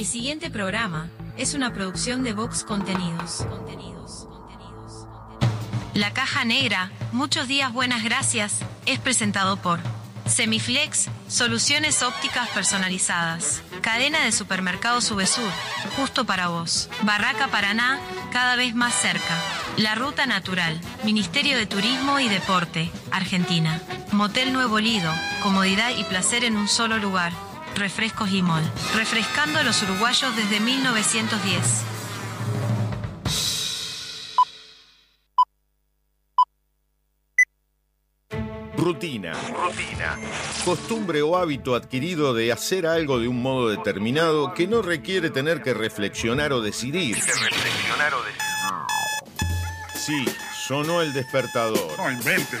El siguiente programa es una producción de Vox Contenidos. La Caja Negra, muchos días buenas gracias, es presentado por Semiflex, soluciones ópticas personalizadas. Cadena de supermercados Subesur, justo para vos. Barraca Paraná, cada vez más cerca. La Ruta Natural, Ministerio de Turismo y Deporte, Argentina. Motel Nuevo Lido, comodidad y placer en un solo lugar. Refrescos y Mol, refrescando a los uruguayos desde 1910. Rutina. Rutina. Costumbre o hábito adquirido de hacer algo de un modo determinado que no requiere tener que reflexionar o decidir. reflexionar o decidir. Sí, sonó el despertador. No inventes.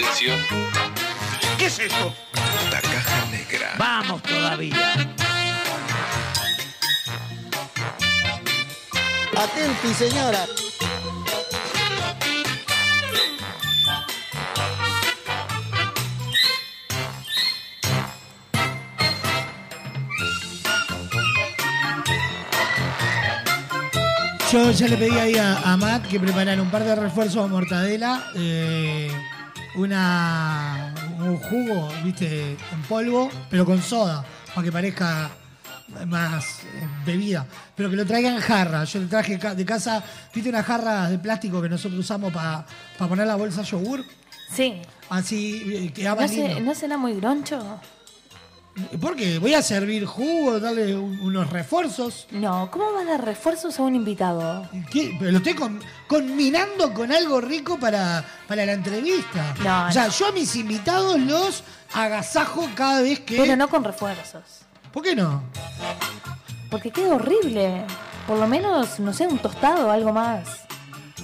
Atención, ¿Qué es esto? La caja negra. Vamos todavía. Atenti, señora. Yo ya le pedí ahí a, a Matt que preparara un par de refuerzos de mortadela, eh, una, un jugo, viste, en polvo, pero con soda, para que parezca más eh, bebida, pero que lo traigan en jarra. Yo le traje de casa, viste, unas jarras de plástico que nosotros usamos para poner la bolsa de yogur, Sí. así eh, quedaba ¿No, se, ¿No será muy groncho? ¿Por qué? Voy a servir jugo, darle un- unos refuerzos. No, ¿cómo va a dar refuerzos a un invitado? ¿Qué? Pero lo estoy con- combinando con algo rico para, para la entrevista. No, o sea, no. yo a mis invitados los agasajo cada vez que. Pero no con refuerzos. ¿Por qué no? Porque queda horrible. Por lo menos, no sé, un tostado, algo más.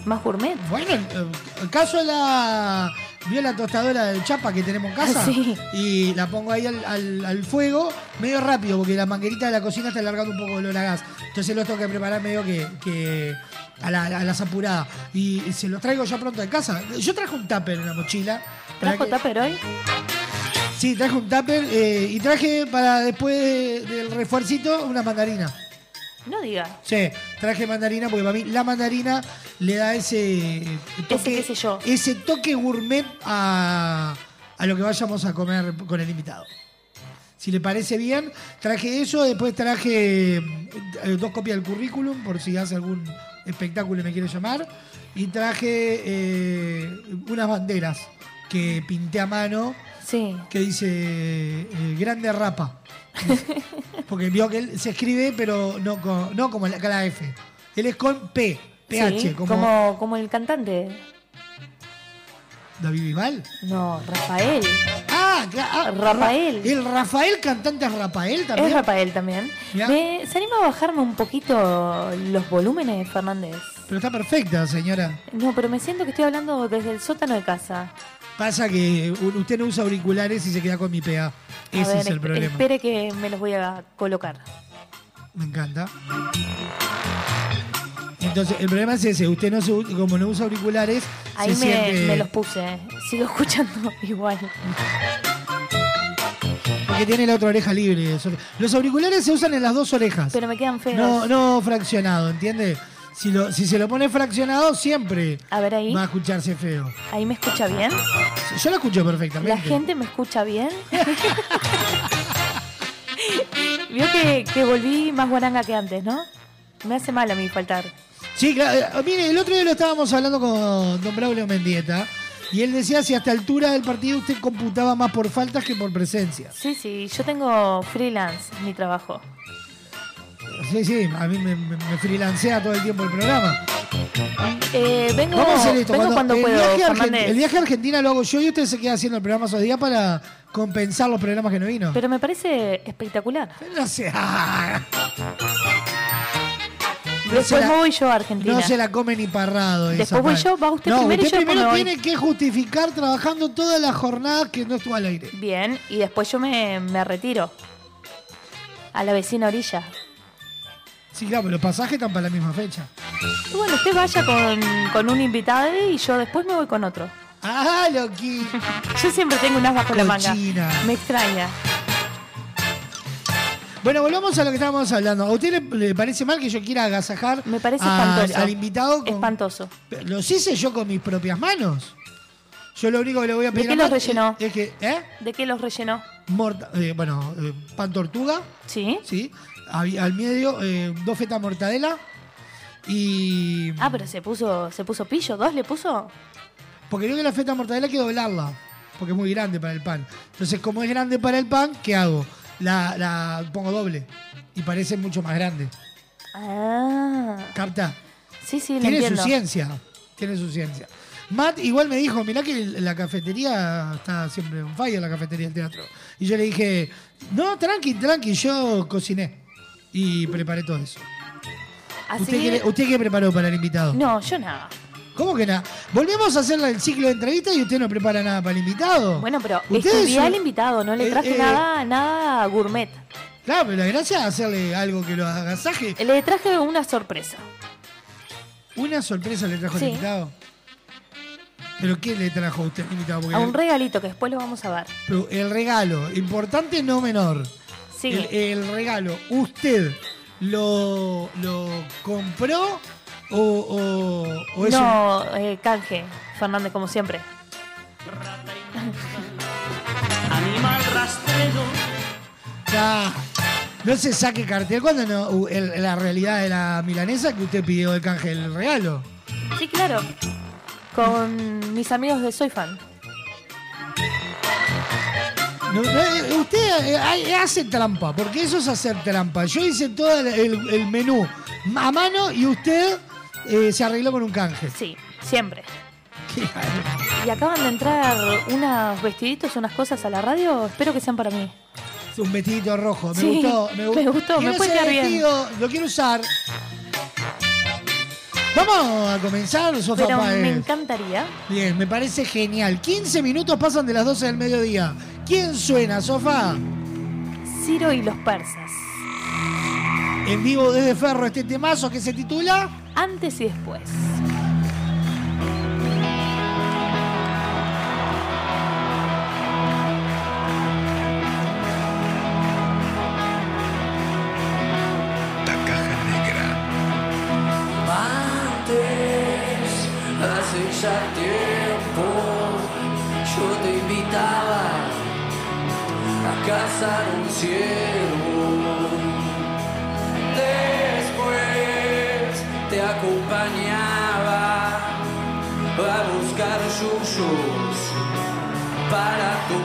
Más gourmet. Bueno, eh, el caso de la. Vio la tostadora de chapa que tenemos en casa Sí. y la pongo ahí al, al- al fuego medio rápido porque la manguerita de la cocina está alargando un poco el olor a gas. Entonces lo tengo que preparar medio que, que a, la, a las apuradas. Y se los traigo ya pronto de casa. Yo traje un tupper en la mochila. ¿Trajo que- tupper hoy? Sí, traje un tupper eh, y traje para después del refuercito una mandarina. No diga. Sí, traje mandarina porque para mí la mandarina le da ese toque, qué sé yo. ese toque gourmet a, a lo que vayamos a comer con el invitado. Si le parece bien, traje eso, después traje eh, dos copias del currículum por si hace algún espectáculo y me quiere llamar. Y traje eh, unas banderas que pinté a mano Sí. que dice eh, Grande Rapa. Porque vio que él se escribe, pero no, con- no como la, F. Él es con P, PH, Sí, como, como... como el cantante. David Bisbal. No, Rafael. Ah, ah, Rafael. Ra- el Rafael cantante es Rafael también. Es Rafael también. Me, ¿Se anima a bajarme un poquito los volúmenes, Fernández? Pero está perfecta, señora. No, pero me siento que estoy hablando desde el sótano de casa. Pasa que usted no usa auriculares y se queda con mi PA. Ese ver, es el problema. Espere que me los voy a colocar. Me encanta. Entonces, el problema es ese. Usted no como no usa auriculares, Ahí se me, siente... me los puse. Sigo escuchando igual. Porque tiene la otra oreja libre. Los auriculares se usan en las dos orejas. Pero me quedan feos. No, no fraccionado, ¿entiende? Si, lo, si se lo pone fraccionado, siempre A ver ahí. va a escucharse feo. ¿Ahí me escucha bien? Yo lo escucho perfectamente. ¿La gente me escucha bien? Vio que, que volví más guaranga que antes, ¿no? Me hace mal a mí faltar. Sí, claro. eh, Mire, el otro día lo estábamos hablando con don Braulio Mendieta. Y él decía si hasta altura del partido usted computaba más por faltas que por presencia. Sí, sí, yo tengo freelance, mi trabajo. Sí, sí, a mí me, me, me freelancea todo el tiempo el programa. Eh, vengo Vamos a hacer esto. vengo cuando el, puedo, viaje Fernández. el viaje a Argentina lo hago yo y usted se queda haciendo el programa esos días para compensar los programas que no vino. Pero me parece espectacular. No sé. Después la- voy yo a Argentina. No se la come ni parrado. esa Después voy yo, va usted no, primero y usted yo primero tiene que justificar trabajando todas las jornadas que no estuvo al aire. Bien, y después yo me, me retiro. A la vecina orilla. Sí, claro, pero los pasajes están para la misma fecha. Y bueno, usted vaya con, con un invitado y yo después me voy con otro. Ah, loqui. Yo siempre tengo un as bajo la manga. Cochina. Me extraña. Bueno, volvamos a lo que estábamos hablando. ¿A usted le, le parece mal que yo quiera agasajar Me parece a- espantoso. al invitado? Con... Espantoso. Los hice yo con mis propias manos. Yo lo único que le voy a ¿De pedir qué a los rellenó? Es que, ¿eh? ¿De qué los rellenó? Morta- eh, bueno, eh, pan tortuga. Sí. Sí. Al medio, eh, dos fetas mortadela. Y. Ah, pero se puso, se puso pillo, ¿dos le puso? Porque creo que la feta mortadela hay que doblarla. Porque es muy grande para el pan. Entonces, como es grande para el pan, ¿qué hago? La, la pongo doble. Y parece mucho más grande. Ah. ¿Capta? Sí, sí, Tiene entiendo. su ciencia. Tiene su ciencia. Matt igual me dijo, mirá que la cafetería está siempre un fire, la cafetería del teatro. Y yo le dije, no, tranqui, tranqui, yo cociné. Y preparé todo eso. Así ¿Usted, qué, le- ¿Usted qué preparó para el invitado? No, yo nada. ¿Cómo que nada? Volvemos a hacer el ciclo de entrevistas y usted no prepara nada para el invitado. Bueno, pero Usted estudié al invitado, no le Eh, traje eh, nada, nada gourmet. Claro, pero la gracia es hacerle algo que lo agasaje. Le traje una sorpresa. Una sorpresa le trajo Sí. el invitado. ¿Pero qué le trajo a usted el invitado? Porque A un regalito que después lo vamos a ver. pero el regalo, importante no menor. Sí. El, el regalo, ¿usted lo, lo compró O, o, o es un- No, eh, canje, Fernández, como siempre. Animal rastrero. Ya. No se saque cartel cuando no, el- la realidad de la milanesa que usted pidió el canje el regalo. Sí, claro. Con mis amigos de Soy Fan. No, no, eh, usted eh, hay- hace trampa, porque eso es hacer trampa. Yo hice todo el, el- el menú a mano y usted eh, se arregló con un canje. Sí, siempre. Y acaban de entrar unos vestiditos, unas cosas a la radio. Espero que sean para mí. Un vestidito rojo. Me Sí, gustó. me gustó, me puede quedar bien. vestido, Lo quiero usar. Vamos a comenzar, Sofá Pero me encantaría. Bien, me parece genial. 15 minutos pasan de las 12 del mediodía. ¿Quién suena, Sofá? Ciro y los persas. En vivo desde Ferro este temazo que se titula Antes y después. Para tu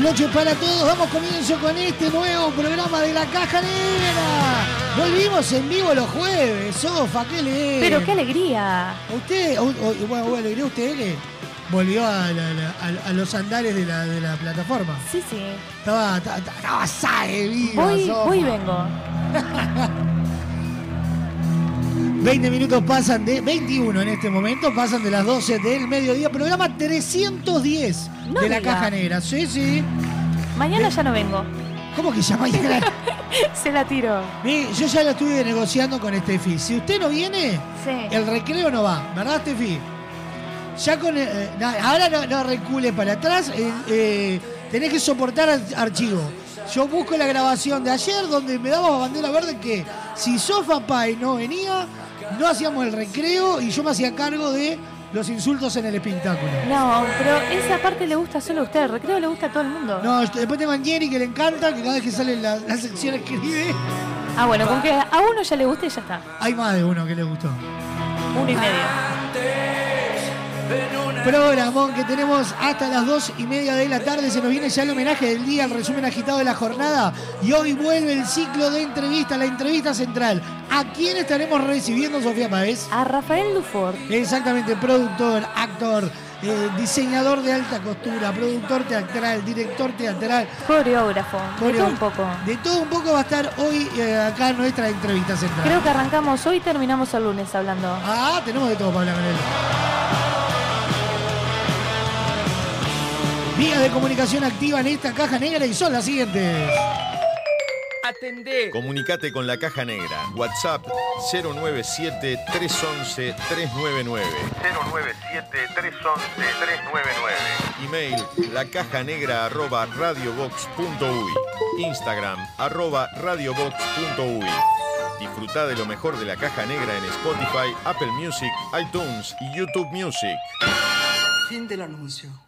buenas noches para todos. Damos comienzo con este nuevo programa de la Caja Negra. Volvimos en vivo los jueves, Sofa, qué le. Pero qué alegría. Usted, o- o- bueno, alegría usted que volvió a, la- la- a- a los andares de la, de la plataforma. Sí, sí. Estaba, estaba, estaba sae viva, Voy, Sofa. voy vengo. 20 minutos pasan de 21 en este momento, pasan de las 12 del mediodía. Programa 310 No de la diga. Caja Negra. Sí, sí. Mañana ya no vengo. ¿Cómo que ya mañana? Se la tiro. Mire, yo ya lo estuve negociando con Steffi. Si usted no viene, Sí. el recreo no va, ¿verdad, Steffi? Ya con. eh, no, ahora no, no recule para atrás. eh, eh, tenés que soportar ar- archivo. Yo busco la grabación de ayer donde me daba bandera verde que si Sofa Pai no venía, no hacíamos el recreo y yo me hacía cargo de los insultos en el espectáculo. No, pero esa parte le gusta solo a usted. El recreo le gusta a todo el mundo. No, después tengo a Jenny que le encanta, que cada vez que sale la, la sección escribe. Ah, bueno, con que a uno ya le guste y ya está. Hay más de uno que le gustó. Uno y medio. Programón que tenemos hasta las dos y media de la tarde. Se nos viene ya el homenaje del día, el resumen agitado de la jornada. Y hoy vuelve el ciclo de entrevistas, la entrevista central. ¿A quién estaremos recibiendo, Sofía Páez? A Rafael Dufort. Exactamente, productor, actor, eh, diseñador de alta costura, productor teatral, director teatral. Coreógrafo. De todo un poco. De todo un poco va a estar hoy eh, acá nuestra entrevista central. Creo que arrancamos hoy y terminamos el lunes hablando. Ah, tenemos de todo para hablar con él. Vías de comunicación activa en esta caja negra y son las siguientes. Atendé. Comunicate con la Caja Negra. WhatsApp 097-311-399. 097-311-399. Email lacajanegra arroba radiobox.uy. Instagram arroba radiobox.uy. Disfruta de lo mejor de la Caja Negra en Spotify, Apple Music, iTunes y YouTube Music. Fin del anuncio.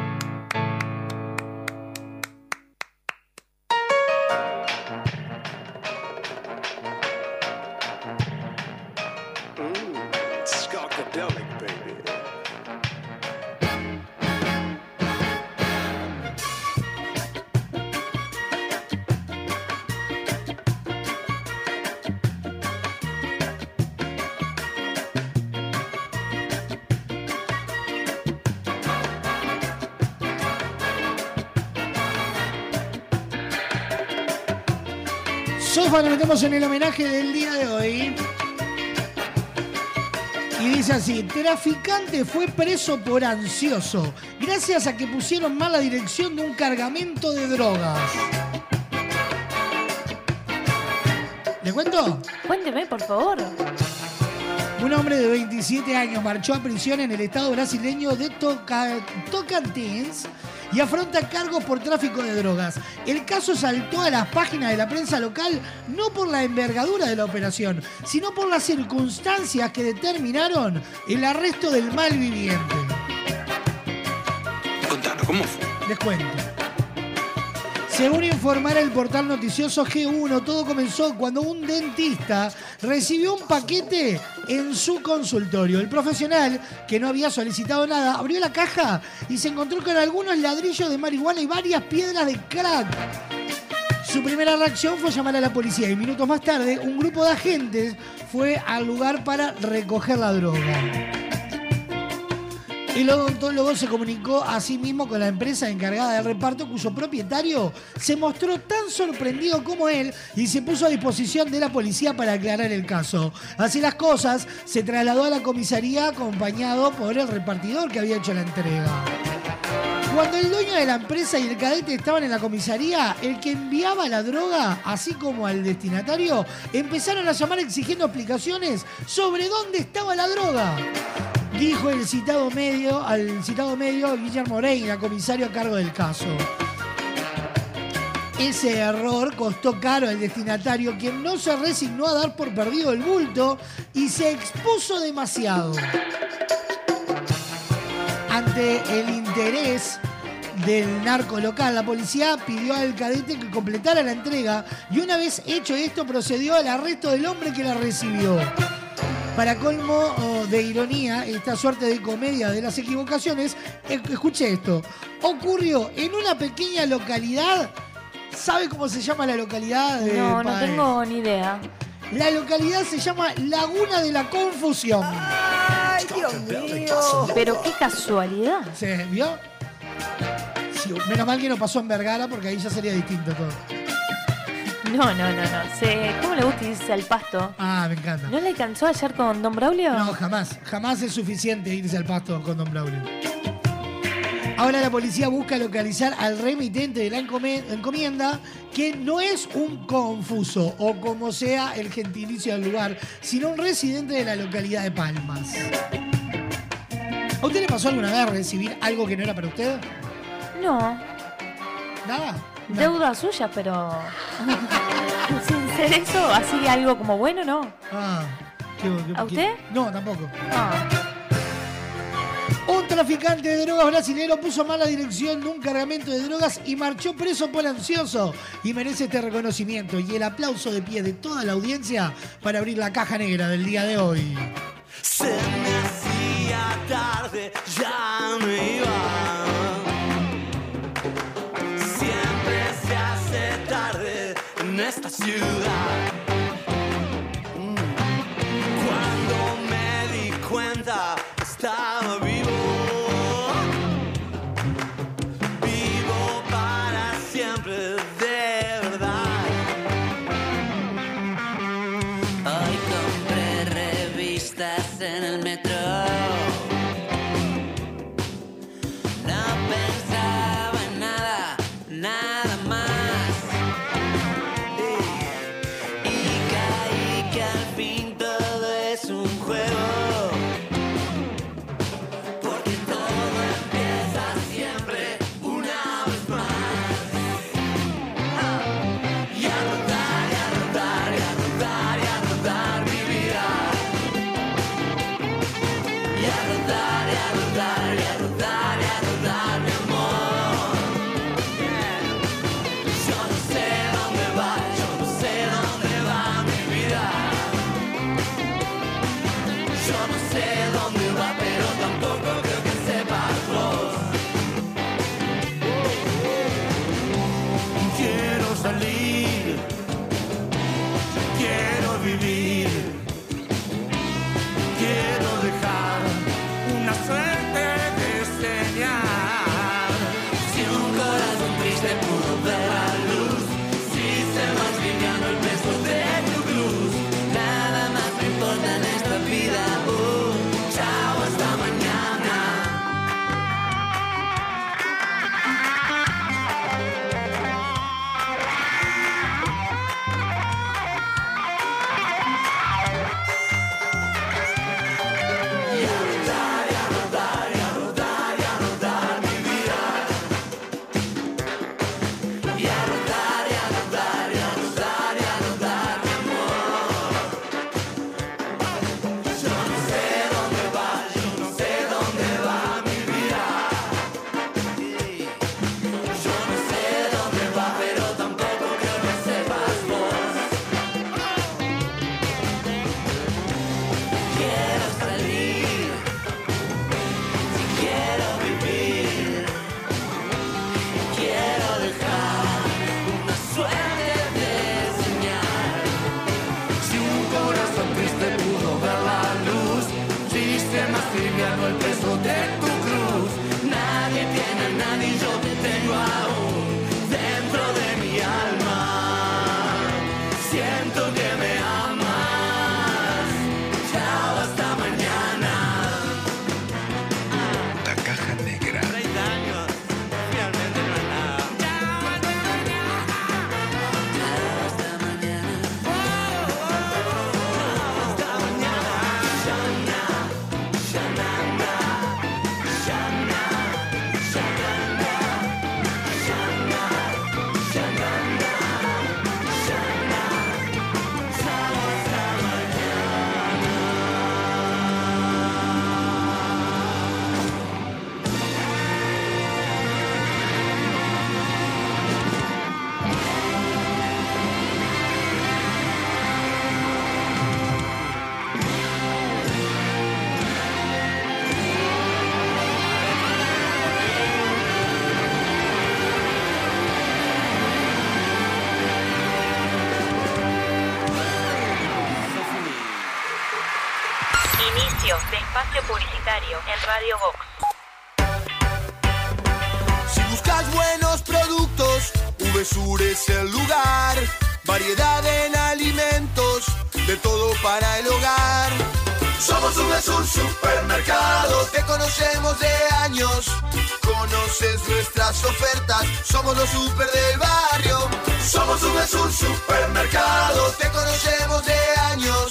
En el homenaje del día de hoy. Y dice así, traficante fue preso por ansioso, gracias a que pusieron mal la dirección de un cargamento de drogas. ¿Le cuento? Cuénteme, por favor. Un hombre de 27 años marchó a prisión en el estado brasileño de Toca- Tocantins y afronta cargos por tráfico de drogas. El caso saltó a las páginas de la prensa local no por la envergadura de la operación, sino por las circunstancias que determinaron el arresto del malviviente. Contanos, ¿cómo fue? Les cuento. Según informara el portal noticioso G1, todo comenzó cuando un dentista recibió un paquete en su consultorio. El profesional, que no había solicitado nada, abrió la caja y se encontró con algunos ladrillos de marihuana y varias piedras de crack. Su primera reacción fue llamar a la policía y minutos más tarde un grupo de agentes fue al lugar para recoger la droga. El odontólogo se comunicó a sí mismo con la empresa encargada del reparto, cuyo propietario se mostró tan sorprendido como él y se puso a disposición de la policía para aclarar el caso. Así las cosas, se trasladó a la comisaría acompañado por el repartidor que había hecho la entrega. Cuando el dueño de la empresa y el cadete estaban en la comisaría, el que enviaba la droga, así como al destinatario, empezaron a llamar exigiendo explicaciones sobre dónde estaba la droga. Dijo el citado medio, al citado medio Guillermo Reina, comisario a cargo del caso. Ese error costó caro al destinatario, quien no se resignó a dar por perdido el bulto y se expuso demasiado. Ante el interés del narco local, la policía pidió al cadete que completara la entrega y una vez hecho esto procedió al arresto del hombre que la recibió. Para colmo de ironía, esta suerte de comedia de las equivocaciones, eh, escuche esto, ocurrió en una pequeña localidad. ¿Sabe cómo se llama la localidad? de No, no Paez? tengo ni idea. La localidad se llama Laguna de la Confusión. ¡Ay, Dios mío! Pero qué casualidad. ¿Se vio? Sí, menos mal que no pasó en Vergara porque ahí ya sería distinto todo. No, no, no, no. Se- ¿Cómo le gusta irse al pasto? Ah, me encanta. ¿No le alcanzó ayer con Don Braulio? No, jamás. Jamás es suficiente irse al pasto con Don Braulio. Ahora la policía busca localizar al remitente de la encomienda, que no es un confuso o como sea el gentilicio del lugar, sino un residente de la localidad de Palmas. ¿A usted le pasó alguna vez recibir algo que no era para usted? No. ¿Nada? Deuda suya, pero. Sin ser eso, así algo como bueno, no. Ah, qué- qué- ¿A usted? No, tampoco. Ah. Un traficante de drogas brasilero puso mala dirección de un cargamento de drogas y marchó preso por ansioso. Y merece este reconocimiento y el aplauso de pie de toda la audiencia para abrir la caja negra del día de hoy. Se me somos los super del barrio. Somos VSUR Supermercado, te conocemos de años.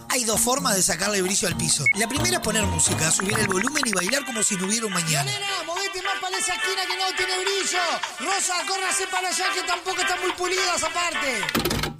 Dos formas de sacarle brillo al piso. La primera es poner música, subir el volumen y bailar como si no hubiera un mañana. Nena, movete más para esa esquina que no tiene brillo. Rosa, córrase para allá que tampoco están muy pulidas aparte.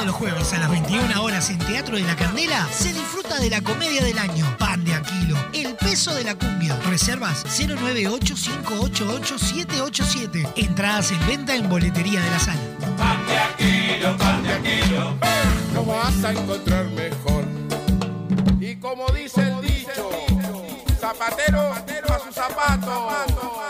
todos. Los jueves a las 21 horas en Teatro de la Candela se disfruta de la comedia del año. Pan de Aquilo, el peso de la cumbia. Reservas 098-588-787. Entradas en venta en boletería de la sala. Pan de Aquilo, pan de Aquilo. No vas a encontrar mejor. Y como dice el dicho, zapatero a su zapato. Y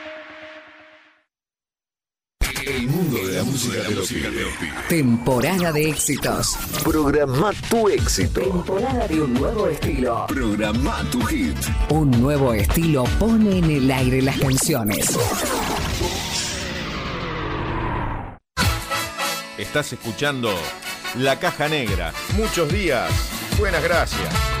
El mundo de la música te lo pide. Temporada de éxitos. Programa tu éxito. Temporada de un nuevo estilo. Programa tu hit. Un nuevo estilo pone en el aire las canciones. Estás escuchando La Caja Negra. Muchos días. Buenas gracias.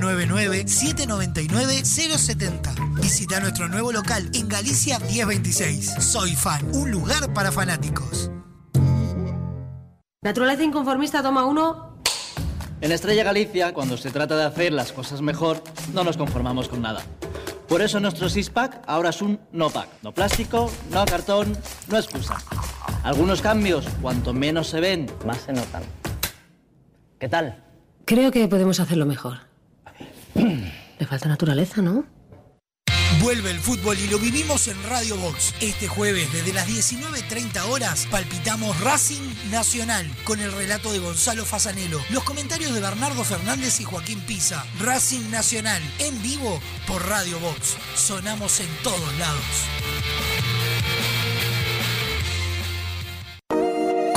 099-799-070. Visita nuestro nuevo local en Galicia 1026. Soy Fan, un lugar para fanáticos. Naturaleza inconformista toma uno. En Estrella Galicia, cuando se trata de hacer las cosas mejor, no nos conformamos con nada. Por eso nuestro six-pack ahora es un no-pack. No plástico, no cartón, no excusa. Algunos cambios, cuanto menos se ven, más se notan. ¿Qué tal? Creo que podemos hacerlo mejor. Le falta naturaleza, ¿no? Vuelve el fútbol y lo vivimos en Radio Box. Este jueves, desde las 19.30 horas, palpitamos Racing Nacional con el relato de Gonzalo Fasanelo, los comentarios de Bernardo Fernández y Joaquín Pisa. Racing Nacional, en vivo por Radio Box. Sonamos en todos lados.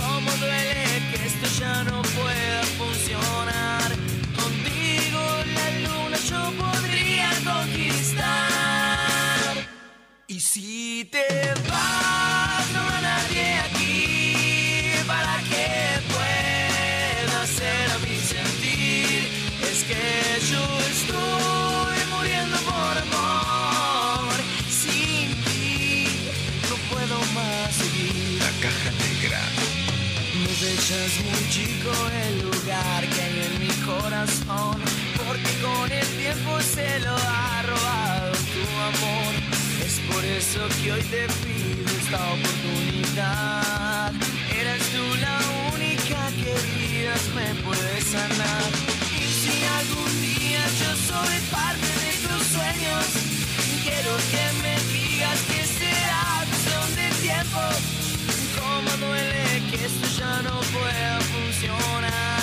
Cómo duele que esto ya no pueda funcionar. Contigo la luna yo podría conquistar. Y si te Dejas muy chico el lugar que hay en mi corazón, porque con el tiempo se lo ha robado tu amor. Es por eso que hoy te pido esta oportunidad. Eres tú la única que vidas me puede sanar. Y si algún día yo soy parte de tus sueños, quiero que me digas que será cuestión de tiempo. Cómo duele esto ya no pueda funcionar.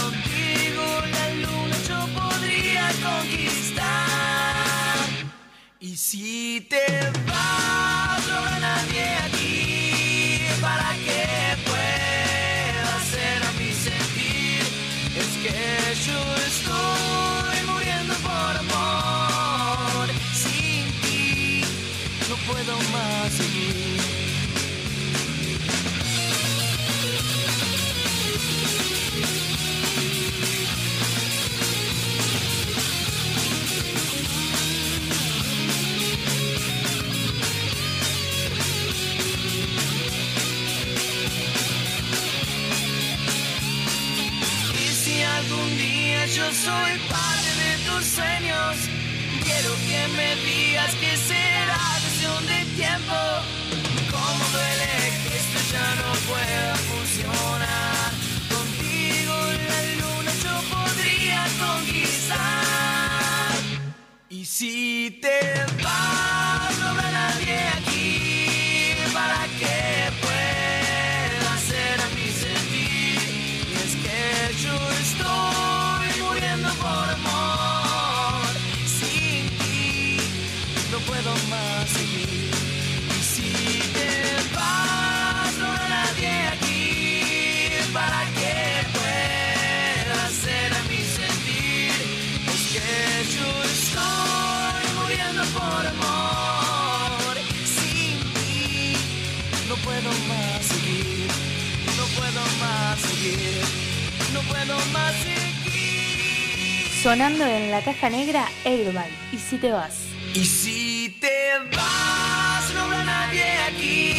Contigo la luna yo podría conquistar. Y si te vas, no habrá nadie aquí Sonando en la caja negra, Airbag. ¿Y si te vas? Y si te vas, no habrá nadie aquí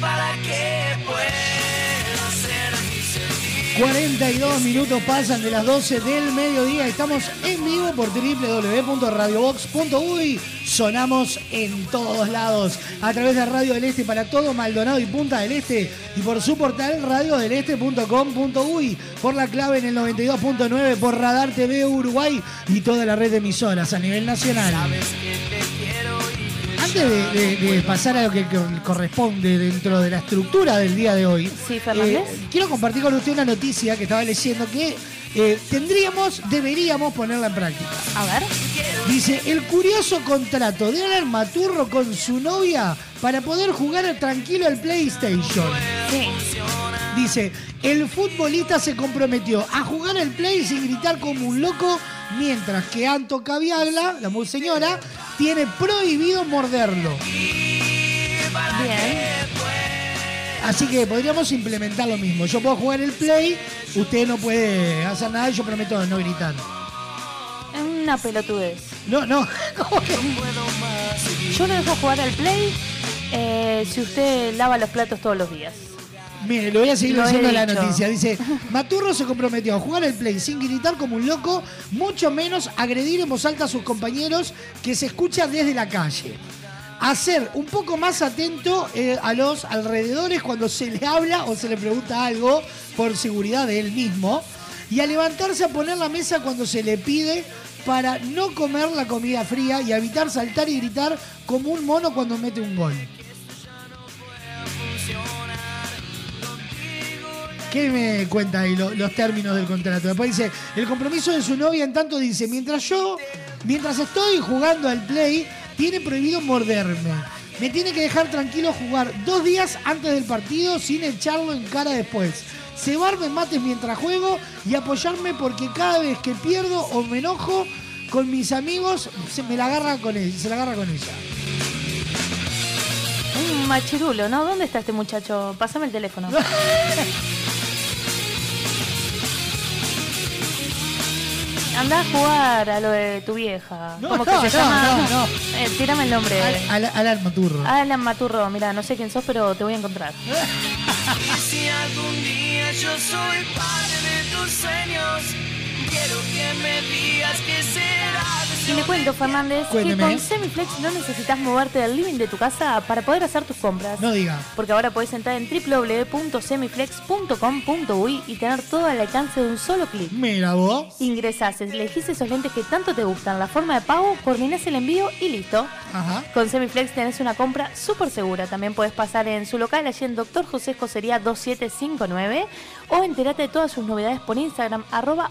para que pueda hacer mi sentir. 42 minutos pasan de las 12 del mediodía. Estamos en vivo por www.radiobox.uy. Sonamos en todos lados. A través de Radio del Este para todo Maldonado y Punta del Este. Y por su portal radiodeleste.com.uy. Por la clave en el 92.9. Por Radar TV Uruguay. Y toda la red de emisoras a nivel nacional. Antes de, de- de pasar a lo que co- corresponde dentro de la estructura del día de hoy, Sí, Fernández. eh, quiero compartir con usted una noticia que estaba leyendo que eh, tendríamos, deberíamos ponerla en práctica. A ver. Dice, el curioso contrato de Alan Maturro con su novia para poder jugar tranquilo al PlayStation. Dice, el futbolista se comprometió a jugar al Play sin gritar como un loco, mientras que Anto Caviagla, la señora, tiene prohibido morderlo. Bien. Así que podríamos implementar lo mismo. Yo puedo jugar el Play, usted no puede hacer nada y yo prometo no gritar. Es una pelotudez. No, no. Yo lo dejo jugar al Play eh, si usted lava los platos todos los días. Mire, lo voy a seguir Lo leyendo la dicho. noticia. Dice, Maturro se comprometió a jugar el play sin gritar como un loco, mucho menos agredir en voz alta a sus compañeros que se escucha desde la calle. A ser un poco más atento eh, a los alrededores cuando se le habla o se le pregunta algo por seguridad de él mismo. Y a levantarse a poner la mesa cuando se le pide para no comer la comida fría y evitar saltar y gritar como un mono cuando mete un gol. ¿Qué me cuenta ahí lo- los términos del contrato? Después dice, el compromiso de su novia en tanto dice, mientras yo, mientras estoy jugando al play, tiene prohibido morderme. Me tiene que dejar tranquilo jugar dos días antes del partido sin echarlo en cara después. Cebarme mates mientras juego y apoyarme porque cada vez que pierdo o me enojo con mis amigos, se me la agarra con él, se la agarra con ella. Un machirulo, ¿no? ¿Dónde está este muchacho? Pásame el teléfono. Anda a jugar a lo de tu vieja. No, ¿Cómo no, que se no, llama? no, no. Eh, tírame el nombre. Al, al, Alan Maturro. Alan Maturro, mira, no sé quién sos, pero te voy a encontrar. Y si algún día yo soy parte de tus sueños, quiero que me digas que será. Y le cuento, Fernández, Cuénteme. que con Semiflex no necesitas moverte del living de tu casa para poder hacer tus compras. No diga. Porque ahora podés entrar en www.semiflex.com.uy y tener todo al alcance de un solo clic. Mira vos. Ingresás, elegís esos lentes que tanto te gustan, la forma de pago, coordinás el envío y listo. Ajá. Con Semiflex tenés una compra súper segura. También podés pasar en su local allí en Doctor José Escocería 2759 o enterate de todas sus novedades por Instagram, arroba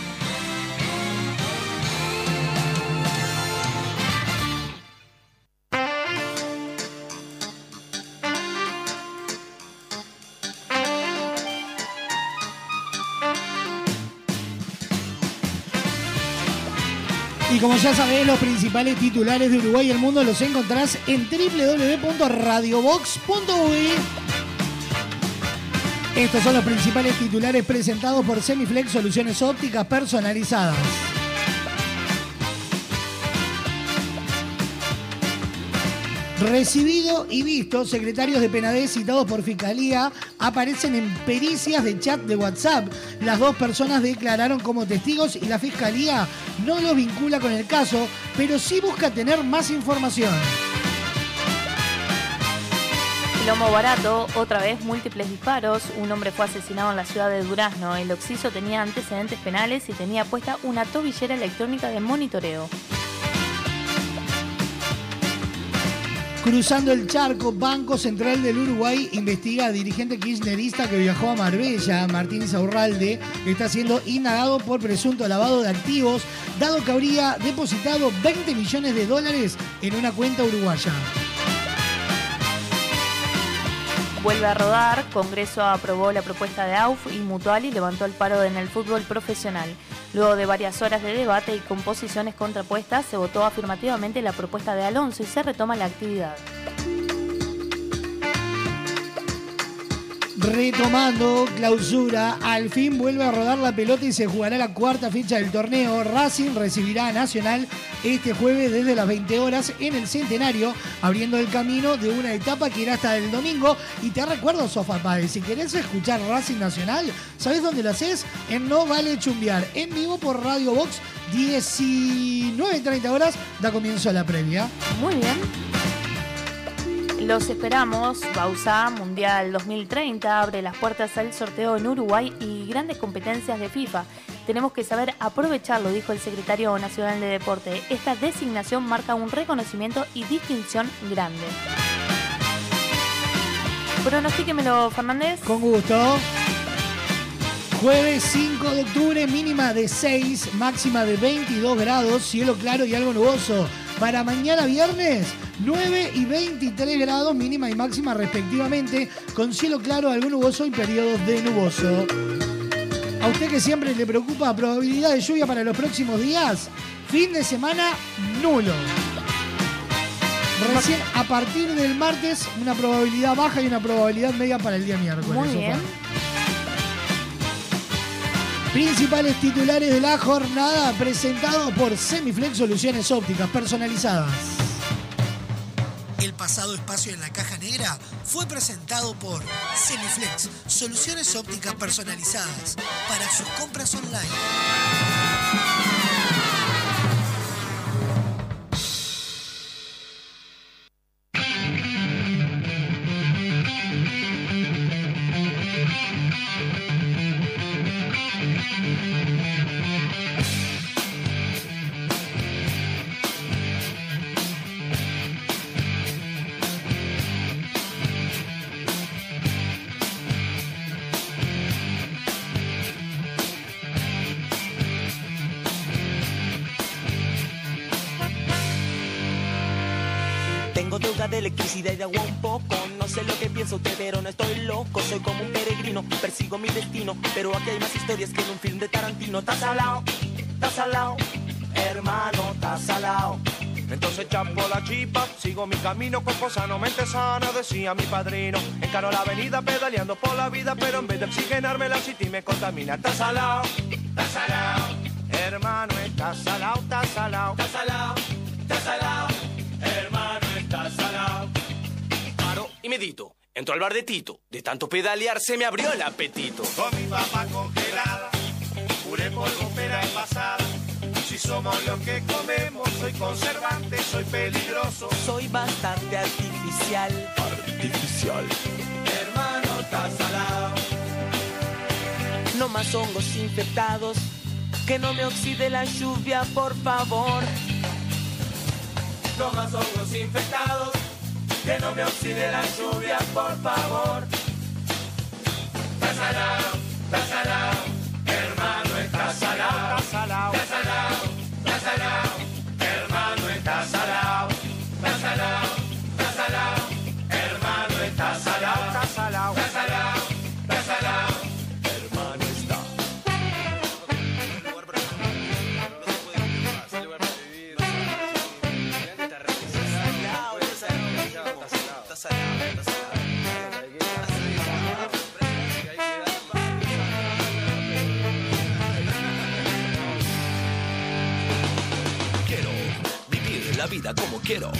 Como ya sabés, los principales titulares de Uruguay y el mundo los encontrás en www.radiobox.uy. Estos son los principales titulares presentados por Semiflex Soluciones Ópticas Personalizadas. Recibido y visto, secretarios de PNAD citados por Fiscalía aparecen en pericias de chat de WhatsApp. Las dos personas declararon como testigos y la Fiscalía no los vincula con el caso, pero sí busca tener más información. Lomo barato, otra vez múltiples disparos. Un hombre fue asesinado en la ciudad de Durazno. El occiso tenía antecedentes penales y tenía puesta una tobillera electrónica de monitoreo. Cruzando el charco, Banco Central del Uruguay investiga a dirigente kirchnerista que viajó a Marbella, Martín Saurralde, que está siendo indagado por presunto lavado de activos, dado que habría depositado 20 millones de dólares en una cuenta uruguaya. Vuelve a rodar, Congreso aprobó la propuesta de AUF y Mutual y levantó el paro en el fútbol profesional. Luego de varias horas de debate y con posiciones contrapuestas, se votó afirmativamente la propuesta de Alonso y se retoma la actividad. Retomando clausura, al fin vuelve a rodar la pelota y se jugará la cuarta fecha del torneo. Racing recibirá a Nacional este jueves desde las 20 horas en el Centenario, abriendo el camino de una etapa que irá hasta el domingo. Y te recuerdo, Sofá Páez, si querés escuchar Racing Nacional, ¿sabés dónde lo haces? En No Vale Chumbear, en vivo por Radio Box, 19.30 horas, da comienzo a la previa. Muy bien. Los esperamos. Bausa Mundial 2030 abre las puertas al sorteo en Uruguay y grandes competencias de FIFA. Tenemos que saber aprovecharlo, dijo el secretario nacional de deporte. Esta designación marca un reconocimiento y distinción grande. Pronostíquemelo, Fernández. Con gusto. Jueves 5 de octubre, mínima de 6, máxima de 22 grados, cielo claro y algo nuboso. Para mañana viernes, 9 y 23 grados, mínima y máxima respectivamente, con cielo claro, algo nuboso y periodos de nuboso. A usted que siempre le preocupa probabilidad de lluvia para los próximos días, fin de semana nulo. Recién a partir del martes, una probabilidad baja y una probabilidad media para el día miércoles. Muy bien. Principales titulares de la jornada presentados por Semiflex Soluciones Ópticas Personalizadas. El pasado espacio en la caja negra fue presentado por Semiflex, soluciones ópticas personalizadas para sus compras online. Electricidad y de agua un poco. No sé lo que pienso usted, pero no estoy loco. Soy como un peregrino, persigo mi destino. Pero aquí hay más historias que en un film de Tarantino. Estás salado, estás salado, hermano, estás salado. Entonces chapo la chipa, sigo mi camino, cuerpo sano, mente sana, decía mi padrino. Encaro la avenida pedaleando por la vida, pero en vez de oxigenarme la city me contamina. Estás salado, estás salado, hermano, estás salado, estás salado, estás hermano, y medito. Entro al bar de Tito. De tanto pedalear se me abrió el apetito. Con mi papa congelada, puré polvo, pera envasada. Si somos lo que comemos, soy conservante, soy peligroso. Soy bastante artificial. Artificial. Hermano, estás salado. No más hongos infectados. Que no me oxide la lluvia, por favor. No más hongos infectados. Que no me oxide la lluvia, por favor. Estás salado. Hermano, estás salado, quiero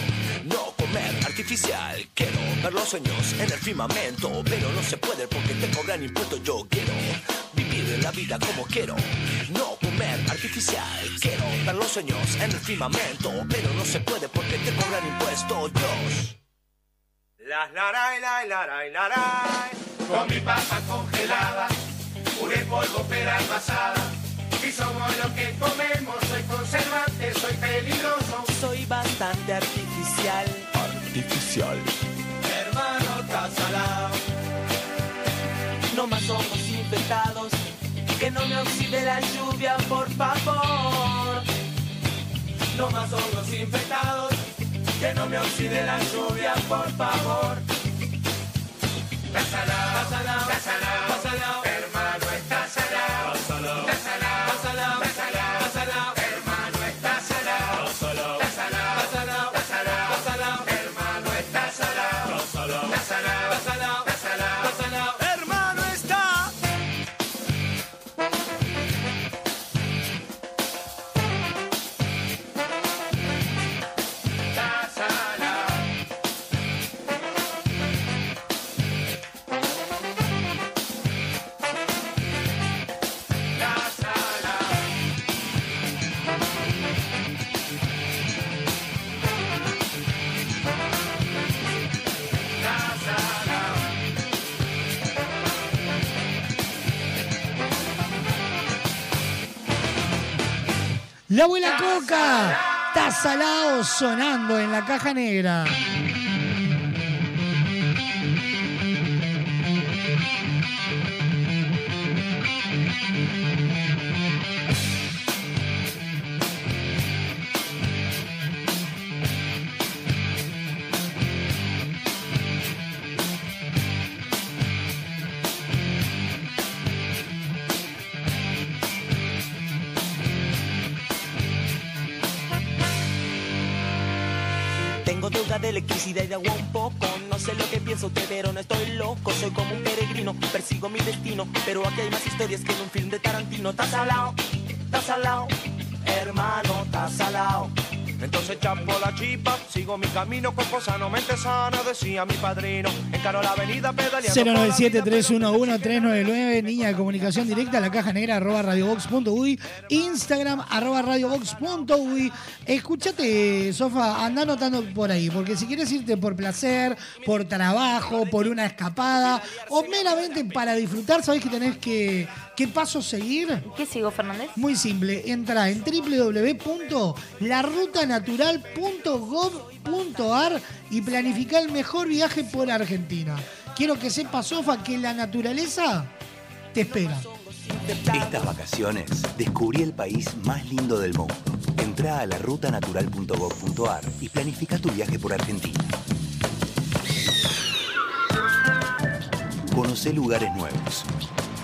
no comer artificial. Quiero ver los sueños en el firmamento, pero no se puede porque te cobran impuestos. Yo quiero vivir la vida como quiero, no comer artificial. Quiero ver los sueños en el firmamento, pero no se puede porque te cobran impuestos. Dios. Las laray, laray, laray, laray. Con mi papa congelada, puré polvo, pera envasada. Si somos lo que comemos, bastante artificial. Artificial. Hermano, salado. No más ojos infectados. Que no me oxide la lluvia, por favor. No más hongos infectados. Que no me oxide la lluvia, por favor. Está Coca está salado sonando en la caja negra. Usted, pero no estoy loco. Soy como un peregrino, persigo mi destino. Pero aquí hay más historias que en un film de Tarantino. Estás salado, estás salado, hermano, estás salado. Entonces chapo la chipa, sigo mi camino, cuerpo sano, mente sana, decía mi padrino. Encaro la avenida pedaleando. por la 097-311-399, niña de comunicación directa, la caja negra, arroba radiobox.uy, Instagram, arroba radiobox.uy. Escúchate, Sofa, anda anotando por ahí, porque si quieres irte por placer, por trabajo, por una escapada, o meramente para disfrutar, sabés que tenés que. ¿Qué paso seguir? ¿Qué sigo, Fernández? Muy simple, entra en www.larutanatural.gov.ar y planifica el mejor viaje por Argentina. Quiero que sepas, Sofa, que la naturaleza te espera. Estas vacaciones descubrí el país más lindo del mundo. Entra a larutanatural.gov.ar y planifica tu viaje por Argentina. Conoce lugares nuevos.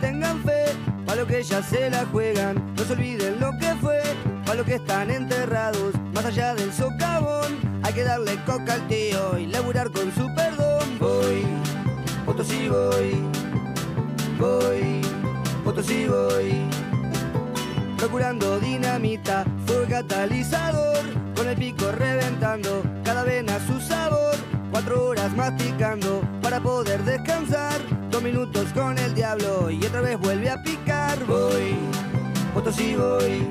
Tengan fe. Para los que ya se la juegan, no se olviden lo que fue. Para los que están enterrados, más allá del socavón, hay que darle coca al tío y laburar con su perdón. Voy, Potosí voy, voy, Potosí voy. Procurando dinamita, fuego catalizador, con el pico reventando, cada vena su sabor. Cuatro horas masticando para poder descansar. Minutos con el diablo y otra vez vuelve a picar. Voy, Potosí voy,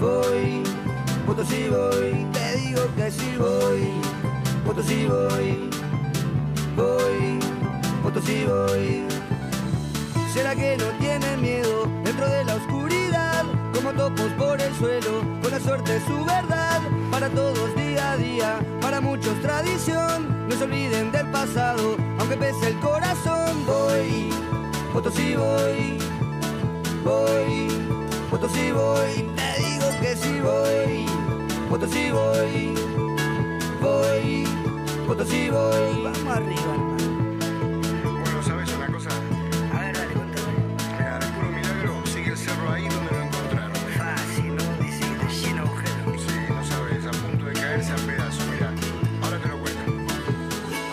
voy, Potosí voy. Te digo que sí voy, Potosí voy, voy, Potosí voy. ¿Será que no tienen miedo dentro de la oscuridad? Como topos por el suelo, con la suerte su verdad. Para todos día a día, para muchos tradición. No se olviden del pasado, aunque pese el corazón. Voy, Potosí voy, voy, Potosí voy. Te digo que sí voy, Potosí voy, voy, Potosí voy. Vamos arriba,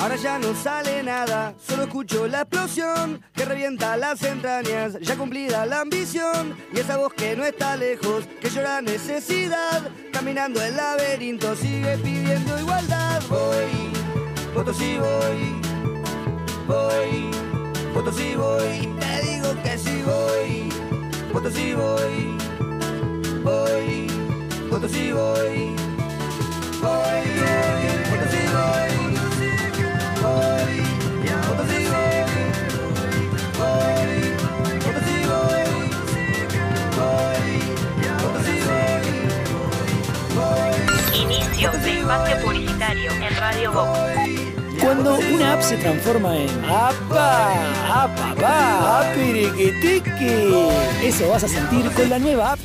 Ahora ya no sale nada, solo escucho la explosión que revienta las entrañas, ya cumplida la ambición y esa voz que no está lejos, que llora necesidad, caminando el laberinto sigue pidiendo igualdad. Voy, Potosí voy, voy, Potosí voy, te digo que sí voy, Potosí voy, voy, Potosí voy, voy, Potosí voy. Voy, Inicio de espacio publicitario en Radio. Cuando una app se transforma en ¡Apa! ¡Apa! ¡Pa! ¡Apiriquitiqui! Eso vas a sentir con la nueva app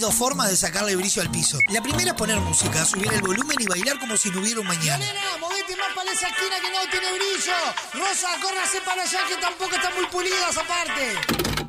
Dos formas de sacarle brillo al piso. La primera es poner música, subir el volumen y bailar como si no hubiera un mañana. Nena, más para esa esquina que no tiene brillo. Rosa, córrase para allá que tampoco está muy pulida esa parte.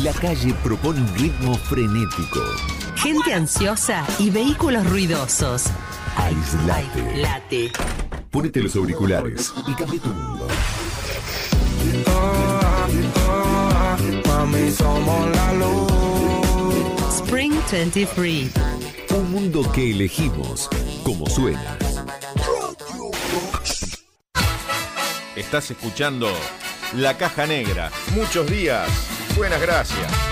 La calle propone un ritmo frenético. Gente ansiosa y vehículos ruidosos. Aislate. Late. Ponete los auriculares y cambia tu mundo. Mami, somos la luz. Spring 23. Un mundo que elegimos como suena. Estás escuchando La Caja Negra. Muchos días. Buenas gracias.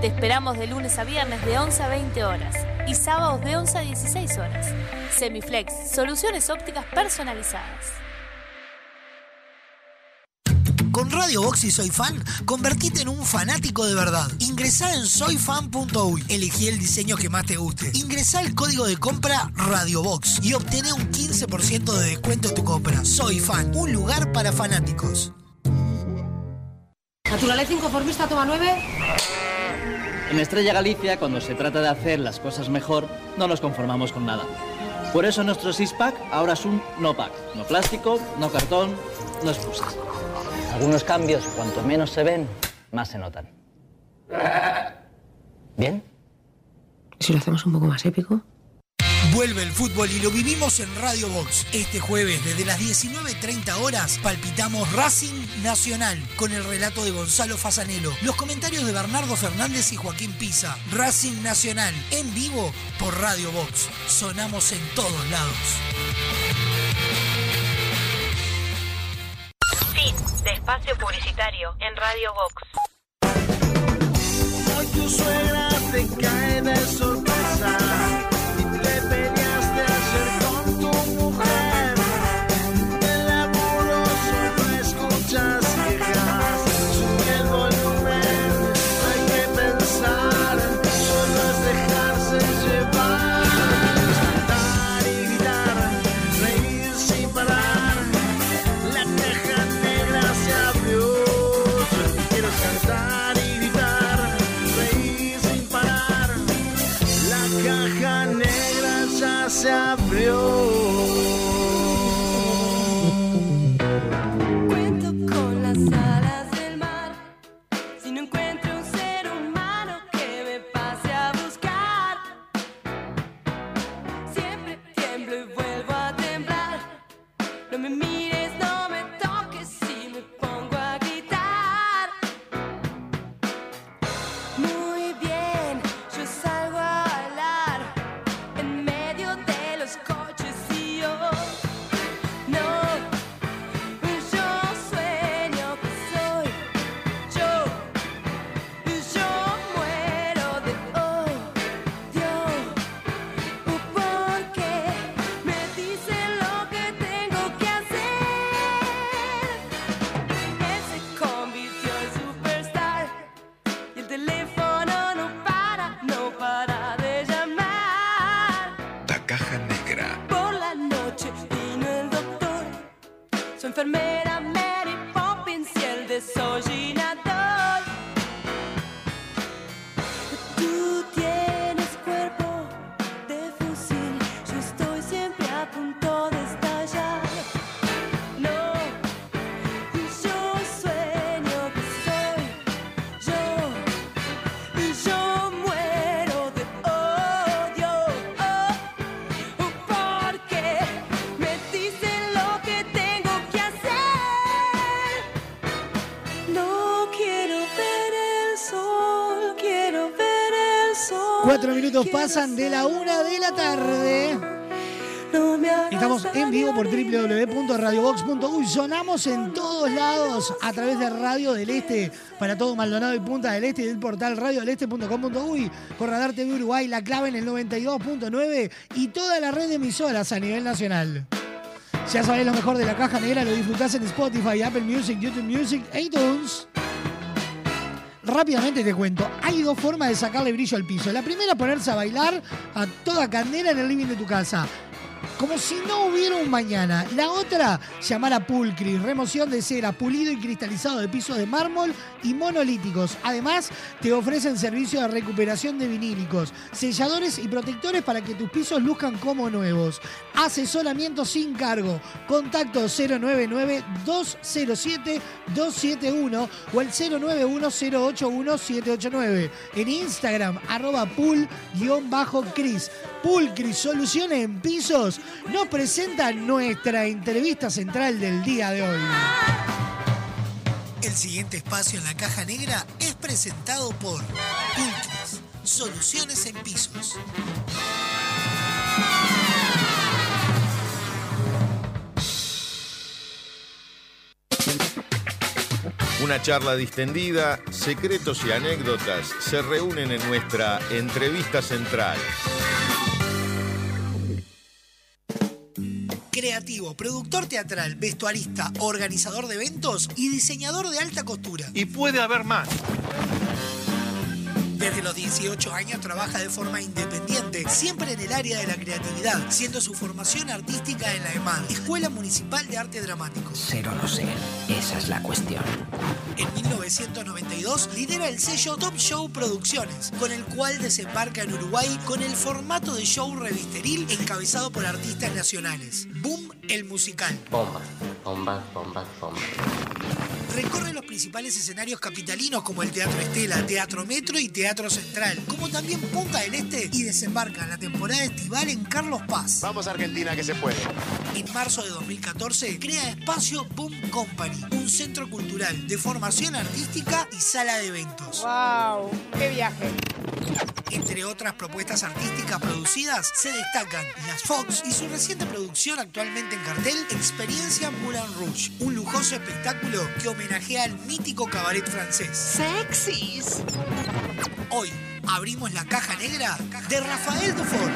Te esperamos de lunes a viernes de 11 a 20 horas y sábados de 11 a 16 horas. Semiflex, soluciones ópticas personalizadas. Con Radio Box y Soy Fan, convertite en un fanático de verdad. Ingresá en soyfan.uy, elegí el diseño que más te guste. Ingresá el código de compra Radio Box y obtené un 15% de descuento en tu compra. Soy Fan, un lugar para fanáticos. Naturaleza inconformista, toma 9. En Estrella Galicia, cuando se trata de hacer las cosas mejor, no nos conformamos con nada. Por eso nuestro six-pack ahora es un no-pack. No plástico, no cartón, no excusas. Algunos cambios, cuanto menos se ven, más se notan. ¿Bien? ¿Y si lo hacemos un poco más épico? Vuelve el fútbol y lo vivimos en Radio Box. Este jueves, desde las 19.30 horas, palpitamos Racing Nacional con el relato de Gonzalo Fasanelo, los comentarios de Bernardo Fernández y Joaquín Pisa. Racing Nacional, en vivo por Radio Box. Sonamos en todos lados. Fin de espacio publicitario en Radio Vox. Hoy tu suegra te cae de sorpresa minutos pasan de la una de la tarde. Estamos en vivo por www.radiobox.uy. Sonamos en todos lados a través de Radio del Este para todo Maldonado y Punta del Este y del portal radiodeleste.com.uy por Radar TV Uruguay, la clave en el 92.9 y toda la red de emisoras a nivel nacional. Ya sabés lo mejor de la caja negra, lo disfrutás en Spotify, Apple Music, YouTube Music e iTunes. Rápidamente te cuento, hay dos formas de sacarle brillo al piso. La primera, ponerse a bailar a toda candela en el living de tu casa. Como si no hubiera un mañana. La otra, llamar a Pulcris, remoción de cera, pulido y cristalizado de pisos de mármol y monolíticos. Además, te ofrecen servicio de recuperación de vinílicos, selladores y protectores para que tus pisos luzcan como nuevos. Asesoramiento sin cargo. Contacto 099-207-271 o el 091-081-789. En Instagram, arroba. Pulcris Soluciones en Pisos nos presenta nuestra entrevista central del día de hoy. El siguiente espacio en la caja negra es presentado por Pulcris, Soluciones en Pisos. Una charla distendida, secretos y anécdotas se reúnen en nuestra entrevista central. Creativo, productor teatral, vestuarista, organizador de eventos y diseñador de alta costura. Y puede haber más. Desde los 18 años trabaja de forma independiente, siempre en el área de la creatividad, siendo su formación artística en la EMAD, Escuela Municipal de Arte Dramático. Cero no sé, esa es la cuestión. En 1992 lidera el sello Top Show Producciones, con el cual desembarca en Uruguay con el formato de show revisteril encabezado por artistas nacionales. Boom el musical. Bombas, bombas, bombas, bombas. Recorre los principales escenarios capitalinos como el Teatro Estela, Teatro Metro y Teatro Central, como también Punta del Este y desembarca en la temporada estival en Carlos Paz. Vamos a Argentina que se puede. En marzo de 2014 crea Espacio Boom Company, un centro cultural de formación artística y sala de eventos. ¡Wow! ¡Qué viaje! Entre otras propuestas artísticas producidas se destacan Las Fox y su reciente producción actualmente en cartel Experiencia Moulin Rouge, un lujoso espectáculo que homenajea al mítico cabaret francés. ¡Sexys! Hoy abrimos la caja negra de Rafael Dufort.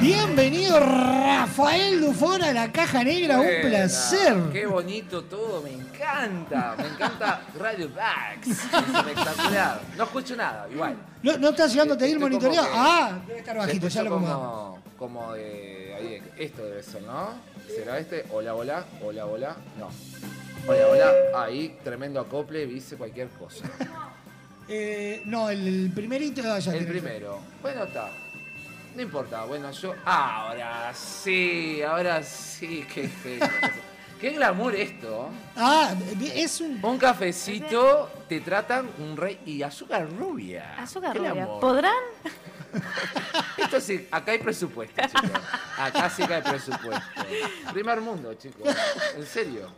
Bienvenido Rafael Dufón a la Caja Negra, un Buena, placer. Qué bonito todo, me encanta. Me encanta Radio Bags. Es espectacular. No escucho nada, igual. ¿No, no estás llegando a como monitoreado? Ah, debe estar bajito, ya lo como, como de, ahí, esto debe ser, ¿no? ¿Será este? Hola, hola, hola, hola. No. Hola, hola. Ahí, tremendo acople, hice cualquier cosa. Eh, no, el, el primerito ya El tenés. primero. Bueno, está. No importa, bueno, yo. Ahora sí, ahora sí, qué feo. Qué glamour esto. Ah, es un. Un cafecito, te tratan un rey y azúcar rubia. Azúcar Qué rubia. glamour. ¿Podrán? Esto sí, acá hay presupuesto, chicos. Acá sí que hay presupuesto. Primer mundo, chicos. En serio.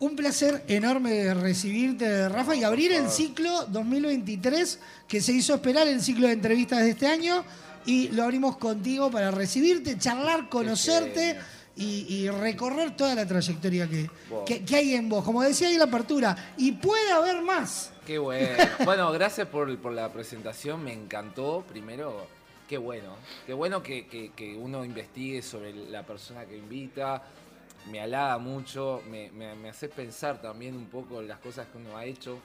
Un placer enorme recibirte, Rafa, y abrir el ciclo 2023 que se hizo esperar, el ciclo de entrevistas de este año. Y lo abrimos contigo para recibirte, charlar, conocerte y, y recorrer toda la trayectoria que, Wow. que, que hay en vos. Como decía ahí en la apertura, y puede haber más. Qué bueno. Bueno, gracias por, por la presentación, me encantó. Primero, qué bueno. Qué bueno que, que- que uno investigue sobre la persona que invita. Me halaga mucho, me, me- me hace pensar también un poco las cosas que uno ha hecho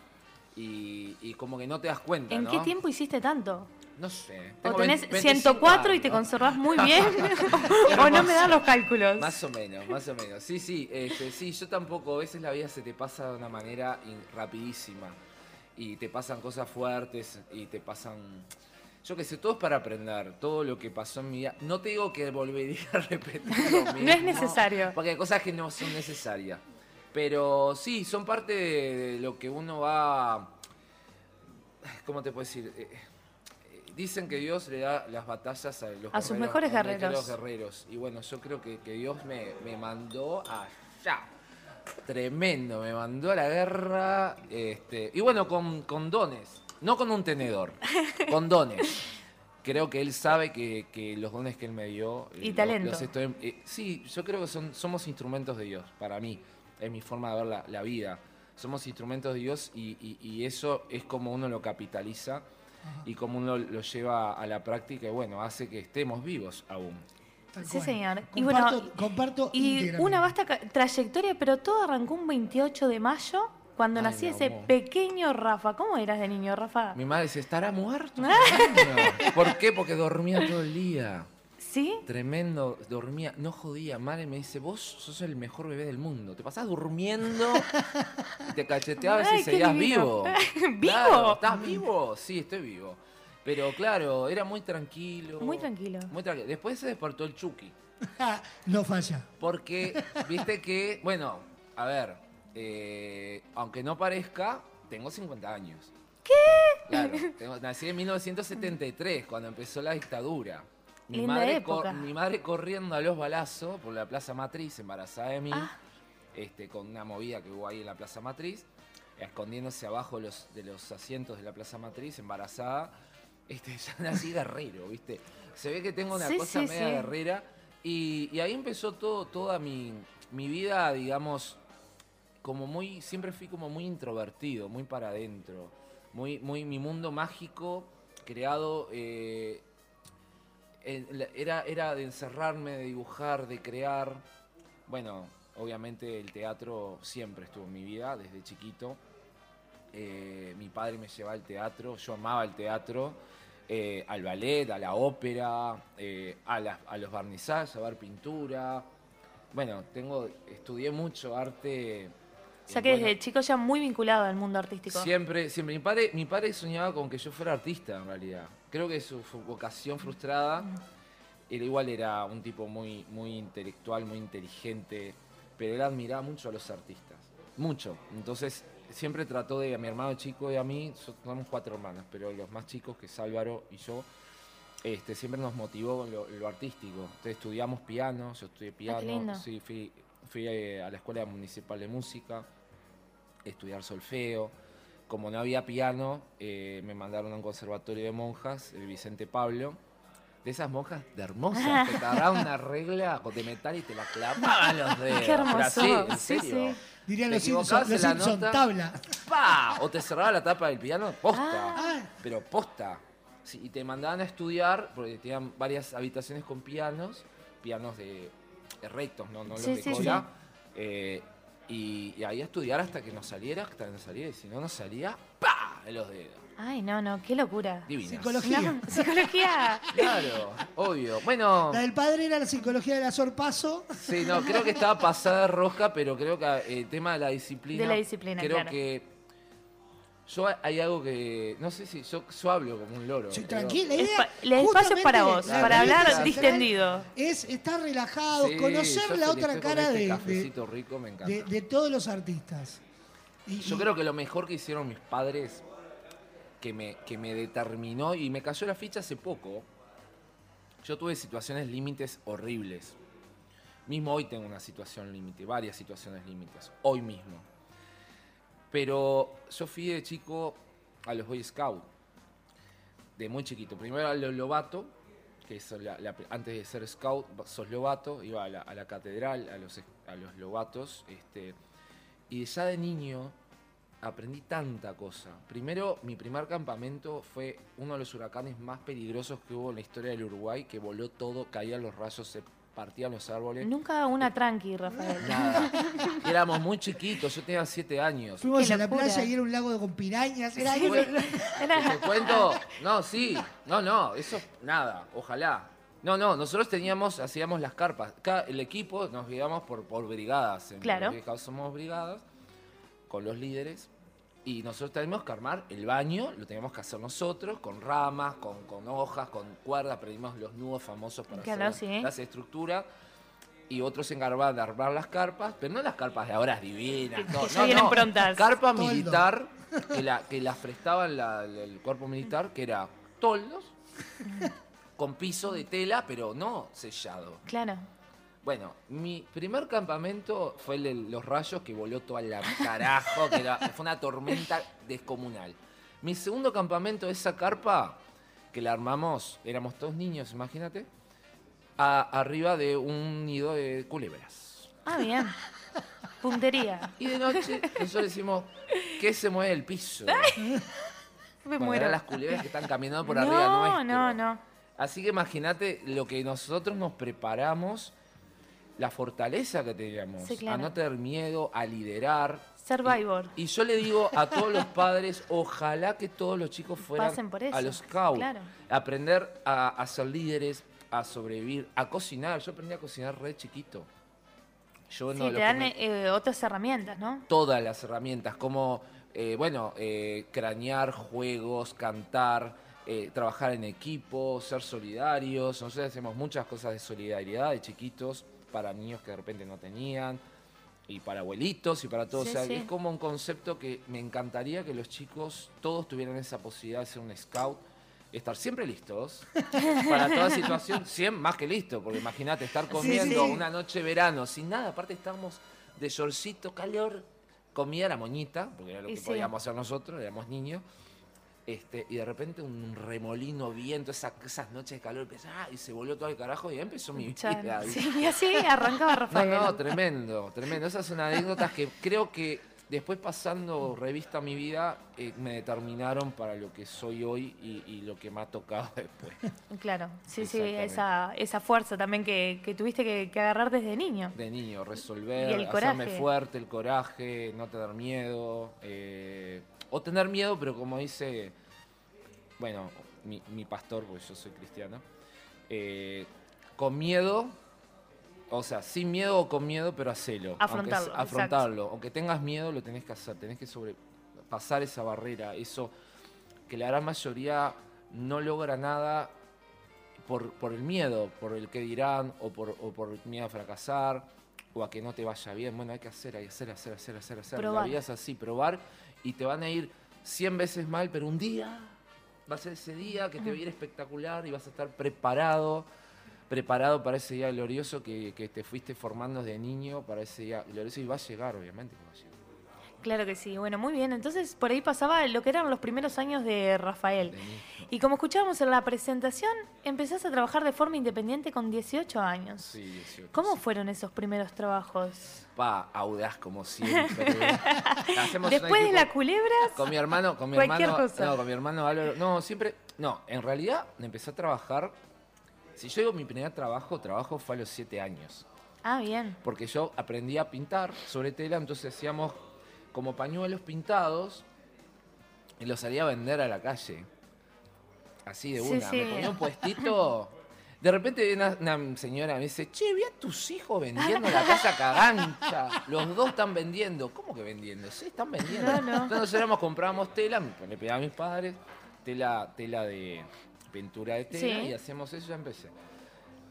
y, y como que no te das cuenta, ¿En ¿no? qué tiempo hiciste tanto? No sé. ¿O tenés 20 25 104 y te años. conservás muy bien? ¿O no me dan los cálculos? Más o menos, más o menos. Sí, sí, este, sí, yo tampoco, a veces la vida se te pasa de una manera in- rapidísima. Y te pasan cosas fuertes y te pasan... Yo qué sé, todo es para aprender. Todo lo que pasó en mi vida. No te digo que volvería a repetir lo mismo. No es necesario. Porque hay cosas que no son necesarias. Pero sí, son parte de, de lo que uno va... ¿Cómo te puedo decir? Dicen que Dios le da las batallas a los A sus mejores a los guerreros. guerreros. Y bueno, yo creo que, que Dios me, me mandó allá. Tremendo, me mandó a la guerra. Este, y bueno, con, con dones. No con un tenedor, con dones. Creo que Él sabe que, que los dones que Él me dio. eh, Y talento. los estoy- eh, sí, yo creo que son, somos instrumentos de Dios, para mí. Es mi forma de ver la, la vida. Somos instrumentos de Dios y, y- y eso es como uno lo capitaliza y como uno lo lleva a la práctica y bueno, hace que estemos vivos aún. Sí, señor. Y Comparto, bueno, comparto Y una vasta trayectoria, pero todo arrancó un 28 de mayo, cuando Ay, nací ese pequeño Rafa. ¿Cómo eras de niño, Rafa? Mi madre dice, ¿estará muerto? ¿Por qué? Porque dormía todo el día. ¿Sí? Tremendo, dormía, no jodía. Madre me dice, vos sos el mejor bebé del mundo. Te pasás durmiendo y te cacheteabas Ay, y seguías divino. vivo. ¿Vivo? Claro, ¿Estás vivo? Sí, estoy vivo. Pero claro, era muy tranquilo. Muy tranquilo. Muy tranquilo. Después se despertó el Chucky. no falla. Porque, viste que, bueno, a ver, eh, aunque no parezca, tengo 50 años. ¿Qué? Claro, tengo- nací en 1973, cuando empezó la dictadura. Mi Linda madre, época. cor- mi madre corriendo a los balazos por la Plaza Matriz, embarazada de mí, Ah. este, con una movida que hubo ahí en la Plaza Matriz, escondiéndose abajo los, de los asientos de la Plaza Matriz, embarazada. Este, ya nací guerrero, ¿viste? Se ve que tengo una Sí, cosa sí, media sí. guerrera. Y, y ahí empezó todo, toda mi, mi vida, digamos, como muy, siempre fui como muy introvertido, muy para adentro, muy, muy mi mundo mágico creado eh, era, era de encerrarme, de dibujar, de crear. Bueno, obviamente el teatro siempre estuvo en mi vida, desde chiquito. Eh, mi padre me llevaba al teatro, yo amaba el teatro, eh, al ballet, a la ópera, eh, a, las- a los barnizajes, a ver pintura. Bueno, tengo, estudié mucho arte. O sea que bueno, desde chico ya muy vinculado al mundo artístico. Siempre, siempre. Mi padre, mi padre soñaba con que yo fuera artista, en realidad. Creo que su vocación frustrada, él igual era un tipo muy, muy intelectual, muy inteligente, pero él admiraba mucho a los artistas. Mucho. Entonces, siempre trató de, a mi hermano chico y a mí, so- somos cuatro hermanas, pero los más chicos, que es Álvaro y yo, este, siempre nos motivó lo, lo artístico. Entonces estudiamos piano, yo estudié piano, lindo. sí, fui, fui eh, a la Escuela Municipal de Música, estudiar solfeo. Como no había piano, eh, me mandaron a un conservatorio de monjas, el Vicente Pablo. De esas monjas de hermosas, que te agarraban una regla de metal y te la clavaban los dedos. Qué hermoso. así, en Sí, serio. sí. Dirían los Simpson, los Simpson, nota, tabla. ¡pa! O te cerraba la tapa del piano, posta. Ah. Pero posta. Sí, y te mandaban a estudiar, porque tenían varias habitaciones con pianos, pianos de, de rectos, no, no los Sí, de sí, cola. Eh, y, y ahí a estudiar hasta que nos saliera, hasta que nos saliera, y si no nos salía, ¡pa! en los dedos. Ay, no, no, qué locura. Divinas. Psicología. No, psicología. Claro, obvio. Bueno, La del padre era la psicología del azorpaso. sí, no, creo que estaba pasada de rosca, pero creo que eh, el tema de la disciplina. De la disciplina, Creo claro. que. Yo hay algo que. No sé si. Yo, yo hablo como un loro. Sí, pero- tranquila, la idea, el espacio es para vos, para hablar distendido. Es estar relajado, Sí, conocer la otra estoy con cara este de, de, cafecito rico me encanta. de- de todos los artistas. Y- Yo y- creo que lo mejor que hicieron mis padres, que me, que me determinó y me cayó la ficha hace poco, yo tuve situaciones límites horribles. Mismo hoy tengo una situación límite, varias situaciones límites, hoy mismo. Pero yo fui de chico a los Boy Scouts, de muy chiquito. Primero a los Lobato, que es antes de ser scout, sos Lobato, iba a la, catedral, a los, a los Lobatos, este, y ya de niño aprendí tanta cosa. Primero, mi primer campamento fue uno de los huracanes más peligrosos que hubo en la historia del Uruguay, que voló todo, caían los rayos, partían los árboles. Nunca una tranqui, Rafael. Nada. Éramos muy chiquitos, yo tenía siete años. Fuimos a la locura. playa y era un lago con pirañas. Era Sí, eso. Te cuento, no, sí, no, no, eso nada, ojalá. No, no, nosotros teníamos, hacíamos las carpas. Cada, el equipo nos guiamos por, por brigadas. En Claro. los somos brigadas con los líderes. Y nosotros teníamos que armar el baño, lo teníamos que hacer nosotros, con ramas, con, con hojas, con cuerda, aprendimos los nudos famosos para Claro, hacer sí. las estructuras. Y otros se encargaban de armar las carpas, pero no las carpas de ahora divinas. Que no, ya no, no. prontas. Carpa Toldo. militar que, la, que las prestaban la- la- el cuerpo militar, que era toldos con piso de tela, pero no sellado. Claro. Bueno, mi primer campamento fue el de los rayos que voló toda la carajo, que era- fue una tormenta descomunal. Mi segundo campamento, esa carpa que la armamos, éramos todos niños, imagínate, a- arriba de un nido de culebras. Ah, bien. Puntería. Y de noche nosotros decimos, ¿qué se mueve el piso? Me Bueno, muero. eran las culebras que están caminando por no, arriba nuestro. no, no. Así que imagínate lo que nosotros nos preparamos, la fortaleza que teníamos, Sí, claro. a no tener miedo, a liderar. Survivor. Y yo le digo a todos los padres, ojalá que todos los chicos fueran Pasen por eso, a los scouts, claro. aprender a, a ser líderes, a sobrevivir, a cocinar. Yo aprendí a cocinar re chiquito. Yo Sí, no te dan eh, otras herramientas, ¿no? todas las herramientas, como, eh, bueno, eh, cranear juegos, cantar, eh, trabajar en equipo, ser solidarios. Nosotros hacemos muchas cosas de solidaridad de chiquitos para niños que de repente no tenían, y para abuelitos y para todos. Sí, o sea, sí. es como un concepto que me encantaría que los chicos todos tuvieran esa posibilidad de ser un scout. Estar siempre listos para toda situación, 100 más que listo, porque imagínate estar comiendo sí. una noche de verano sin nada, aparte estábamos de shortcito, calor, comida era moñita, porque era lo Y que podíamos hacer nosotros, éramos niños, este, y de repente un remolino, viento, esa- esas noches de calor, ah, y se volvió todo el carajo y ahí empezó mi vida. Sí, y así arrancaba No, Rafael. no, tremendo, tremendo. Esas son anécdotas que creo que después pasando revista a mi vida eh, me determinaron para lo que soy hoy y, y lo que me ha tocado después. Claro, sí, sí, esa, esa fuerza también que, que tuviste que, que agarrar desde niño. De niño, resolver, hacerme fuerte, el coraje, no tener miedo. eh, o tener miedo, pero como dice, bueno, mi, mi pastor, porque yo soy cristiano, eh, con miedo, o sea, sin miedo o con miedo, pero hacelo. Aunque Afrontarlo, exacto. afrontarlo. Aunque tengas miedo, lo tenés que hacer, tenés que sobrepasar esa barrera, eso que la gran mayoría no logra nada por, por el miedo, por el que dirán, o por, o por miedo a fracasar, o a que no te vaya bien. Bueno, hay que hacer, hay que hacer, hacer, hacer, hacer, hacer. Probar. La vida es así, probar y te van a ir 100 veces mal, pero un día va a ser ese día que te va a ir espectacular y vas a estar preparado, preparado para ese día glorioso que, que te fuiste formando desde niño, para ese día glorioso y va a llegar, obviamente. que va. Claro que sí. Bueno, muy bien. Entonces, por ahí pasaba lo que eran los primeros años de Rafael. Y como escuchábamos en la presentación, empezaste a trabajar de forma independiente con 18 años. Sí, 18. ¿Cómo fueron esos primeros trabajos? Pa, audaz como siempre. Hacemos Después de la culebra, Con mi hermano, con mi Cualquier hermano, cosa. no, con mi hermano Álvaro, no, siempre, no, en realidad empecé a trabajar, si yo digo mi primer trabajo, trabajo fue a los siete años, Ah, bien. porque yo aprendí a pintar sobre tela, entonces hacíamos como pañuelos pintados y los salía a vender a la calle, así de una, sí. me ponía un puestito, de repente viene una, una señora y me dice, che, vi a tus hijos vendiendo en la casa cagancha, los dos están vendiendo, ¿cómo que vendiendo? Sí, están vendiendo. No, no. Entonces éramos, comprábamos tela, le pedía a mis padres, tela, tela de pintura de tela Sí. y hacíamos eso, ya empecé.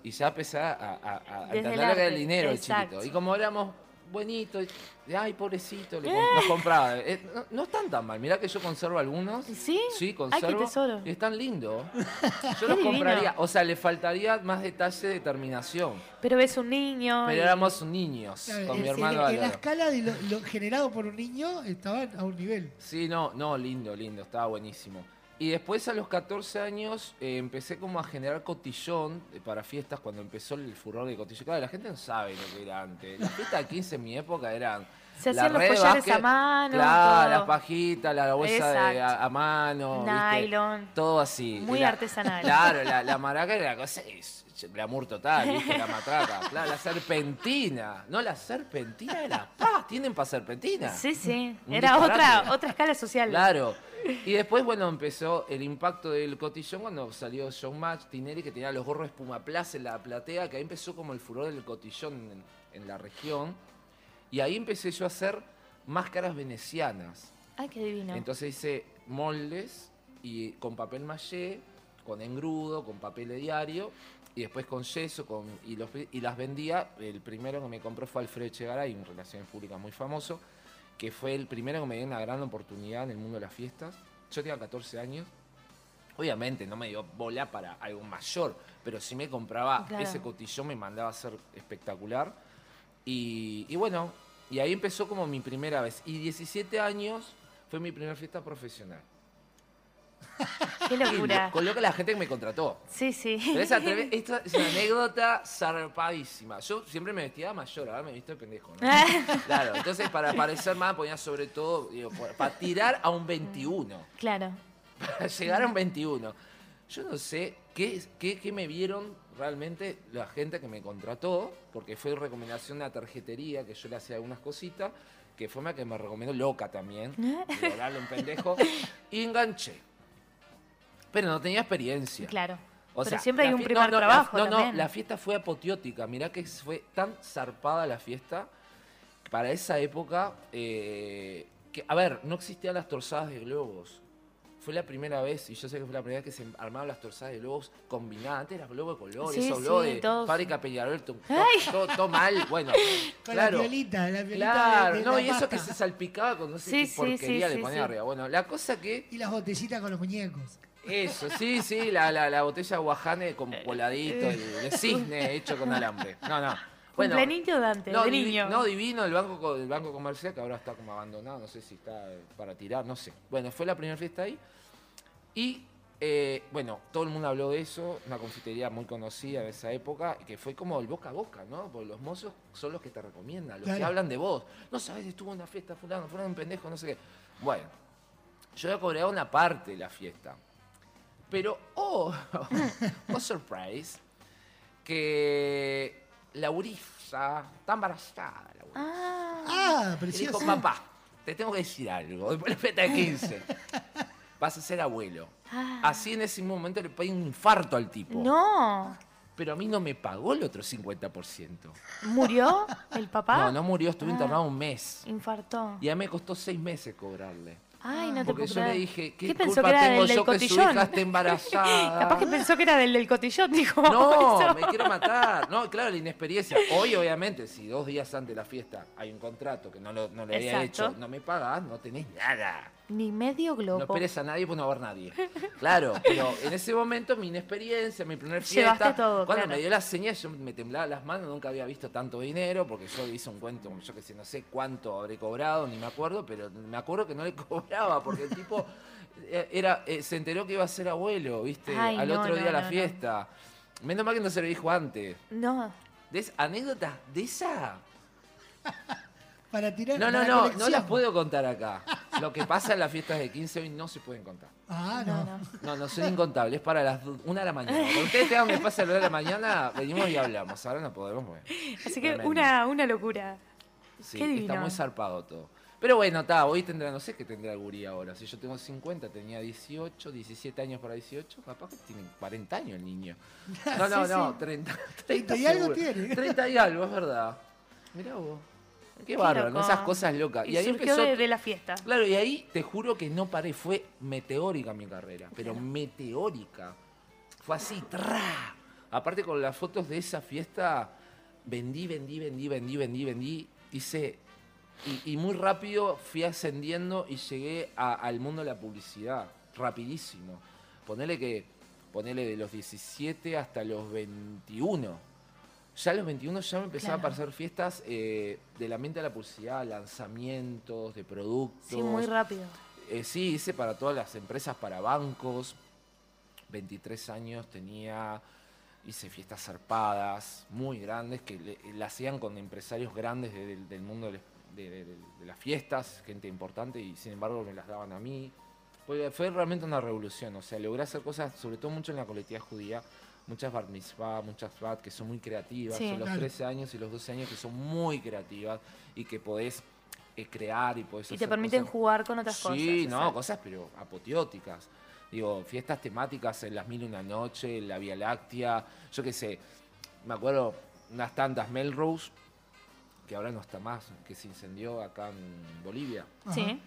Y ya empecé a, a, a- el dinero, el chiquito. Y como éramos buenitos, de, ay, pobrecito, le com- nos compraba. Eh, no, no están tan mal, mirá que yo conservo algunos. ¿Sí? Sí, Ay, conservo. qué tesoro. Y están lindos. Yo los compraría. O sea, le faltaría más detalle de terminación. Pero ves un niño. Pero y- éramos niños Claro, con en- mi en- hermano en, la Álvaro. escala de lo, lo generado por un niño estaban a un nivel. Sí, no, no, lindo, lindo, estaba buenísimo. Y después a los 14 años eh, empecé como a generar cotillón eh, para fiestas cuando empezó el furor de cotillón. Claro, la gente no sabe lo que era antes. Las fiestas de 15 en mi época eran... Se hacían los collares básquet, a mano, Claro, las pajitas, la bolsa de, a, a mano. ¿viste? Nylon. Todo así. Muy La- artesanal. Claro, la, la maraca era la cosa, es glamour total, ¿viste? La matraca. Claro, la serpentina. No, la serpentina era paz. ¿Tienen para serpentina? Sí, sí. Era otra, otra escala social. Claro. Y después, bueno, empezó el impacto del cotillón cuando salió Showmatch Tineri, que tenía los gorros Espumaplaza en la platea, que ahí empezó como el furor del cotillón en, en la región. Y ahí empecé yo a hacer máscaras venecianas. Ay, qué divino. Entonces hice moldes y con papel maché, con engrudo, con papel de diario y después con yeso con, y, los, y las vendía. El primero que me compró fue Alfredo Echegaray, un relaciones públicas muy famoso, que fue el primero que me dio una gran oportunidad en el mundo de las fiestas. Yo tenía 14 años. Obviamente no me dio bola para algo mayor, pero si me compraba Claro. ese cotillón me mandaba a ser espectacular. Y, y bueno, y ahí empezó como mi primera vez. Y 17 años fue mi primera fiesta profesional. Qué locura. Con lo que la gente que me contrató. Sí, sí. Pero esa atreve- esta es una anécdota zarpadísima. Yo siempre me vestía de mayor, ahora me visto de pendejo, ¿no? Claro, entonces para parecer más ponía sobre todo, digo, para tirar a un 21. Claro. Para llegar a un 21. Yo no sé qué, qué, qué me vieron realmente la gente que me contrató, porque fue recomendación de una tarjetería que yo le hacía algunas cositas, que fue una que me recomendó loca también, dale un pendejo, y enganché. Pero no tenía experiencia. Claro. O Pero sea, siempre hay la un primer no, no, la- trabajo No, no, también. la fiesta fue apoteótica. Mirá que fue tan zarpada la fiesta. Para esa época, eh, que, a ver, no existían las torzadas de globos. Fue la primera vez, y yo sé que fue la primera vez que se armaban las torzadas de globos combinadas. Antes era globo de color, Sí, esos globos sí, de todos. fábrica Peñarol, todo, todo mal. Bueno, Con claro. la violita, la violita Claro, de, de no, la y eso que se salpicaba con no sé Sí, qué sí, porquería sí, le ponía sí. arriba. Bueno, la cosa que Y las botecitas con los muñecos. Eso, sí, sí, la, la, la botella guajane con coladito, el de cisne hecho con alambre. No, no. Bueno, Cumpleañito Dante, no, de divi- niño. no, divino el banco, co- el banco comercial que ahora está como abandonado, no sé si está para tirar, no sé. Bueno, fue la primera fiesta ahí. Y eh, bueno, todo el mundo habló de eso, una confitería muy conocida de esa época, que fue como el boca a boca, ¿no? Porque los mozos son los que te recomiendan, los que hablan de vos. No sabes, estuvo en una fiesta fulano, fulano un pendejo, no sé qué. Bueno, yo había cobrado una parte de la fiesta. Pero, oh, oh surprise, que Laurisa está embarazada. Laurisa. Ah, Y dijo, precioso. papá, te tengo que decir algo. Después de la fiesta de 15. Vas a ser abuelo. Así en ese momento le pegué un infarto al tipo. No. Pero a mí no me pagó el otro 50%. ¿Murió el papá? No, no murió, estuve Ah. internado un mes. Infartó. Y a mí me costó seis meses cobrarle. Ay, no te Porque puedo yo le dije, ¿qué, ¿Qué pensó culpa que era tengo del del yo que su cotillón? hija esté embarazada? Capaz que pensó que era del del cotillón, dijo. No, me quiero matar. No, claro, la inexperiencia. Hoy, obviamente, si dos días antes de la fiesta hay un contrato que no lo, no lo había Exacto. hecho, no me pagas, no tenés nada. Ni medio globo. No esperes a nadie, pues no va a haber nadie. Claro, pero en ese momento mi inexperiencia, mi primer fiesta, Llevaste todo, cuando claro. me dio la señal, yo me temblaba las manos, nunca había visto tanto dinero, porque yo hice un cuento, yo que sé, no sé cuánto habré cobrado, ni me acuerdo, pero me acuerdo que no le cobraba, porque el tipo eh, era, eh, se enteró que iba a ser abuelo, ¿viste? Ay, Al no, otro día no, la no. fiesta. Menos mal que no se lo dijo antes. No. ¿De esa- anécdotas de esa? Para tirar. No, no, no, no las puedo contar acá. Lo que pasa en las fiestas de 15 hoy no se pueden contar. Ah, no. No, no, son incontables. Es para las du- una de la mañana. Cuando ustedes tengan que pasar la hora de la mañana, venimos y hablamos. Ahora no podemos. Bueno, Así que una, una locura. sí, Qué divino. está muy zarpado todo. Pero bueno, está, hoy tendrá, no sé qué tendrá el gurí ahora. Si yo tengo 50, tenía 18, 17 años para 18, capaz que tiene 40 años el niño. No, no, Sí, no, sí. 30, 30 y algo seguro. tiene. 30 y algo, es verdad. Mirá vos. Qué bárbaro, ¿no? esas cosas locas. Y, Y ahí surgió empezó de, de la fiesta. Claro, y ahí te juro que no paré, fue meteórica mi carrera, pero meteórica. Fue así, ¡tra! Aparte con las fotos de esa fiesta, vendí, vendí, vendí, vendí, vendí, vendí, hice... Y, y muy rápido fui ascendiendo y llegué a- al mundo de la publicidad, rapidísimo. Ponele que, ponele de los 17 hasta los 21. Ya a los 21 ya me empezaba Claro. a pasar fiestas eh, del ambiente de la publicidad, lanzamientos de productos. Sí, muy rápido. Eh, sí, hice para todas las empresas, para bancos. 23 años tenía, hice fiestas zarpadas, muy grandes, que le- la hacían con empresarios grandes de- del- del mundo de, de- de- de las fiestas, gente importante, y sin embargo me las daban a mí. Fue, fue realmente una revolución, o sea, logré hacer cosas, sobre todo mucho en la colectividad judía, muchas bar mitzvah, muchas bat que son muy creativas, Sí. son los Claro. 13 años y los 12 años que son muy creativas y que podés eh, crear y podés Y te permiten cosas- jugar con otras cosas. Sí, no, exacto. cosas pero apoteóticas. Digo, fiestas temáticas en las mil y una noche, en la Vía Láctea, yo qué sé. Me acuerdo unas tantas Melrose, que ahora no está más, que se incendió acá en Bolivia. Sí.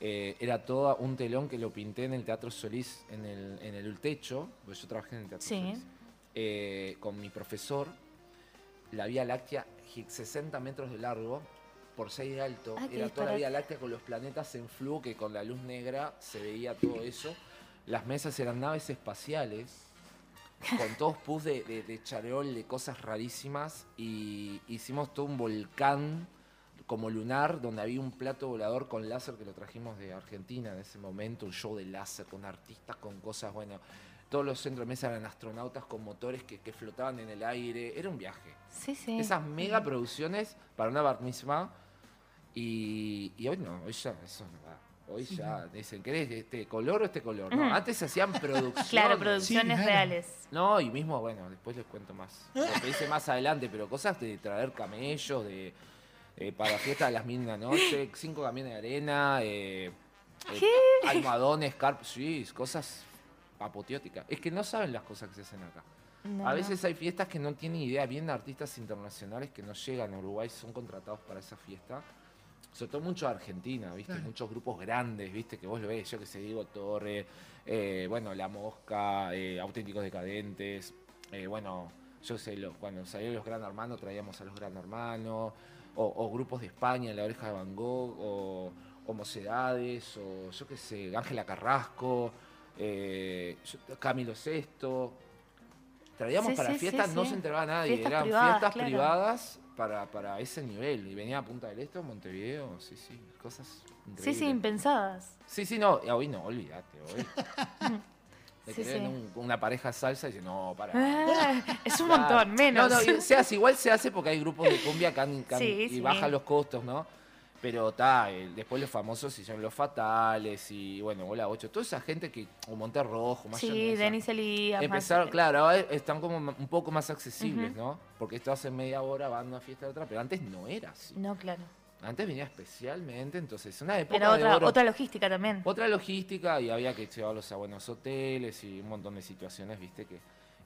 Eh, era todo un telón que lo pinté en el Teatro Solís, en el, en el techo, porque yo trabajé en el Teatro Sí. Solís, eh, con mi profesor. La Vía Láctea, gi- 60 metros de largo, por 6 de alto. Ah, era toda la. Vía Láctea con los planetas en flujo, que con la luz negra se veía todo eso. Las mesas eran naves espaciales, con todos pus de, de, de charol, de cosas rarísimas. Y hicimos todo un volcán como lunar, donde había un plato volador con láser que lo trajimos de Argentina en ese momento, un show de láser con artistas, con cosas, bueno, todos los centros de mesa eran astronautas con motores que, que flotaban en el aire, era un viaje. Sí, sí. Esas mega producciones para una bar mitzvah, y, y hoy no, hoy ya, eso no va. Hoy ya dicen, ¿querés este color o este color? No, antes se hacían producciones. Claro, producciones reales. No, y mismo, bueno, después les cuento más. Lo que hice más adelante, pero cosas de traer camellos, de eh, para fiestas de las mil y una noche, cinco camiones de arena, eh, eh, almohadones, carp, sí, cosas apoteóticas. Es que no saben las cosas que se hacen acá. No, a veces hay fiestas que no tienen idea, vienen artistas internacionales que no llegan a Uruguay, son contratados para esa fiesta. Sobre todo mucho de Argentina, ¿viste? Claro. Muchos grupos grandes, ¿viste? Que vos lo ves, yo que sé, Diego Torre, eh, bueno, La Mosca, eh, Auténticos Decadentes, bueno, yo sé, lo- cuando salieron los Gran Hermanos traíamos a los Gran Hermanos, o, o grupos de España, La Oreja de Van Gogh, o, o Mocedades, o yo qué sé, Ángela Carrasco, eh, Camilo Sesto. Traíamos Sí, para sí, fiestas, sí, no sí. se enteraba nadie, Fiestas eran privadas, fiestas claro. privadas para, para ese nivel. Y venía a Punta del Este, Montevideo, sí, sí, cosas Sí, increíbles. sí, impensadas. Sí, sí, no, hoy no, olvídate, hoy. Te Sí, un- una pareja salsa y dice, no, para. Ah, es un Claro. montón, menos. No, no, se hace, igual se hace porque hay grupos de cumbia que han- que han- Sí, y bajan los costos, ¿no? Pero está, después los famosos hicieron los fatales y bueno, Hola 8, toda esa gente que, o Monterrojo, más Sí, Denis Elías. Empezaron, claro, ahora están como un poco más accesibles. ¿no? Porque esto hace media hora van a una fiesta de otra, pero antes no era así. No, claro. Antes venía especialmente, entonces una época Era de otra, oro. otra logística también. Otra logística y había que llevarlos a buenos hoteles y un montón de situaciones, viste, que,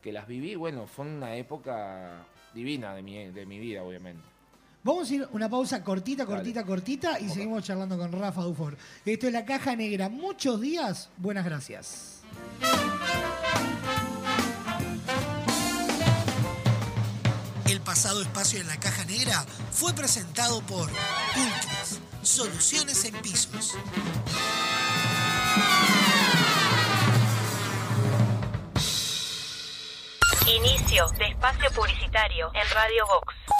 que las viví. Bueno, fue una época divina de mi, de mi vida, obviamente. Vamos a ir una pausa cortita, cortita, cortita y seguimos charlando con Rafa Dufor. Esto es la caja negra. Muchos días, buenas gracias. Pasado espacio en la caja negra fue presentado por Pulcris, Soluciones en Pisos. Inicio de espacio publicitario en Radio Vox.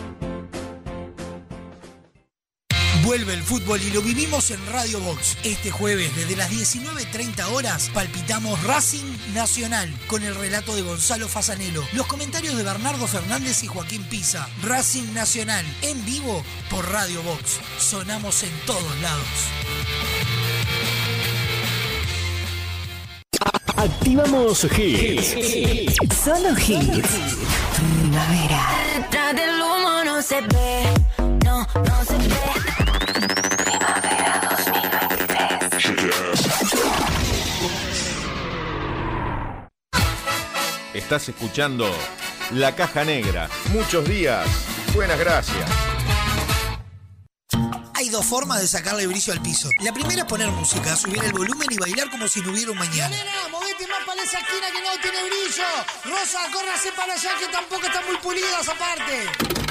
Vuelve el fútbol y lo vivimos en Radio Box. Este jueves, desde las 19.30 horas, palpitamos Racing Nacional con el relato de Gonzalo Fasanelo, los comentarios de Bernardo Fernández y Joaquín Pisa. Racing Nacional, en vivo por Radio Box. Sonamos en todos lados. Activamos hits. Solo hits. Primavera. Detrás del humo no se ve, no, no se ve. Estás escuchando La Caja Negra. Muchos días. Buenas gracias. Hay dos formas de sacarle brillo al piso. La primera es poner música, subir el volumen y bailar como si no hubiera un mañana. Nena, movete más para esa esquina que no tiene brillo. Rosa, córrase para allá que tampoco están muy pulidas aparte.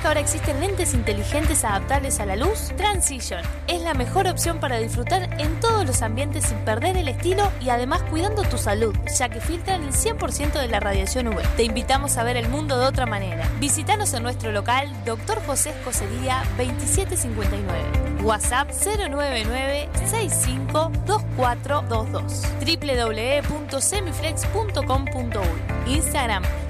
¿Sabías que ahora existen lentes inteligentes adaptables a la luz? Transition es la mejor opción para disfrutar en todos los ambientes sin perder el estilo y además cuidando tu salud, ya que filtran el 100% de la radiación UV. Te invitamos a ver el mundo de otra manera. Visítanos en nuestro local Dr. José Escocería 2759. WhatsApp 099-652422 www.semiflex.com.uy Instagram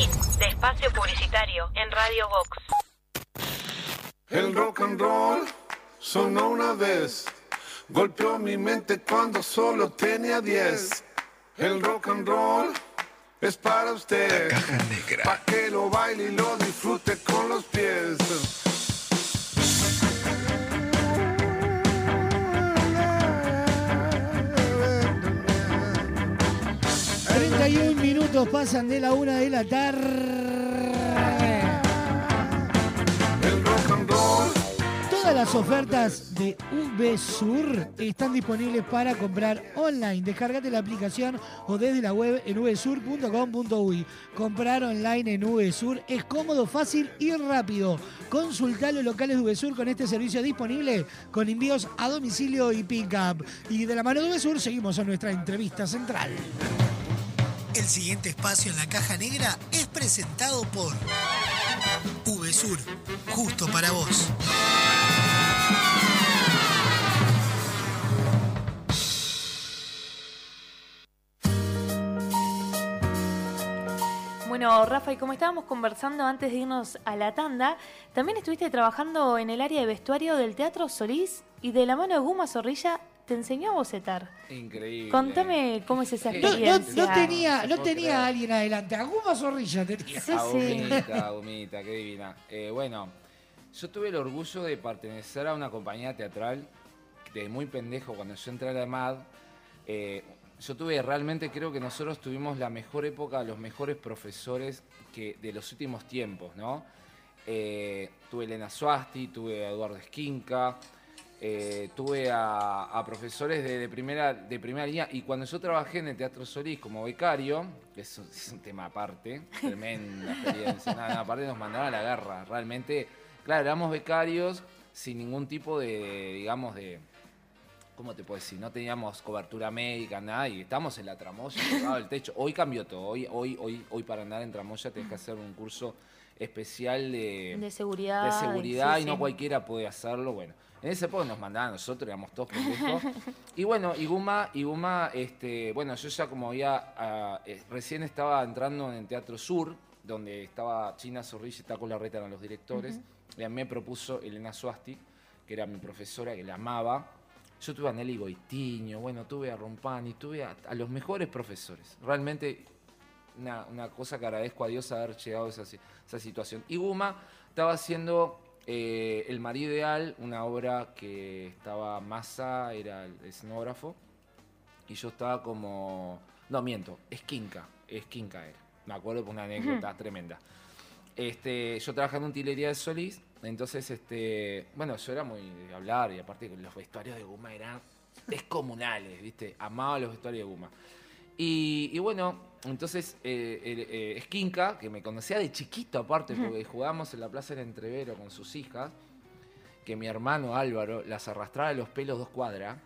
Fin de espacio publicitario en Radio Vox. El rock and roll sonó una vez, golpeó mi mente cuando solo tenía 10. El rock and roll es para usted, pa' que lo baile y lo disfrute con los pies. Minutos pasan de la una de la tarde. Todas las ofertas de VSUR están disponibles para comprar online. Descargate la aplicación o desde la web en vsur.com.uy. Comprar online en VSUR es cómodo, fácil y rápido. Consulta los locales de VSUR con este servicio disponible con envíos a domicilio y pick-up. Y de la mano de VSUR seguimos a nuestra entrevista central. El siguiente espacio en la caja negra es presentado por VSUR, justo para vos. Bueno, Rafa, y como estábamos conversando antes de irnos a la tanda, también estuviste trabajando en el área de vestuario del Teatro Solís y de la mano de Guma Zorrilla te enseñó a bocetar. Increíble. Contame cómo es esa No, no- experiencia. no tenía, no tenía a alguien adelante. Alguna zorrilla tenía. Sí, sí. Agumita, Agumita, qué divina. Eh, bueno, yo tuve el orgullo de pertenecer a una compañía teatral de muy pendejo cuando yo entré a la EMAD. eh, yo tuve realmente, creo que nosotros tuvimos la mejor época, los mejores profesores que de los últimos tiempos, ¿no? Eh, tuve Elena Suasti, tuve a Eduardo Esquinca, eh, tuve a, a profesores de, de primera, de primera línea y cuando yo trabajé en el Teatro Solís como becario, que es un tema aparte, tremenda experiencia, nada, nada, aparte nos mandaron a la guerra, realmente, claro, éramos becarios sin ningún tipo de, digamos, de, ¿cómo te puedo decir? No teníamos cobertura médica, nada, y estamos en la tramoya, pegado al techo. Hoy cambió todo, hoy, hoy, hoy, hoy para andar en tramoya tenés que hacer un curso especial de, De seguridad. de seguridad sí, y no sí. cualquiera puede hacerlo. Bueno, en ese época nos mandaban a nosotros, éramos todos pendejos. y bueno, y Guma, y Guma, este, bueno, yo ya como había, ah, eh, recién estaba entrando en el Teatro Sur, donde estaba China Zorrilla y Taco Larreta eran los directores, y a mí me propuso Elena Suasti, que era mi profesora, que la amaba. Yo tuve a Nelly Goitiño, bueno, tuve a Rompani, tuve a, a los mejores profesores. Realmente una, una cosa que agradezco a Dios haber llegado a esa, esa situación. Y Guma estaba haciendo eh, El Marido Ideal, una obra que estaba Massa, era el escenógrafo, y yo estaba como... No, miento, Esquinca, Esquinca era. Me acuerdo por una anécdota tremenda. Este, yo trabajaba en utilería de Solís, entonces, este, bueno, yo era muy de hablar y aparte los vestuarios de Guma eran descomunales, ¿viste? Amaba los vestuarios de Guma. Y, y bueno, entonces eh, eh, Esquinca, que me conocía de chiquito aparte, porque jugábamos en la Plaza del Entrevero con sus hijas, que mi hermano Álvaro las arrastraba de los pelos dos cuadras.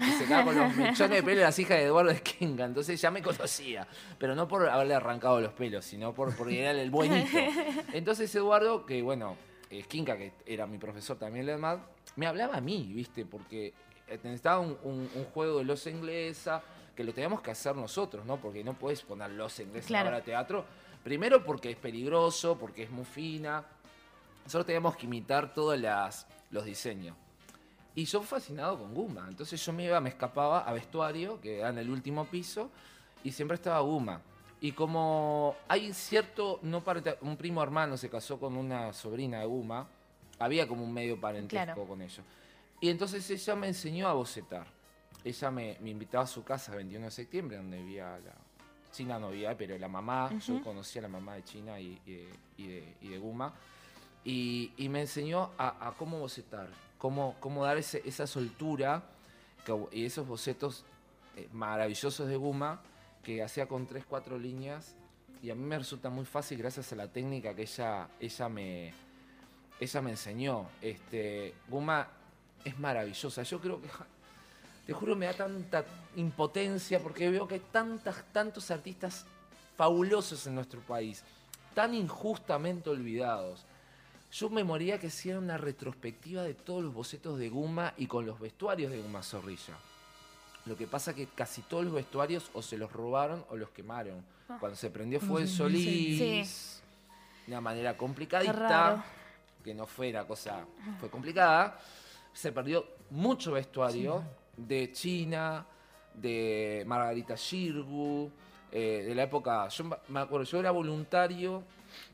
Y se quedaba con los mechones de pelo de las hijas de Eduardo Esquinca. Entonces ya me conocía. Pero no por haberle arrancado los pelos, sino por, porque era el buenito. Entonces Eduardo, que bueno, Esquinca, que era mi profesor también en me hablaba a mí, ¿viste? Porque eh, necesitaba un, un- un juego de losa inglesa, que lo teníamos que hacer nosotros, ¿no? Porque no puedes poner losa inglesa Claro. para teatro. Primero porque es peligroso, porque es muy fina. Nosotros teníamos que imitar todos los diseños. Y yo fascinado con Guma. Entonces yo me iba, me escapaba a vestuario, que era en el último piso, y siempre estaba Guma. Y como hay cierto, no un primo hermano se casó con una sobrina de Guma, había como un medio parentesco Claro. con ellos. Y entonces ella me enseñó a bocetar. Ella me, me invitaba a su casa el 21 de septiembre, donde vivía la... China no vivía, pero la mamá, yo conocía a la mamá de China y, y de, y de- y de Guma. Y, me enseñó a, a cómo bocetar, cómo, cómo dar ese- esa soltura que- y esos bocetos eh, maravillosos de Guma que hacía con tres, cuatro líneas. Y a mí me resulta muy fácil gracias a la técnica que ella, ella, me, ella me enseñó. Este, Guma es maravillosa. Yo creo que, te juro, me da tanta impotencia porque veo que hay tantas, tantos artistas fabulosos en nuestro país, tan injustamente olvidados. Yo me moría que hiciera una retrospectiva de todos los bocetos de Guma y con los vestuarios de Guma Zorrilla. Lo que pasa que casi todos los vestuarios o se los robaron o los quemaron. Ah. Cuando se prendió ¿Cómo fue el Solís, de una manera complicadita, raro. que no fue la cosa, fue complicada. Se perdió mucho vestuario de China, de Margarita Shirgu, eh, de la época, yo me- acuerdo, yo era voluntario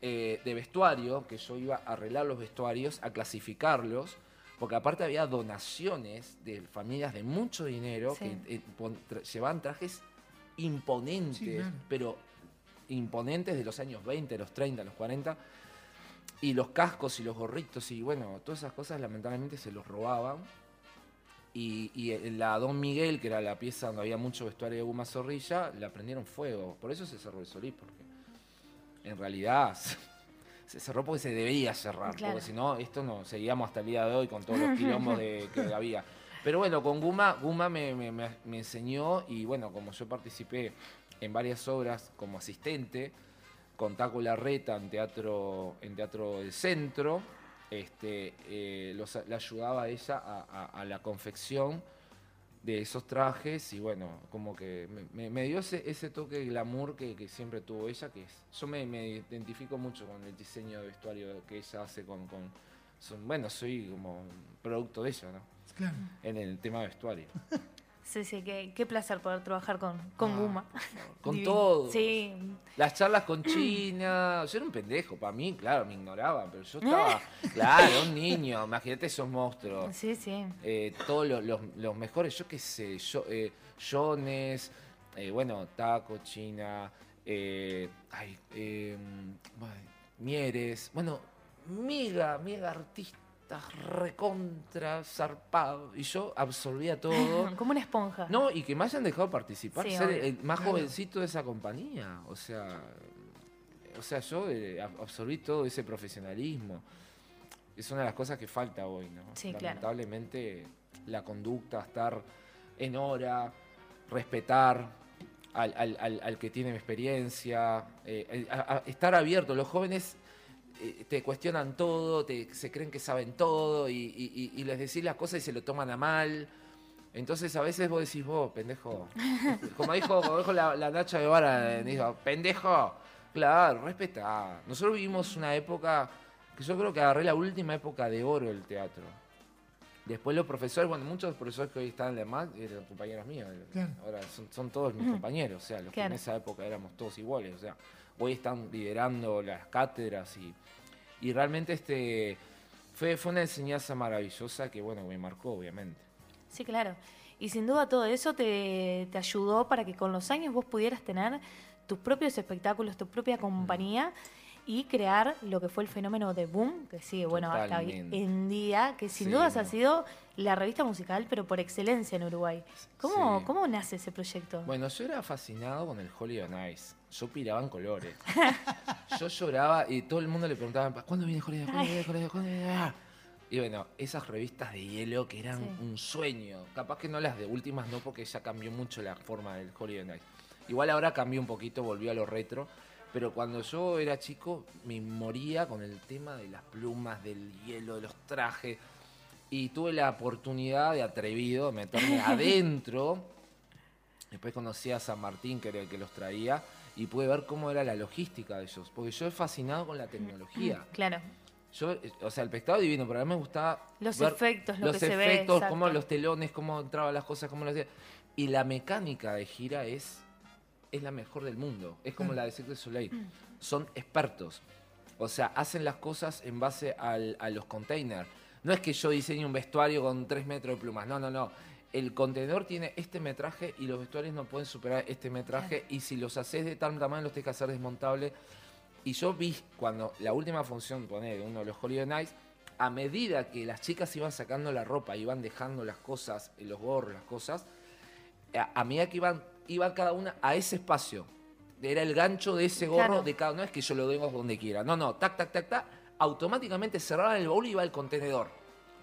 eh, de vestuario, que yo iba a arreglar los vestuarios, a clasificarlos, porque aparte había donaciones de familias de mucho dinero Sí. que eh, pon- tra- llevaban trajes imponentes, Sí, claro. pero imponentes de los años 20, los 30, los 40. Y los cascos y los gorritos y bueno, todas esas cosas lamentablemente se los robaban. Y, la Don Miguel, que era la pieza donde había mucho vestuario de Guma Zorrilla, la prendieron fuego. Por eso se cerró el Solís, porque en realidad se cerró porque se debía cerrar. Claro. Porque si no, esto no, seguíamos hasta el día de hoy con todos los quilombos de, que había. Pero bueno, con Guma, Guma me, me- me- me enseñó y bueno, como yo participé en varias obras como asistente, con Taco Larreta en teatro, en teatro del centro, este, eh, los- le ayudaba a ella a, a- a la confección de esos trajes y bueno, como que me, me- me dio ese, ese toque de glamour que, que siempre tuvo ella, que es, yo me, me identifico mucho con el diseño de vestuario que ella hace con, con son, bueno, soy como producto de ella, ¿no? Claro. En el tema de vestuario. Sí, sí, qué, qué placer poder trabajar con, con Guma. Con Divino. todo. Sí. Las charlas con China, yo era un pendejo, para mí, claro, me ignoraban, pero yo estaba, claro, un niño, imagínate esos monstruos. Sí, sí. Eh, todos los, los- los mejores, yo qué sé, yo, eh, Jones, eh, bueno, Taco, China, ay, bueno, Mieres, bueno, mega, mega recontra zarpados. Y yo absorbía todo. Como una esponja. No, y que me hayan dejado participar, Sí, ser obvio. el más jovencito de esa compañía. O sea, o sea yo eh, ab- absorbí todo ese profesionalismo. Es una de las cosas que falta hoy, ¿no? Sí, claro. Lamentablemente, la conducta, estar en hora, respetar al, al- al- que tiene experiencia, eh, eh, a- a- estar abierto. Los jóvenes te cuestionan todo, te, se creen que saben todo y, y- y- y les decís las cosas y se lo toman a mal. Entonces a veces vos decís, vos, pendejo. Como dijo, como dijo la, la Nacha Guevara, eh, dijo, pendejo. Claro, respetá. Nosotros vivimos una época que yo creo que agarré la última época de oro del teatro. Después los profesores, bueno, muchos profesores que hoy están en la EMAD eran compañeros míos. Claro. Ahora son, son todos mis compañeros, o sea, los que en esa época éramos todos iguales. O sea, hoy están liderando las cátedras y, y realmente este fue, fue una enseñanza maravillosa que, bueno, me marcó, obviamente. Sí, claro. Y sin duda todo eso te, te ayudó para que con los años vos pudieras tener tus propios espectáculos, tu propia compañía y crear lo que fue el fenómeno de Boom, que sigue, bueno, hasta hoy en día, que sin Sí, dudas ha sido la revista musical, pero por excelencia en Uruguay. ¿Cómo, Sí. ¿cómo nace ese proyecto? Bueno, yo era fascinado con el Holy on Ice. Yo piraba en colores. Yo lloraba y todo el mundo le preguntaba, ¿cuándo viene Holy? ¿Cuándo viene Holy? ¿Cuándo viene? Y bueno, esas revistas de hielo que eran Sí. un sueño. Capaz que no las de últimas, no, porque ya cambió mucho la forma del Holy on Ice. Igual ahora cambió un poquito, volvió a lo retro. Pero cuando yo era chico, me moría con el tema de las plumas, del hielo, de los trajes. Y tuve la oportunidad de atrevido de meterme adentro. Después conocí a San Martín, que era el que los traía, y pude ver cómo era la logística de ellos. Porque yo he fascinado con la tecnología. Claro. Yo, eh, o sea, el pescado divino, pero a mí me gustaba Los ver efectos, lo los que se ve, efectos, cómo los telones, cómo entraban las cosas, cómo lo hacía. Y la mecánica de gira es, es la mejor del mundo. Es como Mm. la de Cirque du Soleil. Son expertos. O sea, hacen las cosas en base al- a los containers. No es que yo diseñe un vestuario con 3 metros de plumas. No, no, no. El contenedor tiene este metraje y los vestuarios no pueden superar este metraje. Y si los haces de tal tamaño, los tenés que hacer desmontables. Y yo vi cuando la última función, poner uno de los Hollywood Nights, a medida que las chicas iban sacando la ropa, iban dejando las cosas, los gorros, las cosas, a, a medida que iban, cada una a ese espacio. Era el gancho de ese gorro Claro. de cada uno, es que yo lo dejo donde quiera. No, no, tac, tac, tac, tac, automáticamente cerraban el baúl y iba al contenedor.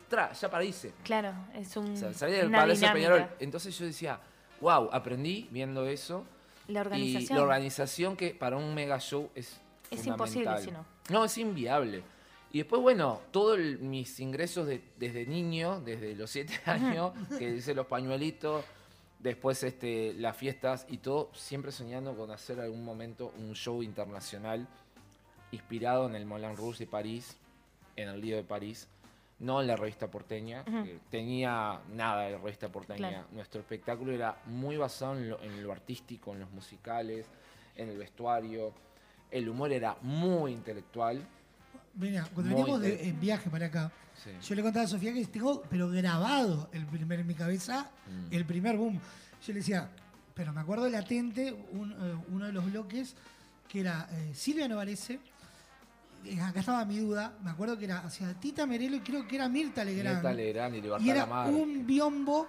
Tra, ya para irse. Claro, es un, O sea, salía del Palacio dinámica. Peñarol. Entonces yo decía, wow, aprendí viendo eso. La Y organización. la organización que para un mega show es Es imposible, si no. No, es inviable. Y después, bueno, todos mis ingresos de- desde niño, desde los siete años, que hice los pañuelitos, después este, las fiestas y todo, siempre soñando con hacer algún momento un show internacional inspirado en el Moulin Rouge de París, en el Lío de París, no en la revista porteña, que tenía nada de revista porteña. Claro. Nuestro espectáculo era muy basado en lo, en lo artístico, en los musicales, en el vestuario. El humor era muy intelectual. Mira, cuando Muy veníamos de, en viaje para acá, Sí. yo le contaba a Sofía que tengo, pero grabado el primer en mi cabeza, Mm. el primer boom. Yo le decía, pero me acuerdo latente, un, eh, uno de los bloques que era eh, Silvia Novarese. Eh, Acá estaba mi duda. Me acuerdo que era hacia Tita Merelo y creo que era Mirta Legrand. Mirta Legrand y Libertad Y era un biombo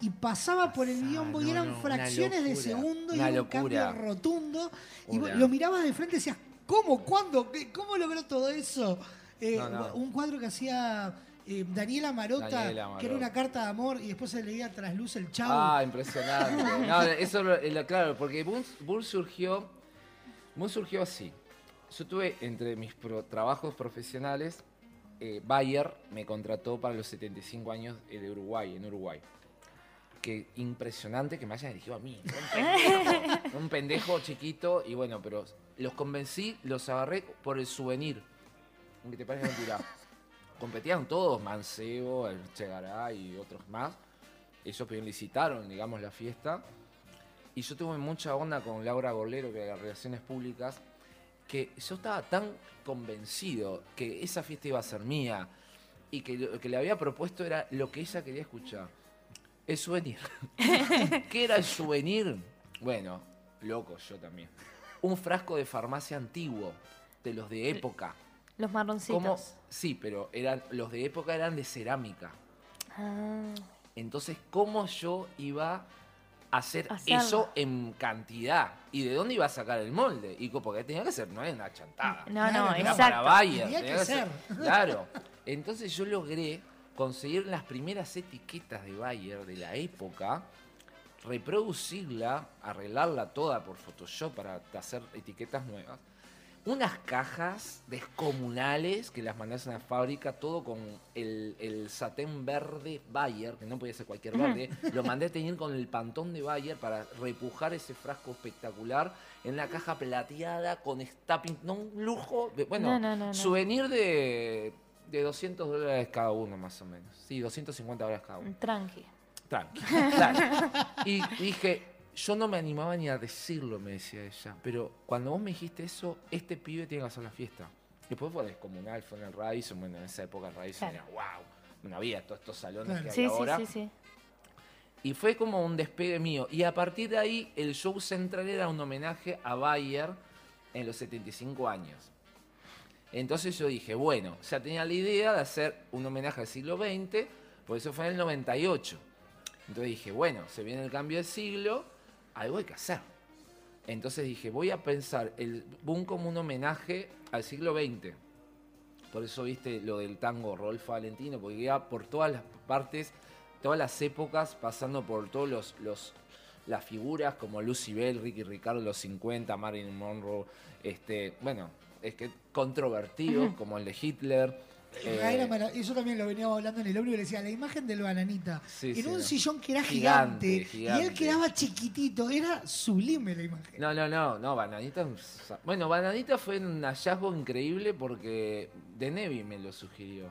y pasaba por el biombo y eran no, fracciones de segundo y una un locura. cambio rotundo. Y vos lo mirabas de frente y decías, ¿cómo? ¿Cuándo? ¿Qué- ¿Cómo logró todo eso? Eh, No, no. Un cuadro que hacía eh, Daniela Marota, Daniela que era una carta de amor y después se leía tras luz el chavo. Ah, impresionante. No, eso, lo- lo- claro, porque Bull surgió, Bull surgió así. Yo tuve entre mis pro- trabajos profesionales, eh, Bayer me contrató para los 75 años eh, de Uruguay, en Uruguay. Que impresionante que me hayan elegido a mí. Un pendejo, un pendejo chiquito y bueno, pero los convencí, los agarré por el souvenir. Aunque te parece mentira. Competían todos, Mancebo, el Chegaray y otros más. Ellos licitaron, digamos, la fiesta. Y yo tuve mucha onda con Laura Gorlero, que era Relaciones Públicas, que yo estaba tan convencido que esa fiesta iba a ser mía y que lo que le había propuesto era lo que ella quería escuchar. El souvenir. ¿Qué era el souvenir? Bueno, loco yo también. Un frasco de farmacia antiguo, de los de época. Los marroncitos. Sí, pero eran, los de época eran de cerámica. Ah, Entonces, ¿cómo yo iba hacer Hacerlo. eso en cantidad? ¿Y de dónde iba a sacar el molde? Y co- porque tenía que ser, no era una chantada. No, no, Era exacto. para Bayer, Tenía tenía que que ser- ser. Claro. Entonces yo logré conseguir las primeras etiquetas de Bayer de la época, reproducirla, arreglarla toda por Photoshop para hacer etiquetas nuevas. Unas cajas descomunales que las mandás a una fábrica, todo con el, el satén verde Bayer, que no podía ser cualquier verde. Lo mandé a teñir con el pantón de Bayer para repujar ese frasco espectacular en una caja plateada con stamping. No, un lujo. de- bueno, No, no, no, no. souvenir de, de 200 dólares cada uno, más o menos. Sí, 250 dólares cada uno. tranqui. Tranqui. claro. Y dije, yo no me animaba ni a decirlo, me decía ella. Pero cuando vos me dijiste eso, este pibe tiene que hacer la fiesta. Después fue descomunal, fue en el Radisson. Bueno, en esa época el Radisson Claro. era wow. No había todos estos salones Claro. que hay Sí, sí, ahora. sí, sí. Y fue como un despegue mío. Y a partir de ahí, el show central era un homenaje a Bayer en los 75 años. Entonces yo dije, bueno, ya tenía la idea de hacer un homenaje al siglo XX, por eso fue en el 98. Entonces dije, bueno, se viene el cambio de siglo, algo hay que hacer. Entonces dije, voy a pensar el boom como un homenaje al siglo XX. Por eso viste lo del tango Rolfo Valentino, porque iba por todas las partes, todas las épocas, pasando por todos los, los las figuras como Lucy Bell, Ricky Ricardo, los 50, Marilyn Monroe, este, bueno, es que controvertidos, como el de Hitler. Eh, Era eso también lo veníamos hablando en el ómnibus, le decía, la imagen del bananita, Sí, en sí, un no. sillón que era Gigante, gigante, y él quedaba chiquitito, era sublime la imagen. No, no, no, no, Bananita. Bueno, Bananita fue un hallazgo increíble porque De Nevi me lo sugirió.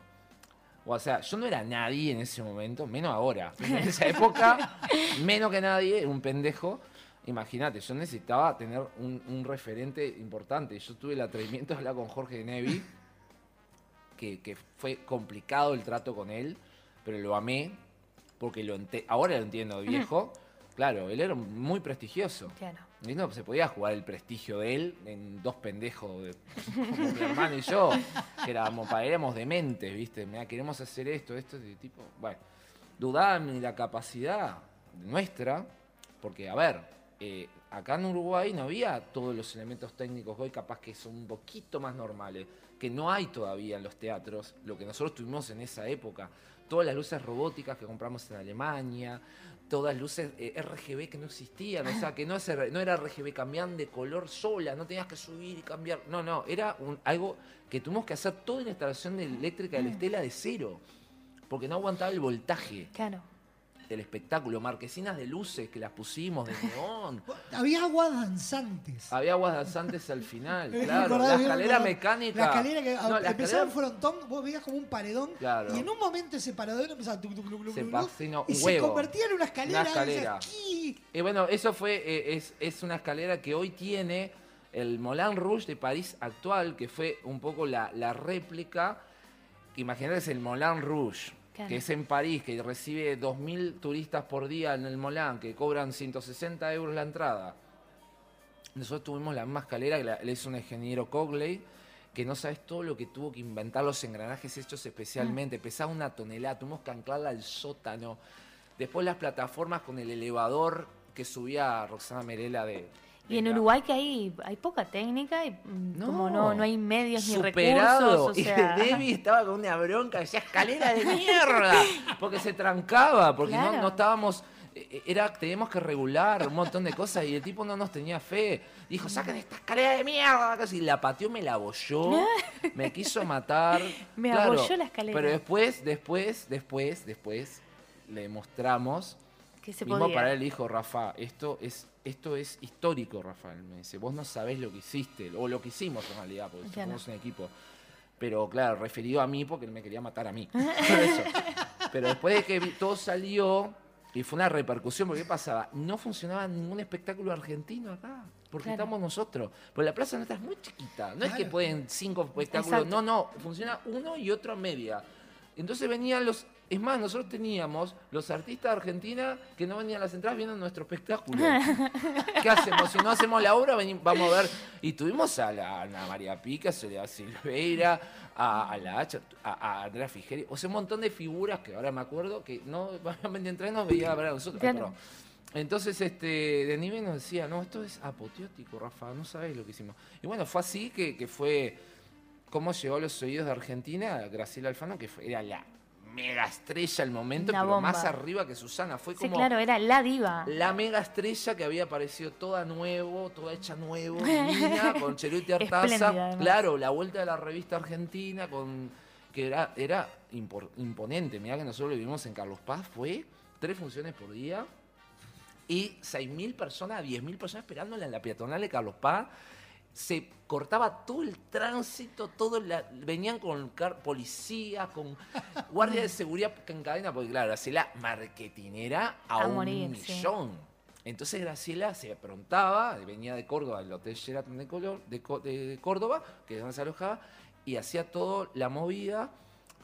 O sea, yo no era nadie en ese momento, menos ahora. En esa época, menos que nadie, un pendejo. Imagínate, yo necesitaba tener un, un referente importante. Yo tuve el atrevimiento de hablar con Jorge De Nevi, que, que fue complicado el trato con él, pero lo amé, porque lo ente- ahora lo entiendo de viejo. Claro, él era muy prestigioso. Claro. Y no se podía jugar el prestigio de él en dos pendejos de- como mi hermano y yo, que éramos, éramos dementes, ¿viste? Mira, queremos hacer esto, esto, de tipo. Bueno, dudaban de la capacidad nuestra, porque, a ver, eh, acá en Uruguay no había todos los elementos técnicos hoy, capaz que son un poquito más normales, que no hay todavía en los teatros, lo que nosotros tuvimos en esa época. Todas las luces robóticas que compramos en Alemania, todas luces eh, RGB que no existían, o sea, que no, es no era RGB, cambiaban de color sola, no tenías que subir y cambiar. No, no, era un- algo que tuvimos que hacer toda la instalación de eléctrica de la estela de cero, porque no aguantaba el voltaje Claro. Del espectáculo, marquesinas de luces que las pusimos de neón. Había aguas danzantes. Había aguas danzantes al final, claro. La escalera mecánica. La escalera que No, la empezaba en frontón, vos veías como un paredón. Claro. Y en un momento ese paredón empezaba tuc, tuc, tuc, Se y se convertía en una escalera. Una escalera. Y bueno, eso fue, eh, es, es una escalera que hoy tiene el Moulin Rouge de París actual, que fue un poco la, la réplica. es el Moulin Rouge, Claro. que es en París, que recibe 2.000 turistas por día en el Moulin, que cobran 160 euros la entrada. nosotros tuvimos la misma escalera que la, le hizo un ingeniero Cogley, que no sabes todo lo que tuvo que inventar los engranajes hechos especialmente. Pesaba una tonelada, tuvimos que anclarla al sótano. Después las plataformas con el elevador que subía Roxana Merela de... Y en Uruguay que hay, hay poca técnica y mm, como no, no hay medios ni superado. recursos. O Y sea, Debbie estaba con una bronca, decía escalera de mierda, porque se trancaba, porque no, Claro. no estábamos, eh, era, teníamos que regular un montón de cosas y el tipo no nos tenía fe. Dijo, saquen esta escalera de mierda, casi la pateó, me la abolló, me quiso matar. Me Claro, abolló la escalera. Pero después, después, después, después, le mostramos. que se Mismo podía. para él dijo, Rafa, esto es, esto es histórico, Rafael. Me dice, vos no sabés lo que hiciste, o lo que hicimos en realidad, porque Claro. somos un equipo. Pero claro, referido a mí porque él me quería matar a mí. Eso. Pero después de que todo salió, y fue una repercusión, porque ¿qué pasaba? No funcionaba ningún espectáculo argentino acá. Porque Claro. estamos nosotros. Porque la plaza nuestra es muy chiquita. No es que pueden cinco espectáculos. Exacto. No, no. Funciona uno y otro a media. Entonces venían los. Es más, nosotros teníamos los artistas de Argentina que no venían a las entradas viendo nuestro espectáculo. ¿Qué hacemos? Si no hacemos la obra, veni- vamos a ver. Y tuvimos a, la, Ana María Pica, a Soledad Silveira, a, a la Hacha, a, a Andrea Figeri. O sea, un montón de figuras que ahora me acuerdo que no entre nos veía a ver a nosotros. Ay, Claro. perdón. Entonces, este, de nivel nos decía, no, esto es apoteótico, Rafa, no sabes lo que hicimos. Y bueno, fue así que, que fue cómo llegó a los oídos de Argentina Graciela Alfano, que fue- era la mega estrella al momento, Una pero bomba. más arriba que Susana. Fue Sí, como claro, era la diva. la mega estrella que había aparecido toda nuevo, toda hecha nuevo, divina, con Cheruti Artaza. Claro, la vuelta de la revista argentina con que era, era impor- imponente. Mirá que nosotros lo vivimos en Carlos Paz, fue tres funciones por día y 6.000 personas, 10.000 personas esperándola en la peatonal de Carlos Paz. Se cortaba todo el tránsito, todo la- venían con car- policías, con guardias de seguridad en cadena, porque claro, Graciela marketinera a, A un morir, sí. millón. Entonces Graciela se aprontaba, venía de Córdoba, del Hotel Sheraton de, Color- de de Córdoba, que es donde se alojaba, y hacía toda la movida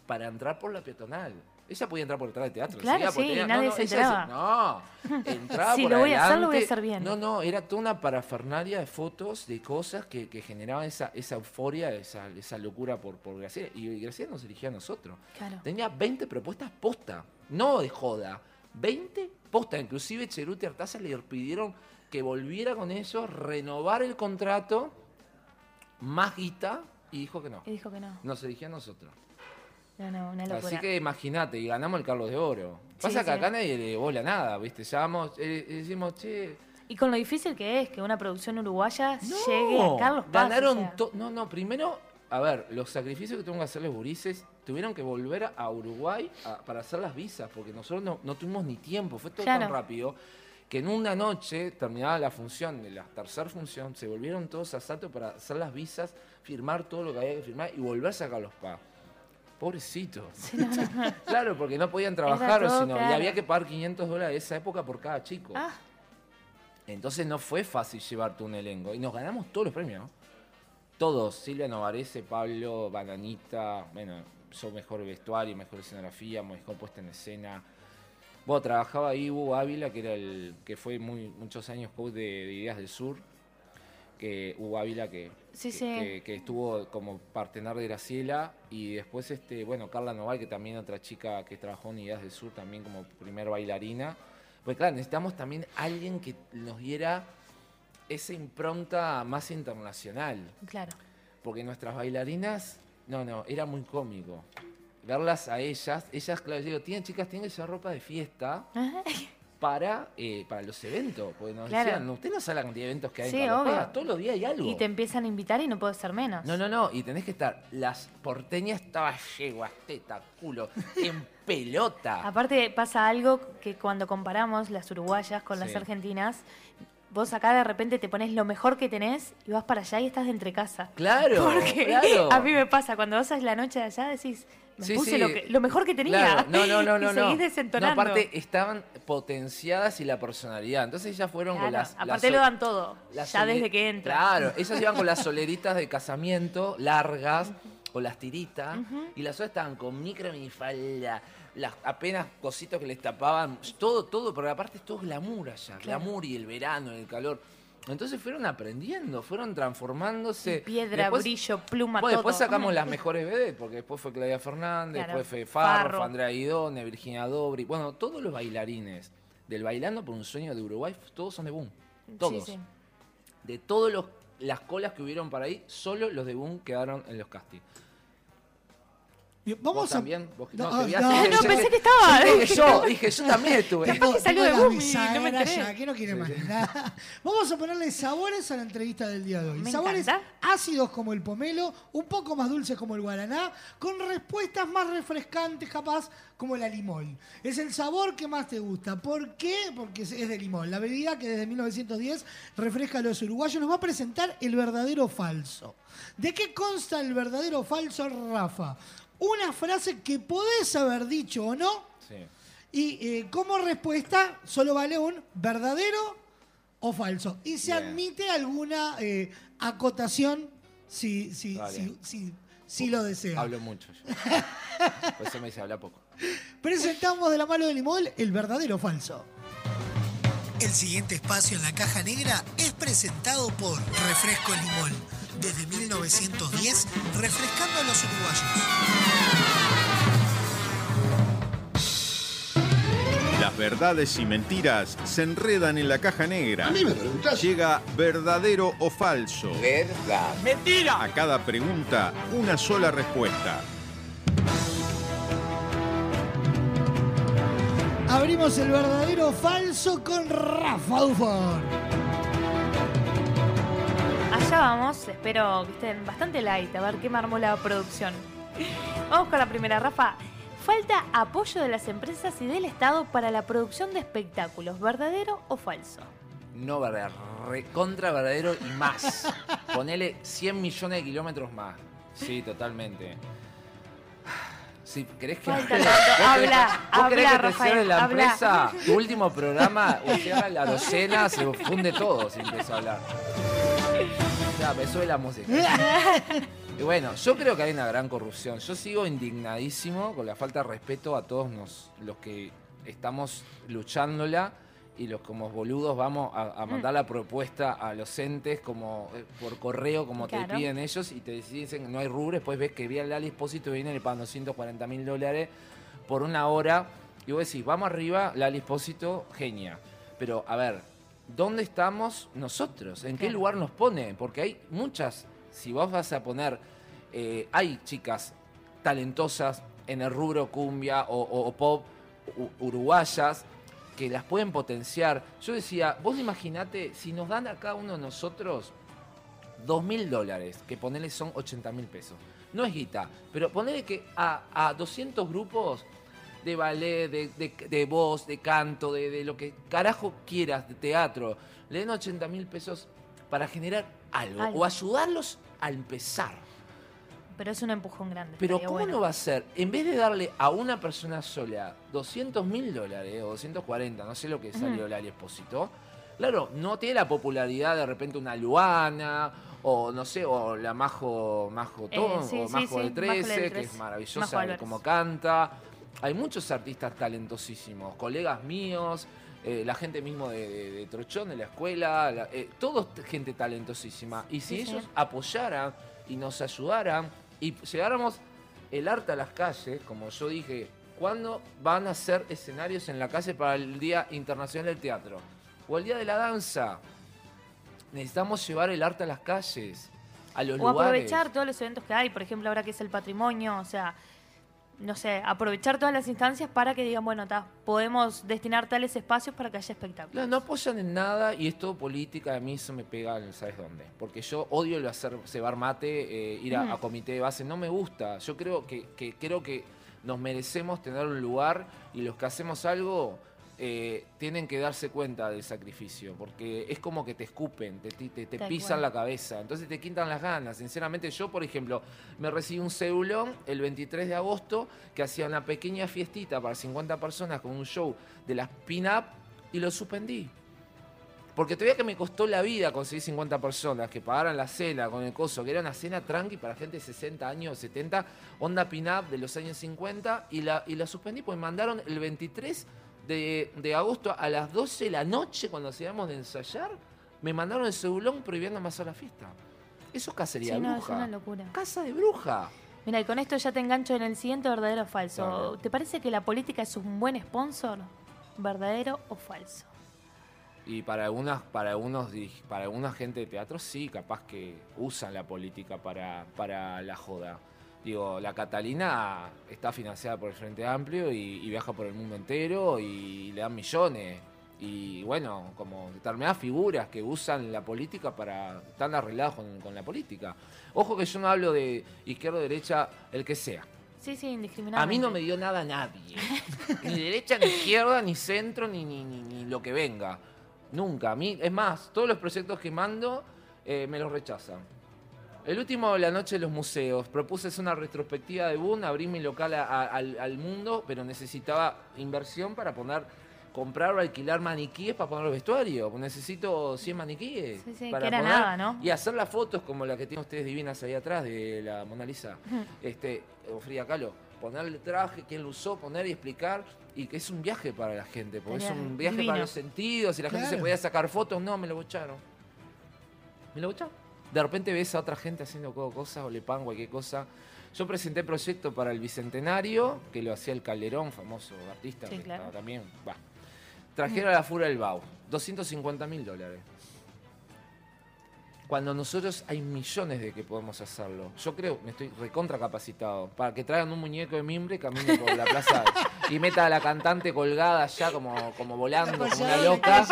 para entrar por la peatonal. Ella podía entrar por detrás del teatro. Claro, sí, tenía- nadie no, se ella decía, enteraba. no, entraba Si por lo voy a hacer, lo voy a adelante. hacer bien. No, no, era toda una parafernalia de fotos, de cosas que, que generaban esa, esa euforia, esa, esa locura por, por Graciela. Y Graciela nos eligió a nosotros. Claro. Tenía 20 propuestas posta, no de joda. 20 posta. Inclusive Cheruti Artaza le pidieron que volviera con ellos, renovar el contrato, más guita, y dijo que no. Y dijo que no. Nos eligió a nosotros. No, no, una locura. Así que imagínate, y ganamos el Carlos de Oro. Pasa Sí, que sí. acá nadie le bola nada, ¿viste? Llamamos, eh, eh, decimos, che, Y con lo difícil que es que una producción uruguaya llegue a Carlos Paz. Ganaron o sea. to- No, no, primero, a ver, los sacrificios que tuvieron que hacer los gurises, tuvieron que volver a Uruguay a- para hacer las visas, porque nosotros no, no tuvimos ni tiempo, fue todo tan rápido que en una noche, terminada la función, de la tercera función, se volvieron todos a Sato para hacer las visas, firmar todo lo que había que firmar y volverse a Carlos Paz. Pobrecitos. claro, porque no podían trabajar, todo sino, y había que pagar 500 dólares de esa época por cada chico. Ah. Entonces no fue fácil llevarte un elenco. Y nos ganamos todos los premios. ¿no? Todos. Silvia Novarese, Pablo, Bananita, bueno, yo mejor vestuario, mejor escenografía, mejor puesta en escena. Bueno, trabajaba ahí Hugo Ávila, que era el que fue muy, muchos años coach de, de Ideas del Sur. Que Hugo Ávila que, Sí, que, sí. que- que estuvo como partenar de Graciela. Y después, este, bueno, Carla Noval, que también otra chica que trabajó en Ideas del Sur, también como primer bailarina. Pues claro, necesitamos también alguien que nos diera esa impronta más internacional. Claro. Porque nuestras bailarinas, no, no, era muy cómico. Verlas a ellas, ellas, claro, yo digo, tienen chicas, tienen llevar ropa de fiesta para, eh, para los eventos. Porque nos Claro. decían, usted no sabe la cantidad de eventos que hay Sí, en Carlos obvio. Paz, todos los días hay algo. Y te empiezan a invitar y no puede ser menos. No, no, no, y tenés que estar, las porteñas estaba yeguas, teta, culo, en pelota. Aparte pasa algo que cuando comparamos las uruguayas con las argentinas, vos acá de repente te pones lo mejor que tenés y vas para allá y estás de entre casa. Claro, Porque claro. a mí me pasa, cuando vas a la noche de allá decís, me Sí, puse sí. Lo, que- lo mejor que tenía. Claro, No, no, no, no. y no. seguís desentonando. No, aparte estaban potenciadas y la personalidad. Entonces ellas fueron con las. aparte las- lo dan todo, ya desde que entran. Claro, ellas iban con las soleritas de casamiento, largas, o las tiritas, y las otras estaban con micro minifalda, las apenas cositos que les tapaban, todo, todo, pero aparte es todo glamour allá, glamour y el verano, el calor. Entonces fueron aprendiendo, fueron transformándose. Piedra, Después- brillo, pluma, Bueno, después todo. sacamos las mejores vedettes, porque después fue Claudia Fernández, Claro. después fue Farro, Farro. fue Andrea Guidone, Virginia Dobri. Bueno, todos los bailarines del Bailando por un Sueño de Uruguay, todos son de Boom. Todos. Sí, sí. De todas las colas que hubieron para ahí, solo los de Boom quedaron en los castings. Bien, ¿Vos Vamos a. también? ¿Vos- No, no, te vi no, pensé que- que estaba. yo dije yo, dije, yo también estuve. Tipo, que salió de y no me enteré. ya, que no quiere más nada. Vamos a ponerle sabores a la entrevista del día de hoy. Me sabores encanta. ácidos como el pomelo, un poco más dulces como el guaraná, con respuestas más refrescantes capaz como la limón. Es el sabor que más te gusta. ¿Por qué? Porque es es de limón. La bebida que desde 1910 refresca a los uruguayos nos va a presentar el verdadero falso. ¿De qué consta el verdadero falso, Rafa? Una frase que podés haber dicho o no, Sí. y eh, como respuesta solo vale un verdadero o falso. Y se Bien. admite alguna eh, acotación si, si, si- si lo desea. Hablo mucho yo. Por eso me dice, habla poco. Presentamos de la mano de Limón el verdadero o falso. El siguiente espacio en la caja negra es presentado por Refresco Limón. Desde 1910, refrescando a los uruguayos. Las verdades y mentiras se enredan en la caja negra. Llega verdadero o falso. Verdad. Mentira. A cada pregunta, una sola respuesta. Abrimos el verdadero o falso con Rafa. Allá vamos, espero que estén bastante light, a ver qué me armó la producción. Vamos con la primera, Rafa. Falta apoyo de las empresas y del Estado para la producción de espectáculos, ¿verdadero o falso? No verdadero, contra verdadero y más. Ponele 100 millones de kilómetros más. Sí, totalmente. Si querés que Falta ¿Vos Habla, querés habla, que te cierre la habla. empresa? Tu último programa, o cierra la docena, se funde todo si empiezo a hablar. Ya, me sube la música. Y bueno, yo creo que hay una gran corrupción. Yo sigo indignadísimo con la falta de respeto a todos nos- los que estamos luchándola y los como boludos vamos a, a mandar la propuesta a los entes como eh, por correo, como te Claro. piden ellos, y te dicen que no hay rubro, después ves que viene el Expósito y viene le pagan 240 mil dólares por una hora. Y vos decís, vamos arriba, Lali Expósito, genia. Pero, a ver, ¿dónde estamos nosotros? ¿En qué lugar nos pone? Porque hay muchas, si vos vas a poner, eh, hay chicas talentosas en el rubro cumbia o, o- o pop uruguayas que las pueden potenciar. Yo decía, vos imaginate, si nos dan a cada uno de nosotros dos mil dólares, que ponele son 80 mil pesos. No es guita, pero ponele que a, a 200 grupos de ballet, de, de, de voz, de canto, de, de lo que carajo quieras, de teatro, le den 80 mil pesos para generar algo, Algo. o ayudarlos a empezar. Pero es un empujón grande. Pero ¿cómo bueno. no va a ser? En vez de darle a una persona sola 200 mil dólares o 240, no sé lo que salió Ujú. el Expósito, claro, no tiene la popularidad de repente una Luana o no sé, o la Majo, Majo Eh, sí, o Majo sí, de Majo 13, de que 13. es maravillosa cómo canta. Hay muchos artistas talentosísimos, colegas míos, eh, la gente mismo de, de- de Trochón, de la escuela, la- eh, todos gente talentosísima. Y si Sí, sí. ellos apoyaran y nos ayudaran y lleváramos el arte a las calles, como yo dije, ¿cuándo van a ser escenarios en la calle para el Día Internacional del Teatro? O el Día de la Danza. Necesitamos llevar el arte a las calles, a los O lugares. aprovechar todos los eventos que hay, por ejemplo, ahora que es el patrimonio, o sea, no sé, aprovechar todas las instancias para que digan, bueno, ta, podemos destinar tales espacios para que haya espectáculos. No, no apoyan en nada y es todo política. A mí eso me pega, ¿sabes dónde? Porque yo odio el hacer cebar mate, eh, ir a, a comité de base. No me gusta. Yo creo que, que- creo que nos merecemos tener un lugar y los que hacemos algo eh, tienen que darse cuenta del sacrificio. Porque es como que te escupen, te, te- te pisan cual. la cabeza. Entonces te quitan las ganas. Sinceramente, yo, por ejemplo, me recibí un cedulón el 23 de agosto que hacía una pequeña fiestita para 50 personas con un show de las pin-up y lo suspendí. Porque todavía que me costó la vida conseguir 50 personas que pagaran la cena con el coso, que era una cena tranqui para gente de 60 años, 70, onda pin-up de los años 50, y la, y la suspendí porque me mandaron el 23 de, de agosto a las 12 de la noche, cuando íbamos de ensayar, me mandaron el cedulón prohibiendo más a la fiesta. Eso es cacería Sí, de no, es bruja. una locura. Casa de bruja. Mira, y con esto ya te engancho en el siguiente verdadero o falso. ¿Te parece que la política es un buen sponsor? ¿Verdadero o falso? Y para algunas, para algunos para alguna gente de teatro sí, capaz que usan la política para, para la joda. Digo, la Catalina está financiada por el Frente Amplio y, y viaja por el mundo entero y le dan millones. Y bueno, como determinadas figuras que usan la política para. están arregladas con, con la política. Ojo que yo no hablo de izquierda o derecha, el que sea. Sí, sí, indiscriminadamente. A mí no me dio nada nadie. ni derecha, ni izquierda, ni centro, ni, ni, ni, ni lo que venga. Nunca. A mí, es más, todos los proyectos que mando eh, me los rechazan. El último de la noche de los museos. Propuse hacer una retrospectiva de Boone, abrir mi local a- a- al, al mundo, pero necesitaba inversión para poner, comprar o alquilar maniquíes para poner los vestuarios. Necesito 100 maniquíes. Sí, sí, para que era poner- nada, ¿no? Y hacer las fotos como la que tienen ustedes divinas ahí atrás de la Mona Lisa. Este, o Frida Kahlo. Ponerle traje, quién lo usó, poner y explicar. Y que es un viaje para la gente, porque es un viaje divino. para los sentidos. Y la gente se podía sacar fotos. No, me lo bocharon. Me lo bocharon. De repente ves a otra gente haciendo co- cosas o le pagan cualquier cosa. Yo presenté proyecto para el Bicentenario, que lo hacía el Calderón, famoso artista, Sí, que claro. también. Va. Trajeron a la Fura del Bau, 250 mil dólares. Cuando nosotros hay millones de que podemos hacerlo. Yo creo, me estoy recontra capacitado. Para que traigan un muñeco de mimbre y camine por la plaza y meta a la cantante colgada allá como, como volando, como una loca.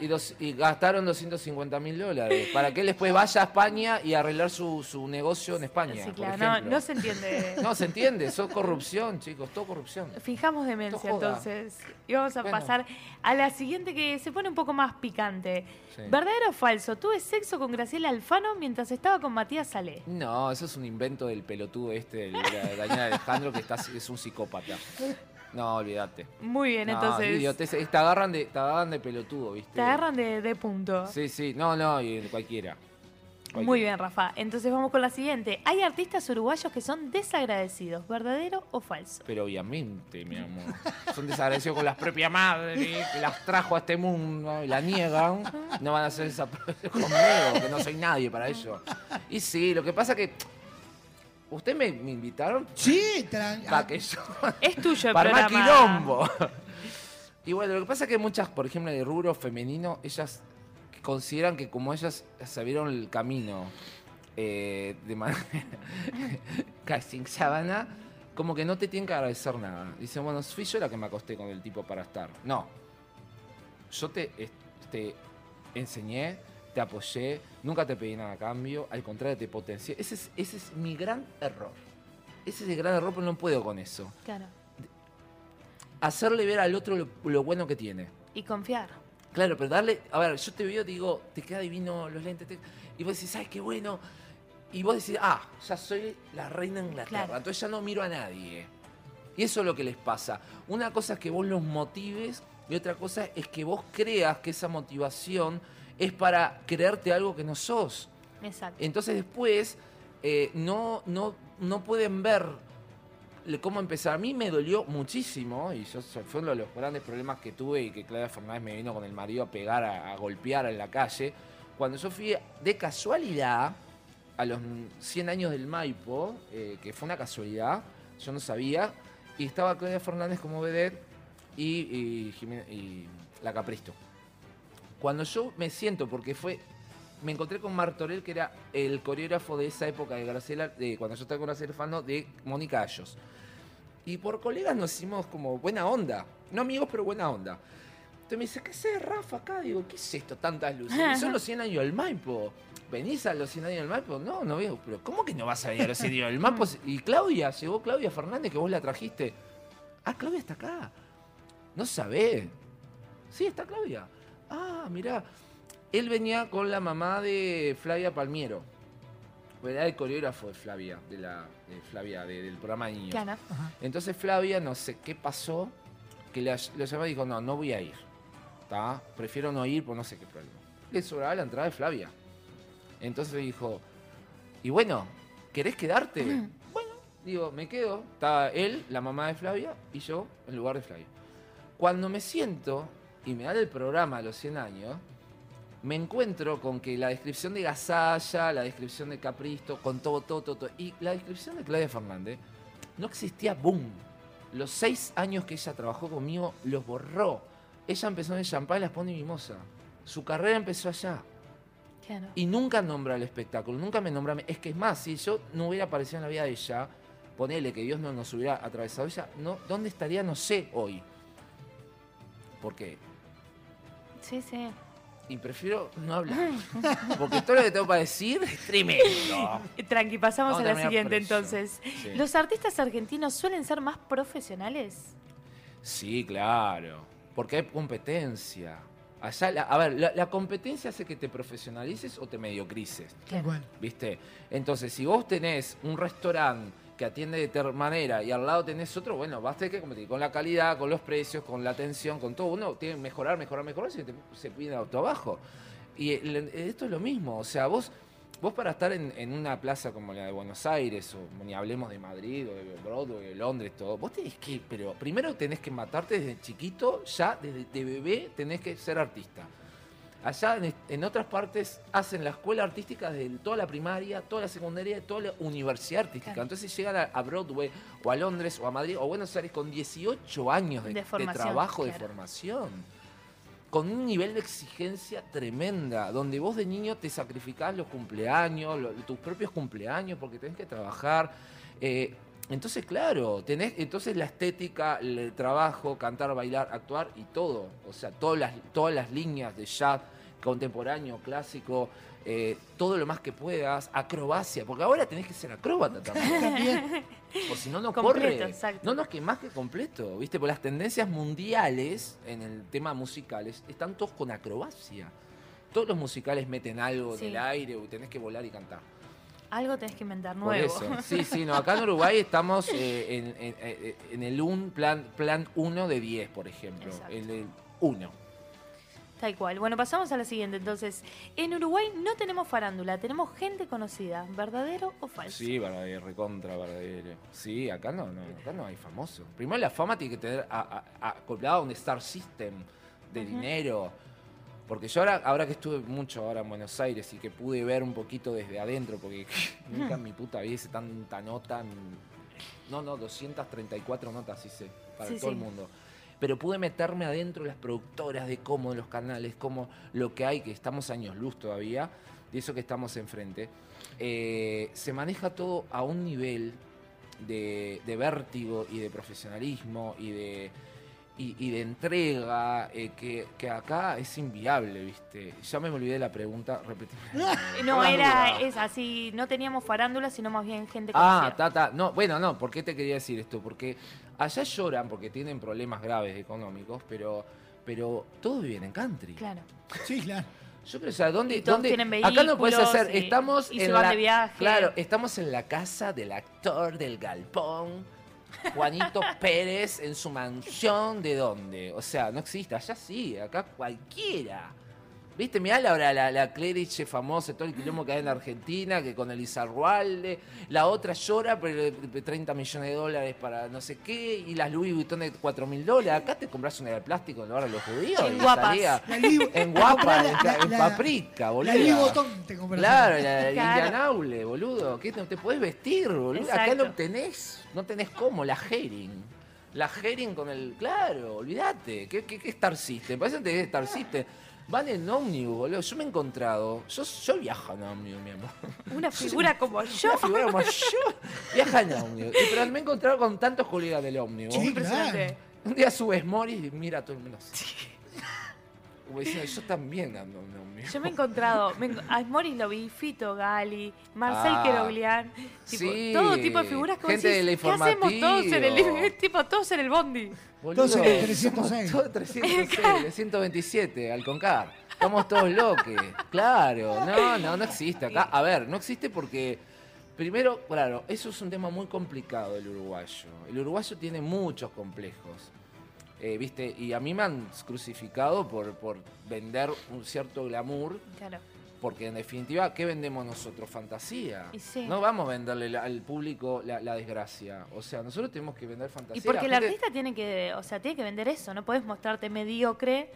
Y, dos- y gastaron 250 mil dólares para que él después vaya a España y arreglar su, su negocio en España. Sí, por claro, no, se entiende. No, se entiende, eso es corrupción, chicos, todo corrupción. Fijamos demencia entonces. Y vamos a Bueno. pasar a la siguiente que se pone un poco más picante. Sí. ¿Verdadero o falso? Tuve sexo con Graciela Alfano mientras estaba con Matías Salé. No, eso es un invento del pelotudo este, el, de Daniel Alejandro, que está, es un psicópata. No, olvídate. Muy bien, No, entonces. idiotez, te agarran de, te agarran de pelotudo, ¿viste? Te agarran de, de punto. Sí, sí, no, no, y cualquiera. Muy bien, Rafa. Entonces vamos con la siguiente. Hay artistas uruguayos que son desagradecidos. ¿Verdadero o falso? Pero obviamente, mi amor. Son desagradecidos con las propias madres, que las trajo a este mundo y la niegan. No van a hacer esa conmigo, que no soy nadie para ello. Y sí, lo que pasa que. ¿Usted me, me invitaron? Sí, tran- Para que yo. Es tuyo el Para armar programa. quilombo. Y bueno, lo que pasa es que muchas, por ejemplo, de rubro femenino, ellas consideran que como ellas sabieron el camino eh, de manera casting sábana, como que no te tienen que agradecer nada. Dicen, bueno, fui yo la que me acosté con el tipo para estar. No. Yo te, es- te enseñé, te apoyé, nunca te pedí nada a cambio, al contrario, te potencié. Ese es, ese es mi gran error. Ese es el gran error, pero no puedo con eso. Claro. Hacerle ver al otro lo, lo bueno que tiene. Y confiar. Claro, pero darle. A ver, yo te veo, te digo, te queda divino los lentes. te- y vos decís, ay, qué bueno. Y vos decís, ah, ya soy la reina de Inglaterra. Claro. Entonces ya no miro a nadie. Y eso es lo que les pasa. Una cosa es que vos los motives y otra cosa es que vos creas que esa motivación es para creerte algo que no sos. Exacto. Entonces después eh, no, no, no pueden ver cómo empezar. A mí me dolió muchísimo y yo, eso fue uno de los grandes problemas que tuve y que Claudia Fernández me vino con el marido a pegar, a, a golpear en la calle. Cuando yo fui de casualidad a los 100 años del Maipo, eh, que fue una casualidad, yo no sabía, y estaba Claudia Fernández como vedette y, y, Jimena- y la Capristo. Cuando yo me siento, porque fue. Me encontré con Martorell, que era el coreógrafo de esa época de Graciela, de cuando yo estaba con Graciela Fano, de Mónica Ayos. Y por colegas nos hicimos como buena onda. No amigos, pero buena onda. Entonces me dice, ¿qué haces, Rafa, acá? Digo, ¿qué es esto? Tantas luces. Y son los 100 años del Maipo. ¿Venís a los 100 años del Maipo? No, no veo. Pero ¿cómo que no vas a venir a los 100 años del Maipo? Y Claudia, llegó Claudia Fernández, que vos la trajiste. Ah, Claudia está acá. No sabe. Sí, está Claudia. Ah, mirá. Él venía con la mamá de Flavia Palmiero. Era el coreógrafo de Flavia, de la de Flavia, de- del programa de niños. Claro. Entonces Flavia, no sé qué pasó, que le lo llamó y dijo, no, no voy a ir. ¿Tá? Prefiero no ir por no sé qué problema. Le sobraba la entrada de Flavia. Entonces dijo, y bueno, ¿querés quedarte? bueno, digo, me quedo. Estaba él, la mamá de Flavia, y yo en lugar de Flavia. Cuando me siento y me dan el programa a los 100 años, me encuentro con que la descripción de Gasalla, la descripción de Capristo, con todo, todo, todo, todo, y la descripción de Claudia Fernández, no existía boom. Los seis años que ella trabajó conmigo los borró. Ella empezó en el champán y las pone mimosa. Su carrera empezó allá. Claro. Y nunca nombra el espectáculo, nunca me nombra. Es que es más, si yo no hubiera aparecido en la vida de ella, ponele que Dios no nos hubiera atravesado ella, no, ¿dónde estaría? No sé hoy. ¿Por qué? Sí, sí. Y prefiero no hablar. Porque todo lo que tengo para decir es tremendo. Tranqui, pasamos Vamos a la siguiente preso. entonces. Sí. ¿Los artistas argentinos suelen ser más profesionales? Sí, claro. Porque hay competencia. Allá, la- a ver, la, la competencia hace que te profesionalices o te mediocrices. Cual. ¿Viste? Entonces, si vos tenés un restaurante que atiende de tal manera y al lado tenés otro, bueno, vas a tener que competir con la calidad, con los precios, con la atención, con todo. Uno tiene que mejorar, mejorar, mejorar, si te- se pide auto abajo. Y esto es lo mismo. O sea, vos, vos para estar en, una plaza como la de Buenos Aires, o ni hablemos de Madrid, o de Broadway, de Londres, todo, vos tenés que, pero primero tenés que matarte desde chiquito, ya desde de bebé tenés que ser artista. Allá en, en otras partes hacen la escuela artística desde toda la primaria, toda la secundaria, toda la universidad artística. Claro. Entonces llegan a, a Broadway o a Londres o a Madrid o a Buenos Aires con 18 años de, De de trabajo, de formación. Con un nivel de exigencia tremenda, donde vos de niño te sacrificás los cumpleaños, tus propios cumpleaños, porque tenés que trabajar. Eh, entonces, claro, tenés entonces la estética, el trabajo, cantar, bailar, actuar y todo. O sea, todas las, todas las líneas de jazz, contemporáneo, clásico, eh, todo lo más que puedas, acrobacia, porque ahora tenés que ser acróbata también. También. Por si no, no Completo, corre. exacto. No, no, es que más que completo, ¿viste? Por las tendencias mundiales en el tema musicales están todos con acrobacia. Todos los musicales meten algo Sí. en el aire tenés que volar y cantar. Algo tenés que inventar Por nuevo. eso. Sí, sí, no. Acá en Uruguay estamos eh, en, en- en- en el un plan plan 1 de 10, por ejemplo. Exacto. El, el 1. Tal cual. Bueno, pasamos a la siguiente. Entonces, en Uruguay no tenemos farándula, tenemos gente conocida. ¿Verdadero o falso? Sí, verdadero, recontra verdadero. Sí, acá no, no, acá no hay famoso. Primero la fama tiene que tener a- a- acoplado a un star system de dinero. Porque yo ahora, ahora que estuve mucho ahora en Buenos Aires y que pude ver un poquito desde adentro, porque nunca en mi puta vida hice tanta nota. No, no, 234 notas hice para Sí, todo sí. el mundo. Pero pude meterme adentro de las productoras, de cómo, de los canales, cómo lo que hay, que estamos años luz todavía, de eso que estamos enfrente. Eh, se maneja todo a un nivel de, de vértigo y de profesionalismo y de, y, y de entrega eh, que, que acá es inviable, ¿viste? Ya me olvidé de la pregunta, repetime. No, era es así, no teníamos farándula, sino más bien gente conocida. Ah, tata. No, bueno, no, ¿por qué te quería decir esto? Porque allá lloran porque tienen problemas graves económicos, pero, pero todos viven en country. Claro. Sí, claro. Yo creo, o sea, ¿dónde, Y todos dónde- tienen acá no puedes hacer, y- estamos y en se van la, de viaje. Claro, estamos en la casa del actor del galpón, Juanito Pérez, en su mansión, ¿de dónde? O sea, no existe, allá sí, acá cualquiera. ¿Viste? Mirá la, la, la, la Cleriche famosa, todo el quilombo que hay en Argentina, que con el Izarrualde, la otra llora, pero eh, 30 millones de dólares para no sé qué, y las Louis Vuitton de 4 mil dólares. Acá te compras una de plástico en lugar de los judíos. En guapas. en guapa, en, paprika, boludo. La Louis Vuitton te compras. Claro, la, la Claro. Indianaule, boludo. ¿Qué no te puedes vestir, boludo? Acá no tenés, no tenés cómo, la herring. La herring con el. Claro, olvídate. ¿Qué, qué, qué Star System? Parece que Star System. Van en ómnibus, boludo. Yo me he encontrado. Yo, yo viajo en ómnibus, mi amor. Una figura como yo. Una figura como yo viaja en ómnibus. Y, Pero me he encontrado con tantos colegas del ómnibus. Sí, Impresionante. claro. Un día subes Morris y mira a todo el mundo así. Como diciendo, yo también ando en. Yo me he encontrado, me a Morris lo vi, Fito Gali, Marcel Ah. Queroglián, tipo, Sí, todo tipo de figuras que gente decís, ¿qué hacemos todos en el tipo todos en el bondi? Boludo, Todos en el 306. Todo 306, el 127, al Concar. Estamos todos loques. Claro, no, no, no existe acá. A ver, no existe porque, primero, claro, eso es un tema muy complicado del uruguayo. El uruguayo tiene muchos complejos. Eh, ¿Viste? Y a mí me han crucificado por, por vender un cierto glamour. Claro. Porque en definitiva, ¿qué vendemos nosotros? Fantasía. Sí. No vamos a venderle la- al público la, la desgracia. O sea, nosotros tenemos que vender fantasía. Y porque el La gente- artista tiene que, o sea, tiene que vender eso, no puedes mostrarte mediocre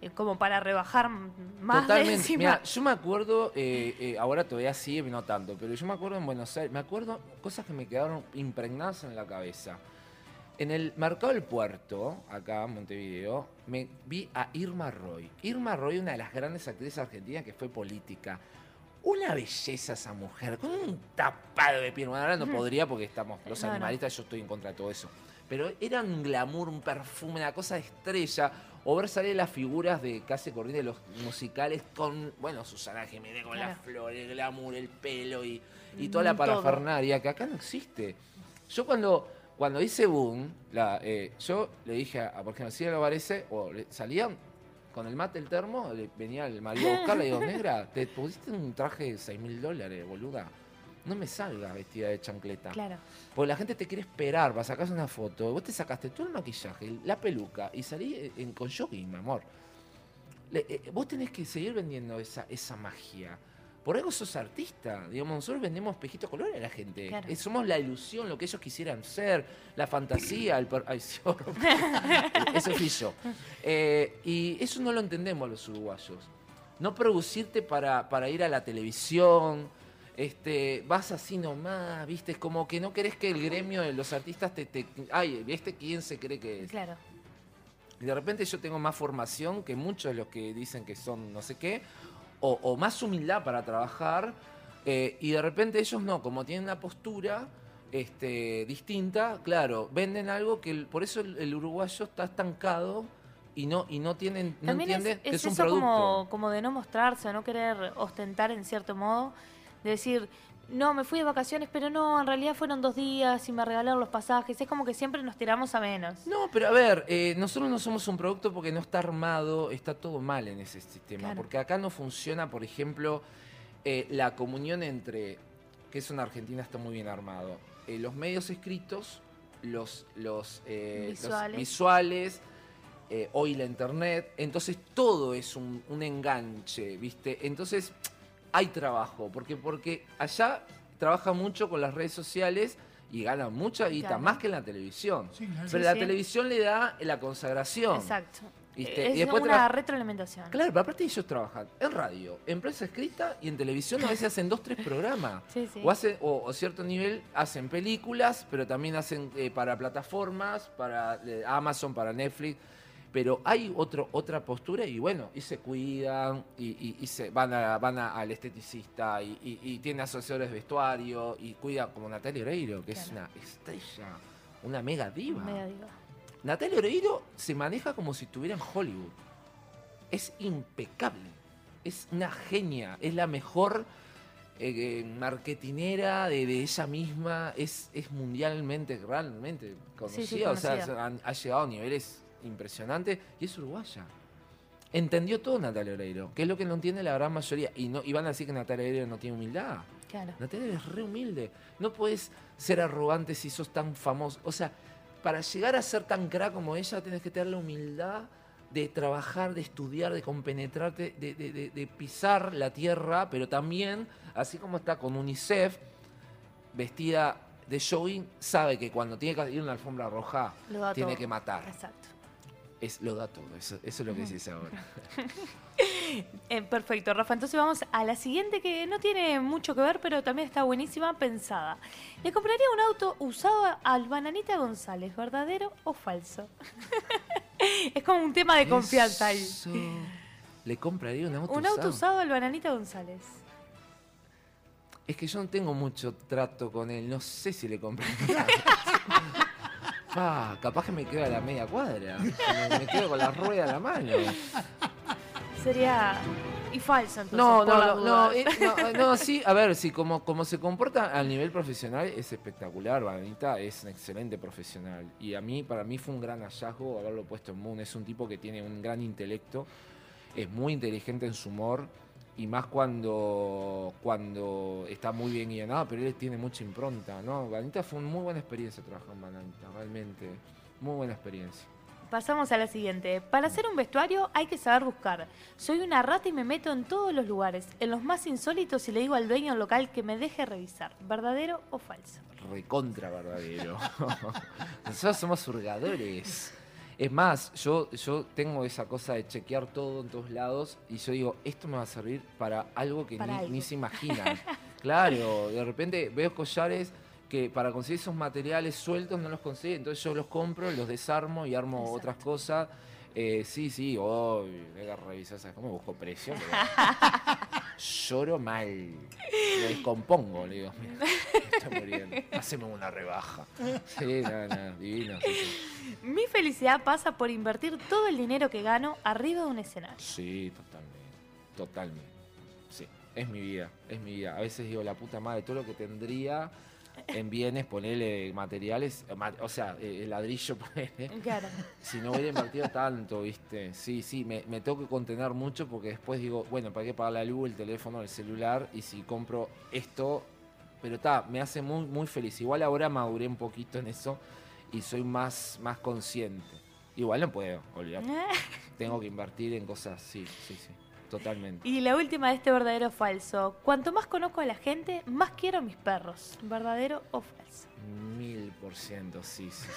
eh, como para rebajar m- más de Totalmente. encima. Mira, yo me acuerdo, eh, eh, ahora todavía sí, no tanto, pero yo me acuerdo en Buenos Aires, me acuerdo cosas que me quedaron impregnadas en la cabeza. En el mercado del puerto, acá en Montevideo, me vi a Irma Roy. Irma Roy, una de las grandes actrices argentinas que fue política. Una belleza esa mujer, con un tapado de piel. Bueno, ahora no podría porque estamos los animalistas, yo estoy en contra de todo eso. Pero era un glamour, un perfume, una cosa de estrella. O ver salir las figuras de casi corriente de los musicales con, bueno, Susana Jiménez con Claro. las flores, el glamour, el pelo y, y toda la Mm, parafernaria que acá no existe. Yo cuando, cuando hice Boom, la, eh, yo le dije a, por ejemplo, si lo parece, o le- salían con el mate, el termo, le- venía el marido a buscarla y digo, negra, te pusiste un traje de 6 mil dólares, boluda. No me salgas vestida de chancleta. Claro. Porque la gente te quiere esperar para sacarse una foto. Vos te sacaste todo el maquillaje, la peluca y salí en, con jogging, mi amor. Le- eh, vos tenés que seguir vendiendo esa, esa magia. Por algo sos artista. Digamos, nosotros vendemos espejitos colores a la gente. Claro. Eh, somos la ilusión, lo que ellos quisieran ser, la fantasía, el... per- Ay, Ese fui yo. Eh, y eso no lo entendemos los uruguayos. No producirte para, para ir a la televisión, este, vas así nomás, viste, es como que no querés que el gremio de los artistas te, te ay, ¿viste quién se cree que es? Claro. Y de repente yo tengo más formación que muchos de los que dicen que son no sé qué, o, o más humildad para trabajar, eh, y de repente ellos no, como tienen una postura este, distinta, claro, venden algo que el- por eso el, el uruguayo está estancado y no, y no tienen, no También entiende es, que es es un eso producto. como, como de no mostrarse, no querer ostentar en cierto modo, de decir, no, me fui de vacaciones, pero no, en realidad fueron dos días y me regalaron los pasajes. Es como que siempre nos tiramos a menos. No, pero a ver, eh, nosotros no somos un producto porque no está armado, está todo mal en ese sistema. Claro. Porque acá no funciona, por ejemplo, eh, la comunión entre, que eso en Argentina está muy bien armado, eh, los medios escritos, los, los, los Visuales. visuales, hoy la internet, entonces todo es un, un enganche, ¿viste? Entonces hay trabajo, porque, porque allá trabaja mucho con las redes sociales y gana mucha guita, Claro. más que en la televisión. Sí, claro. Pero Sí, la sí. televisión le da la consagración. Exacto. ¿viste? Es y después una tra- retroalimentación. Claro, pero aparte ellos trabajan en radio, en prensa escrita y en televisión a veces hacen dos, tres programas. Sí, sí. O hacen, o, o cierto nivel hacen películas, pero también hacen eh, para plataformas, para eh, Amazon, para Netflix. Pero hay otro, otra postura y bueno, y se cuidan, y, y- y se van, a, van a- al esteticista, y, y, y tienen asesores de vestuario, y cuidan como Natalia Oreiro, que es una estrella, una mega diva. Mega diva. Natalia Oreiro se maneja como si estuviera en Hollywood. Es impecable. Es una genia. Es la mejor eh, eh, marketinera de, de ella misma. Es, es mundialmente, realmente conocida. sí, O sea, ha llegado a niveles impresionantes y es uruguaya. Entendió todo Natalia Oreiro, que es lo que no entiende la gran mayoría. Y, no, y van a decir que Natalia Oreiro no tiene humildad. Claro. Natalia es re humilde. No puedes ser arrogante si sos tan famoso. O sea, para llegar a ser tan crack como ella, tienes que tener la humildad de trabajar, de estudiar, de compenetrarte, de, de- de- de pisar la tierra, pero también, así como está con UNICEF, vestida de jogging, sabe que cuando tiene que ir a una alfombra roja, tiene que matar. Exacto. Es, lo da todo, eso, eso es lo que decís ahora. Eh, perfecto, Rafa. Entonces vamos a la siguiente que no tiene mucho que ver, pero también está buenísima pensada. Le compraría un auto usado al Bananita González, ¿verdadero o falso? es como un tema de confianza ahí. Le compraría un auto Un auto usado. usado al Bananita González. Es que yo no tengo mucho trato con él, no sé si le compré. Pa, capaz que me quedo a la media cuadra. Me, me quedo con la rueda a la mano. Sería. Y falso, entonces. No, por no, las no, eh, no, no, sí, a ver, sí, como, como se comporta a nivel profesional es espectacular, Vanita es un excelente profesional. Y a mí, para mí fue un gran hallazgo haberlo puesto en Moon. Es un tipo que tiene un gran intelecto, es muy inteligente en su humor, y más cuando, cuando está muy bien guionado, pero él tiene mucha impronta, ¿no? Vanita fue una muy buena experiencia trabajar en Vanita, realmente, muy buena experiencia. Pasamos a la siguiente. Para hacer un vestuario hay que saber buscar. Soy una rata y me meto en todos los lugares, en los más insólitos y le digo al dueño local que me deje revisar. ¿Verdadero o falso? recontra verdadero. Nosotros somos hurgadores. Es más, yo, yo tengo esa cosa de chequear todo en todos lados y yo digo, esto me va a servir para algo que Para ni, algo. ni se imaginan. claro, de repente veo collares que para conseguir esos materiales sueltos no los consigo, entonces yo los compro, los desarmo y armo otras cosas. Eh, sí, sí, hoy, venga, revisar, ¿sabes cómo busco precio? Lloro mal, me descompongo, le digo, mira, me estoy muriendo, haceme una rebaja. Sí, no, no, divino. sí, sí. Mi felicidad pasa por invertir todo el dinero que gano arriba de un escenario. Sí, totalmente. Totalmente. Sí, es mi vida, es mi vida. A veces digo, la puta madre, todo lo que tendría en bienes, ponerle materiales, ma- o sea, eh, el ladrillo, ponele. Claro. Si no hubiera invertido tanto, ¿viste? Sí, sí, me, me tengo que contener mucho porque después digo, bueno, ¿para qué pagar la luz, el teléfono, el celular? Y si compro esto, pero está, me hace muy, muy feliz. Igual ahora maduré un poquito en eso y soy más, más consciente. Igual no puedo, olvidar. Tengo que invertir en cosas, sí, sí, sí, totalmente. Y la última de este verdadero o falso. Cuanto más conozco a la gente, más quiero a mis perros. ¿Verdadero o falso? Mil por ciento, sí, sí,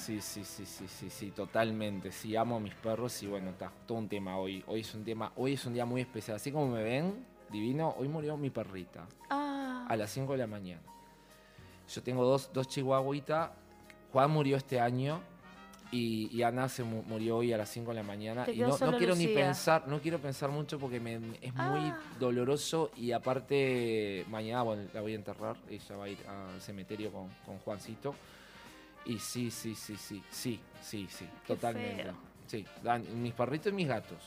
sí. Sí, sí, sí, sí, sí, totalmente. Sí, amo a mis perros y bueno, está todo un tema hoy. Hoy es un tema, hoy es un día muy especial. Así como me ven, divino, hoy murió mi perrita Ah, a las 5 de la mañana. Yo tengo dos, dos chihuahuitas. Juan murió este año y, y Ana se mu- murió hoy a las 5 de la mañana. Te Y no, quiero ni pensar, no quiero pensar mucho porque me, es muy Ah. doloroso y aparte mañana bueno, la voy a enterrar. Ella va a ir al cementerio con, con Juancito. Y sí, sí, sí, sí, sí, sí, sí, Qué totalmente. feo. Sí, mis perritos y mis gatos.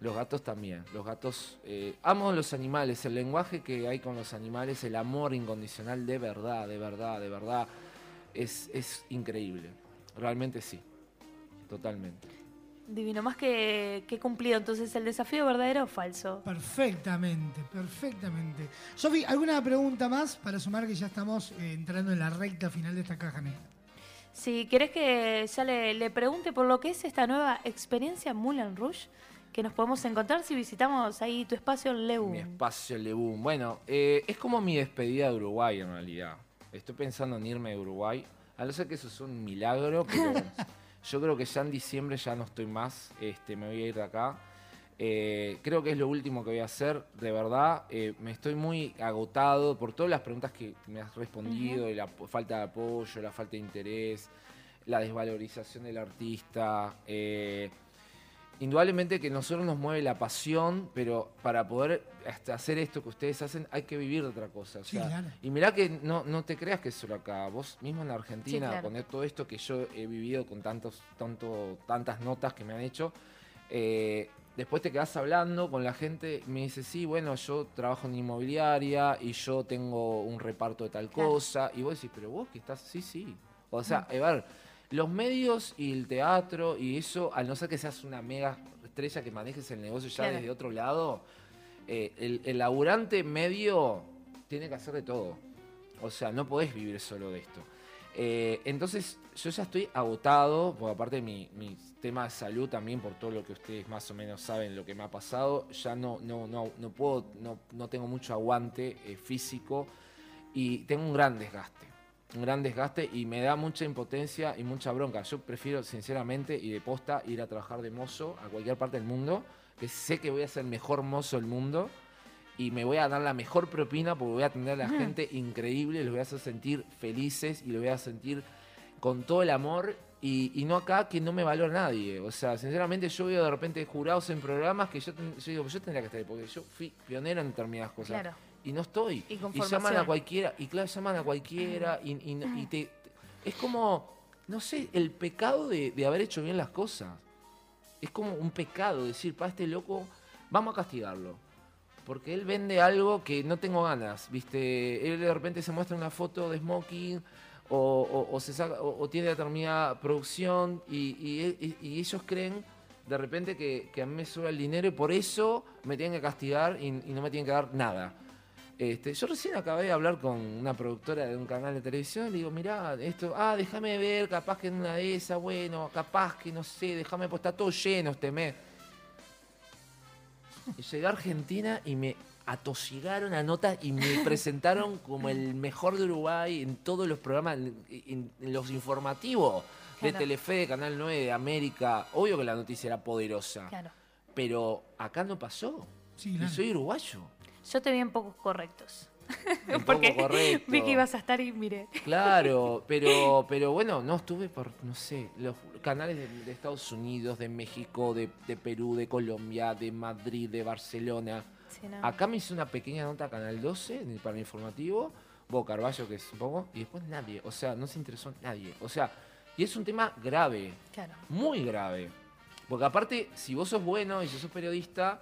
Los gatos también. Los gatos. eh, amo los animales. El lenguaje que hay con los animales, el amor incondicional de verdad, de verdad, de verdad. Es, es increíble. Realmente sí. Totalmente. divino, más que, que cumplido. Entonces, ¿el desafío verdadero o falso? Perfectamente, perfectamente. Sofi, ¿alguna pregunta más para sumar que ya estamos eh, entrando en la recta final de esta caja negra? Si querés que ya le, le pregunte por lo que es esta nueva experiencia Moulin Rouge, que nos podemos encontrar si visitamos ahí tu espacio en Lebu. Mi espacio Lebún. Bueno, eh, es como mi despedida de Uruguay en realidad. Estoy pensando en irme de Uruguay. A no ser que eso es un milagro, pero yo creo que ya en diciembre ya no estoy más. Este, me voy a ir de acá. Eh, creo que es lo último que voy a hacer, de verdad. Eh, me estoy muy agotado por todas las preguntas que me has respondido, y la falta de apoyo, la falta de interés, la desvalorización del artista. eh, indudablemente que nosotros nos mueve la pasión, pero para poder hasta hacer esto que ustedes hacen hay que vivir de otra cosa. o Sí, claro. Y mirá que no, no te creas que es solo acá. Vos mismo en la Argentina, Sí, claro. con todo esto que yo he vivido con tantos, tanto, tantas notas que me han hecho, eh, después te quedás hablando con la gente y me dice, sí, bueno, yo trabajo en inmobiliaria y yo tengo un reparto de tal Claro. cosa. Y vos decís, pero vos que estás, sí, sí. O sea, a ver, los medios y el teatro y eso, al no ser que seas una mega estrella que manejes el negocio ya Claro. desde otro lado, eh, el, el laburante medio tiene que hacer de todo. O sea, no podés vivir solo de esto. Eh, entonces, yo ya estoy agotado, porque aparte mi, mi tema de salud también, por todo lo que ustedes más o menos saben, lo que me ha pasado, ya no, no, no, no puedo, no, no tengo mucho aguante eh, físico y tengo un gran desgaste. Un gran desgaste y me da mucha impotencia y mucha bronca. Yo prefiero, sinceramente, y de posta, ir a trabajar de mozo a cualquier parte del mundo, que sé que voy a ser el mejor mozo del mundo y me voy a dar la mejor propina porque voy a atender a la Mm. gente increíble, los voy a hacer sentir felices y los voy a sentir con todo el amor y, y no acá que no me valora nadie. O sea, sinceramente yo veo de repente jurados en programas que yo, yo digo, yo tendría que estar ahí porque yo fui pionero en determinadas cosas. Claro. Y no estoy. Y llaman a cualquiera, y claro, llaman a cualquiera y, y te, es como, no sé, el pecado de, de haber hecho bien las cosas. Es como un pecado decir, para este loco, vamos a castigarlo. Porque él vende algo que no tengo ganas, ¿viste? Él de repente se muestra una foto de smoking o, o- o se saca, o, o tiene determinada producción y, y- y- y ellos creen de repente que, que a mí me sube el dinero y por eso me tienen que castigar y, y no me tienen que dar nada. Este, yo recién acabé de hablar con una productora de un canal de televisión y le digo, mirá, esto, ah, déjame ver, capaz que en una de esas, bueno, capaz que no sé, déjame, pues está todo lleno este mes. Y llegué a Argentina y me atosigaron a notas y me presentaron como el mejor de Uruguay en todos los programas, en, los informativos. de Claro. Telefe, de Canal 9, de América. Obvio que la noticia era poderosa. Claro. Pero acá no pasó. Sí, y soy uruguayo. Yo te vi en pocos correctos. Un Porque poco correcto. vi que ibas a estar y miré. Claro, pero, pero bueno, no estuve por, no sé, los canales de, de Estados Unidos, de México, de, de Perú, de Colombia, de Madrid, de Barcelona. Sí, no. Acá me hice una pequeña nota a Canal 12 en el- para el informativo, Bo Carballo, que es un poco, y después nadie. O sea, no se interesó nadie. O sea, y es un tema grave, Claro. muy grave. Porque aparte, si vos sos bueno y si sos periodista,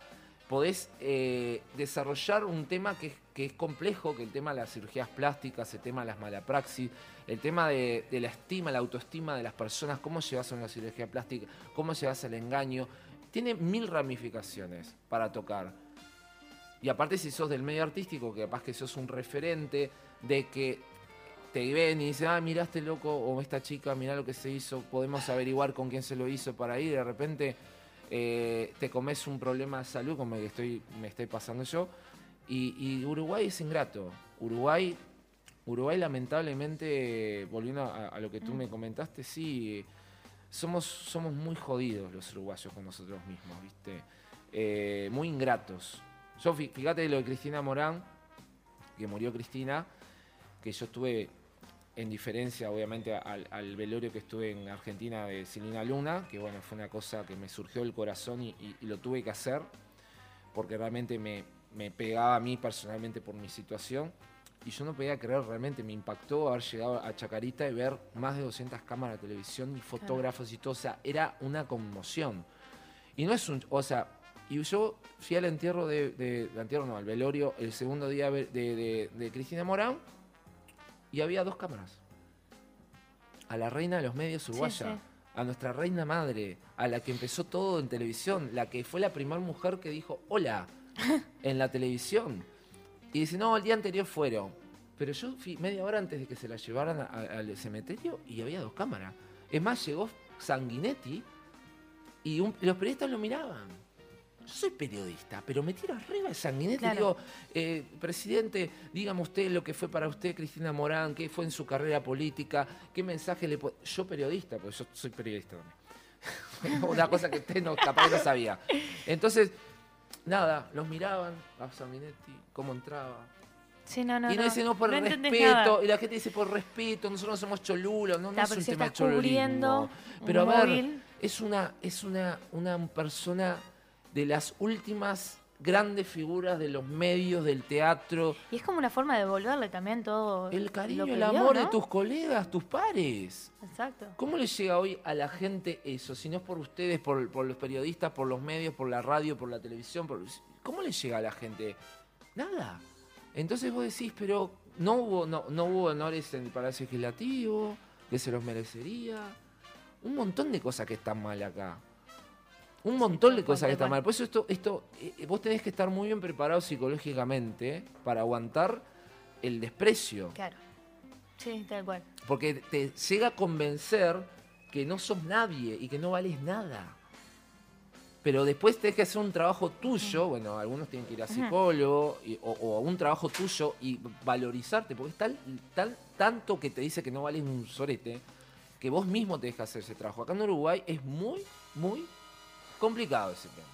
podés eh, desarrollar un tema que es, complejo, que el tema de las cirugías plásticas, el tema de las malapraxis, el tema de, la estima, la autoestima de las personas, cómo llevas a una cirugía plástica, cómo llevas al engaño. Tiene mil ramificaciones para tocar. Y aparte si sos del medio artístico, que capaz que sos un referente, de que te ven y dicen, ah, mira este loco o esta chica, mira lo que se hizo, podemos averiguar con quién se lo hizo para ir, de repente eh, te comes un problema de salud como el que estoy, me estoy pasando yo. Y, Uruguay es ingrato. Uruguay, Uruguay lamentablemente, volviendo a, lo que tú me comentaste, sí, somos, somos muy jodidos los uruguayos con nosotros mismos, ¿viste? Eh, muy ingratos. Yo, fí- fíjate lo de Cristina Morán, que murió Cristina, que yo estuve en diferencia, obviamente, al, al velorio que estuve en Argentina de Silvina Luna, que bueno, fue una cosa que me surgió del corazón y, y- y lo tuve que hacer, porque realmente me, me pegaba a mí personalmente por mi situación. Y yo no podía creer, realmente me impactó haber llegado a Chacarita y ver más de 200 cámaras de televisión y fotógrafos y todo. O sea, era una conmoción. Y no es un. O sea, y yo fui al entierro de. de, de entierro no, al velorio, el segundo día de- de Cristina Morán, y había dos cámaras. A la reina de los medios uruguaya, sí. a nuestra reina madre, a la que empezó todo en televisión, la que fue la primera mujer que dijo hola en la televisión. Y dice, no, el día anterior fueron. Pero yo fui media hora antes de que se la llevaran a- a- al cementerio y había dos cámaras. Es más, llegó Sanguinetti y un- los periodistas lo miraban. Yo soy periodista, pero me tiro arriba de Sanguinetti y digo, eh, presidente, dígame usted lo que fue para usted Cristina Morán, qué fue en su carrera política, qué mensaje le... po-". Yo periodista, porque yo soy periodista también. Una cosa que usted no, capaz no sabía. Entonces, nada, los miraban a Sanguinetti, cómo entraba. Sí, no, no. y no, dice no por entendés respeto, nada. y la gente dice por respeto, nosotros no somos cholulos, no, no es un tema cholulismo. un Pero a ver, móvil. es una, es una, una persona de las últimas grandes figuras de los medios, del teatro, Y es como una forma de devolverle también todo. el cariño, el dio, amor de ¿no? tus colegas, tus pares. Exacto. ¿Cómo le llega hoy a la gente eso? Si no es por ustedes, por, por los periodistas, por los medios, por la radio, por la televisión, por- ¿cómo le llega a la gente? Nada. Entonces vos decís, pero no hubo, no, no hubo honores en el Palacio Legislativo, que se los merecería. Un montón de cosas que están mal acá. Un montón de cosas que están mal. Por eso esto, esto, eh, vos tenés que estar muy bien preparado psicológicamente para aguantar el desprecio. Claro. Sí, tal cual. Porque te llega a convencer que no sos nadie y que no vales nada. Pero después tenés que hacer un trabajo tuyo, bueno, algunos tienen que ir a psicólogo y- o, o un trabajo tuyo y valorizarte, porque es tal, tal, tanto que te dice que no vales un sorete, que vos mismo tenés que hacer ese trabajo. Acá en Uruguay es muy, muy complicado ese tema.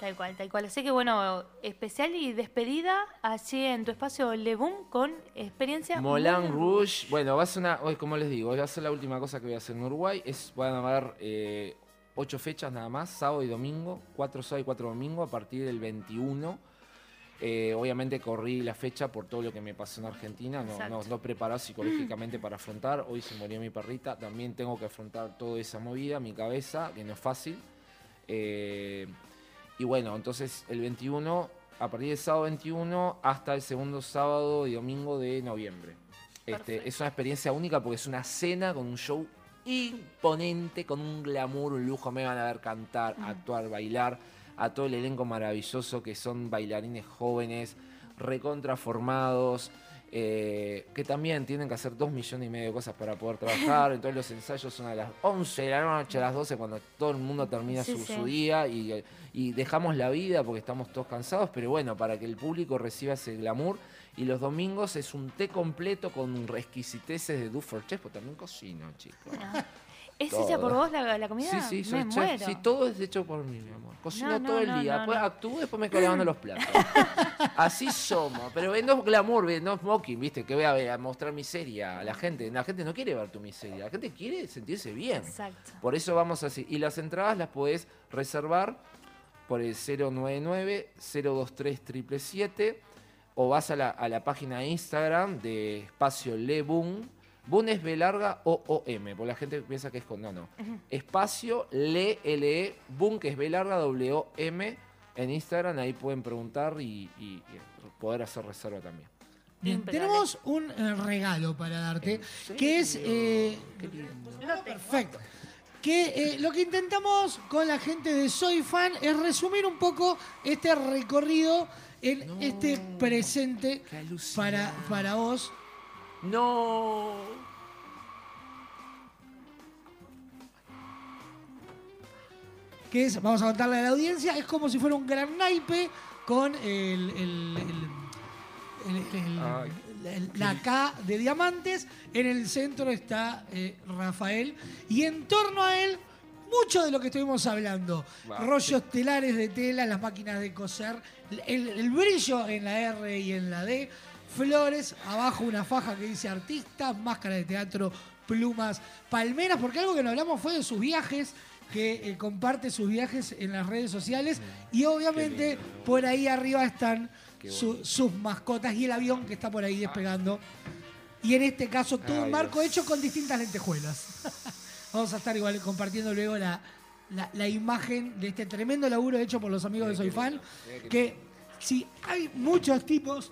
Tal cual, tal cual. Así que bueno, especial y despedida allí en tu espacio Lebum con experiencia. Muy- Rouge, bueno, va a ser una, como les digo, va a ser la última cosa que voy a hacer en Uruguay. Es, van a haber eh, ocho fechas nada más, sábado y domingo, cuatro sábado y cuatro domingo, a partir del 21. Eh, obviamente corrí la fecha por todo lo que me pasó en Argentina, no, no, no preparado psicológicamente para afrontar. Hoy se murió mi perrita, también tengo que afrontar toda esa movida, mi cabeza, que no es fácil. Eh, y bueno, entonces el 21, a partir del sábado 21 hasta el segundo sábado y domingo de noviembre. Este, es una experiencia única porque es una cena con un show imponente, con un glamour, un lujo. Me van a ver cantar, actuar, bailar. A todo el elenco maravilloso que son bailarines jóvenes, recontraformados, eh, que también tienen que hacer dos millones y medio de cosas para poder trabajar. Entonces los ensayos son a las 11 de la noche, a las 12, cuando todo el mundo termina Sí, su, sí. su día y, y dejamos la vida porque estamos todos cansados, pero bueno, para que el público reciba ese glamour Y los domingos es un té completo con exquisiteces de Duffer Chef, porque también cocino, chicos. ¿Es Todo. hecha por vos la, la comida? Sí, sí, soy Me chef. muero. Sí, todo es hecho por mí, mi amor. Cocino No, no, todo el no, día. después actúo, después me quedo lavando los platos. Así somos. Pero no es glamour, no es smoking, ¿viste? Que voy a, ver- a mostrar miseria a la gente. La gente no quiere ver tu miseria. La gente quiere sentirse bien. Exacto. Por eso vamos así. Y las entradas las podés reservar por el 099-023-777 o vas a la, a la página de Instagram de Espacio Le Boom. Boom es B larga o O M, porque la gente piensa que es con no, no. Espacio Le L E Boom, que es B larga W O M en Instagram. Ahí pueden preguntar y, y- y poder hacer reserva también. Bien, tenemos un eh, regalo para darte, que es... eh, perfecto. Que eh, lo que intentamos con la gente de Soy Fan es resumir un poco este recorrido en este presente para, para vos. No. Que es, vamos a contarle a la audiencia, es como si fuera un gran naipe con el, la K de diamantes. En el centro está eh, Rafael. Y en torno a él, mucho de lo que estuvimos hablando. Va, Rollos telares de tela, las máquinas de coser, el, el brillo en la R y en la D. Flores, abajo una faja que dice artista, máscara de teatro, plumas, palmeras, porque algo que no hablamos fue de sus viajes, que eh, comparte sus viajes en las redes sociales y obviamente por ahí arriba están su- sus mascotas y el avión que está por ahí despegando. Y en este caso todo un marco hecho con distintas lentejuelas. Vamos a estar igual compartiendo luego la, la- la imagen de este tremendo laburo hecho por los amigos de Soy Fan. Que sí, hay muchos tipos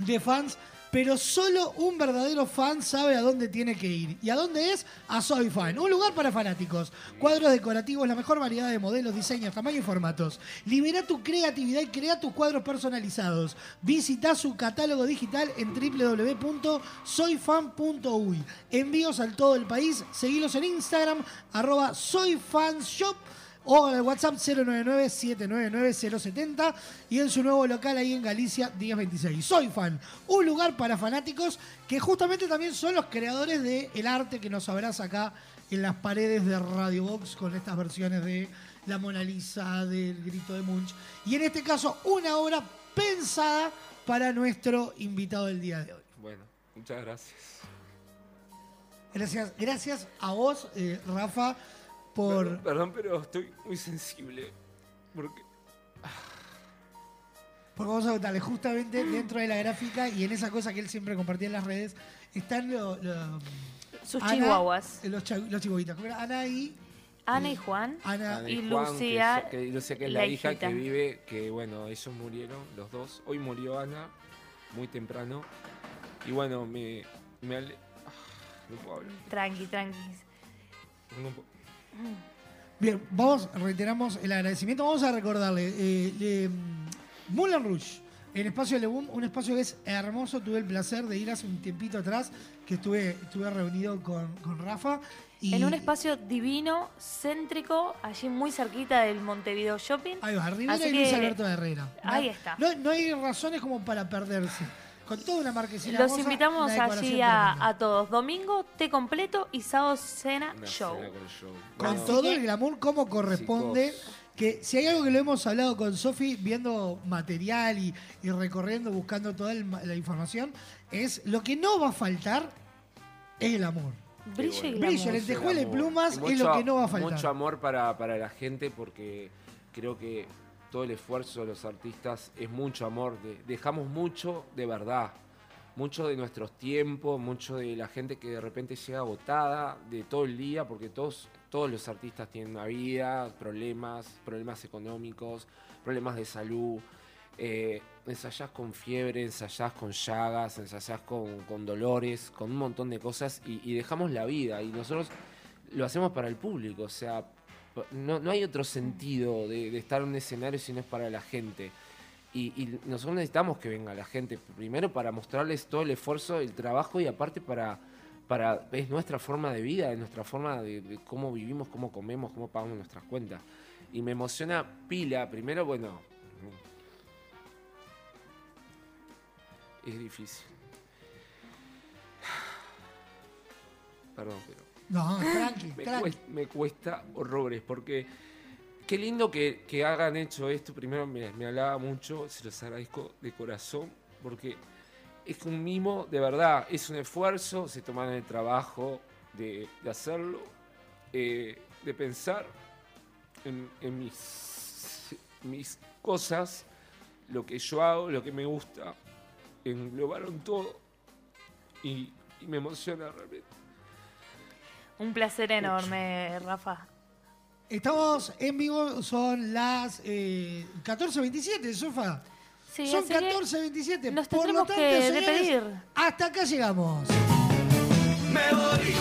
de fans, pero solo un verdadero fan sabe a dónde tiene que ir. ¿Y a dónde es? A Soy Fan, un lugar para fanáticos. Cuadros decorativos, la mejor variedad de modelos, diseños, tamaños y formatos. Libera tu creatividad y crea tus cuadros personalizados. Visita su catálogo digital en www.soyfan.uy. Envíos al todo el país. Seguilos en Instagram, arroba soyfanshop o al WhatsApp 099-799-070 y en su nuevo local ahí en Galicia 1026. Soy fan, un lugar para fanáticos que justamente también son los creadores del arte que nos abraza acá en las paredes de Radio Box con estas versiones de La Mona Lisa, del Grito de Munch y en este caso una obra pensada para nuestro invitado del día de hoy. Bueno, muchas gracias. Gracias, gracias a vos, eh, Rafa, por... Perdón, perdón, pero estoy muy sensible. Porque. Porque vamos a contarle, justamente dentro de la gráfica y en esa cosa que él siempre compartía en las redes, están los... Sus chihuahuas. Los, los chihuahuitas. Ana y... Ana y Juan. Ana Ana y Juan, Lucía, Que, que Lucía, que es la la, hija que vive, que bueno, ellos murieron, los dos. Hoy murió Ana, muy temprano. Y bueno, me. me ale- ah, no puedo hablar. Tranqui, tranqui. No puedo- Bien, vamos, reiteramos el agradecimiento. Vamos a recordarle, eh, le- Moulin Rouge, en Espacio Le Boom, un espacio que es hermoso. Tuve el placer de ir hace un tiempito atrás, que estuve, estuve reunido con, con Rafa. Y En un espacio divino, céntrico, allí muy cerquita del Montevideo Shopping. Ahí va, Rivera Así y Luis que- Alberto Herrera. Ahí está. No, no hay razones como para perderse. Con toda una marquesina Los hermosa, invitamos una allí a, a todos. Domingo, té completo y sábado cena Una show. cena con show. Con todo el glamour como corresponde. Chicos. Que si hay algo que lo hemos hablado con Sofi, viendo material y, y recorriendo, buscando toda el la información, es lo que no va a faltar es el amor. Brillo y glamour. Brillo, lentejuela y plumas Y es lo que no va a faltar. Mucho amor para, para la gente porque creo que todo el esfuerzo de los artistas es mucho amor. de- dejamos mucho de verdad. Mucho de nuestros tiempos, mucho de la gente que de repente llega agotada de todo el día, porque todos, todos los artistas tienen una vida, problemas, problemas económicos, problemas de salud. Eh, ensayás con fiebre, ensayás con llagas, ensayás con, con dolores, con un montón de cosas y, y dejamos la vida. Y nosotros lo hacemos para el público, o sea, no, no hay otro sentido de, estar en un escenario si no es para la gente. Y, y nosotros necesitamos que venga la gente, primero para mostrarles todo el esfuerzo, el trabajo y aparte para, para es nuestra forma de vida, es nuestra forma de, de cómo vivimos, cómo comemos, cómo pagamos nuestras cuentas. Y me emociona pila, primero, bueno, es difícil. Perdón, pero No, tranqui, me, tranqui. cuesta, me cuesta horrores porque qué lindo que, que hagan hecho esto. Primero me, me halaba mucho, se los agradezco de corazón porque es un mimo de verdad, es un esfuerzo, se toman el trabajo de, de hacerlo, eh, de pensar en, en mis, mis cosas, lo que yo hago, lo que me gusta, englobaron todo y, y me emociona realmente. Un placer enorme, Rafa. Estamos en vivo, son las eh, 14.27, Sofa. Sí, son así que 14.27. nos Por lo tanto, que señores, despedir. Hasta acá llegamos. Me voy,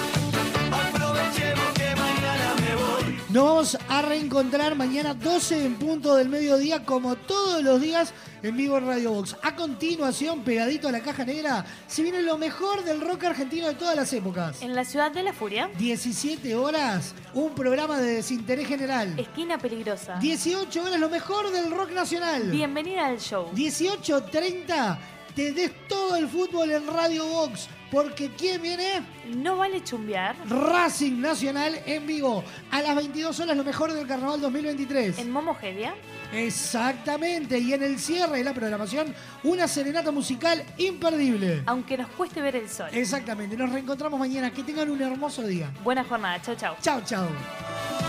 Nos vamos a reencontrar mañana 12 en punto del mediodía, como todos los días en vivo en Radio Box. A continuación, pegadito a la caja negra, se viene lo mejor del rock argentino de todas las épocas. En la ciudad de la furia. 17 horas, un programa de desinterés general. Esquina peligrosa. 18 horas, lo mejor del rock nacional. Bienvenida al show. 18.30, te des todo el fútbol en Radio Box. Porque ¿quién viene? No vale chumbear. Racing Nacional en vivo. A las 22 horas, lo mejor del Carnaval 2023. En Momogedia. Exactamente. Y en el cierre de la programación, una serenata musical imperdible. Aunque nos cueste ver el sol. Exactamente. Nos reencontramos mañana. Que tengan un hermoso día. Buena jornada. Chau, chau. Chau, chau.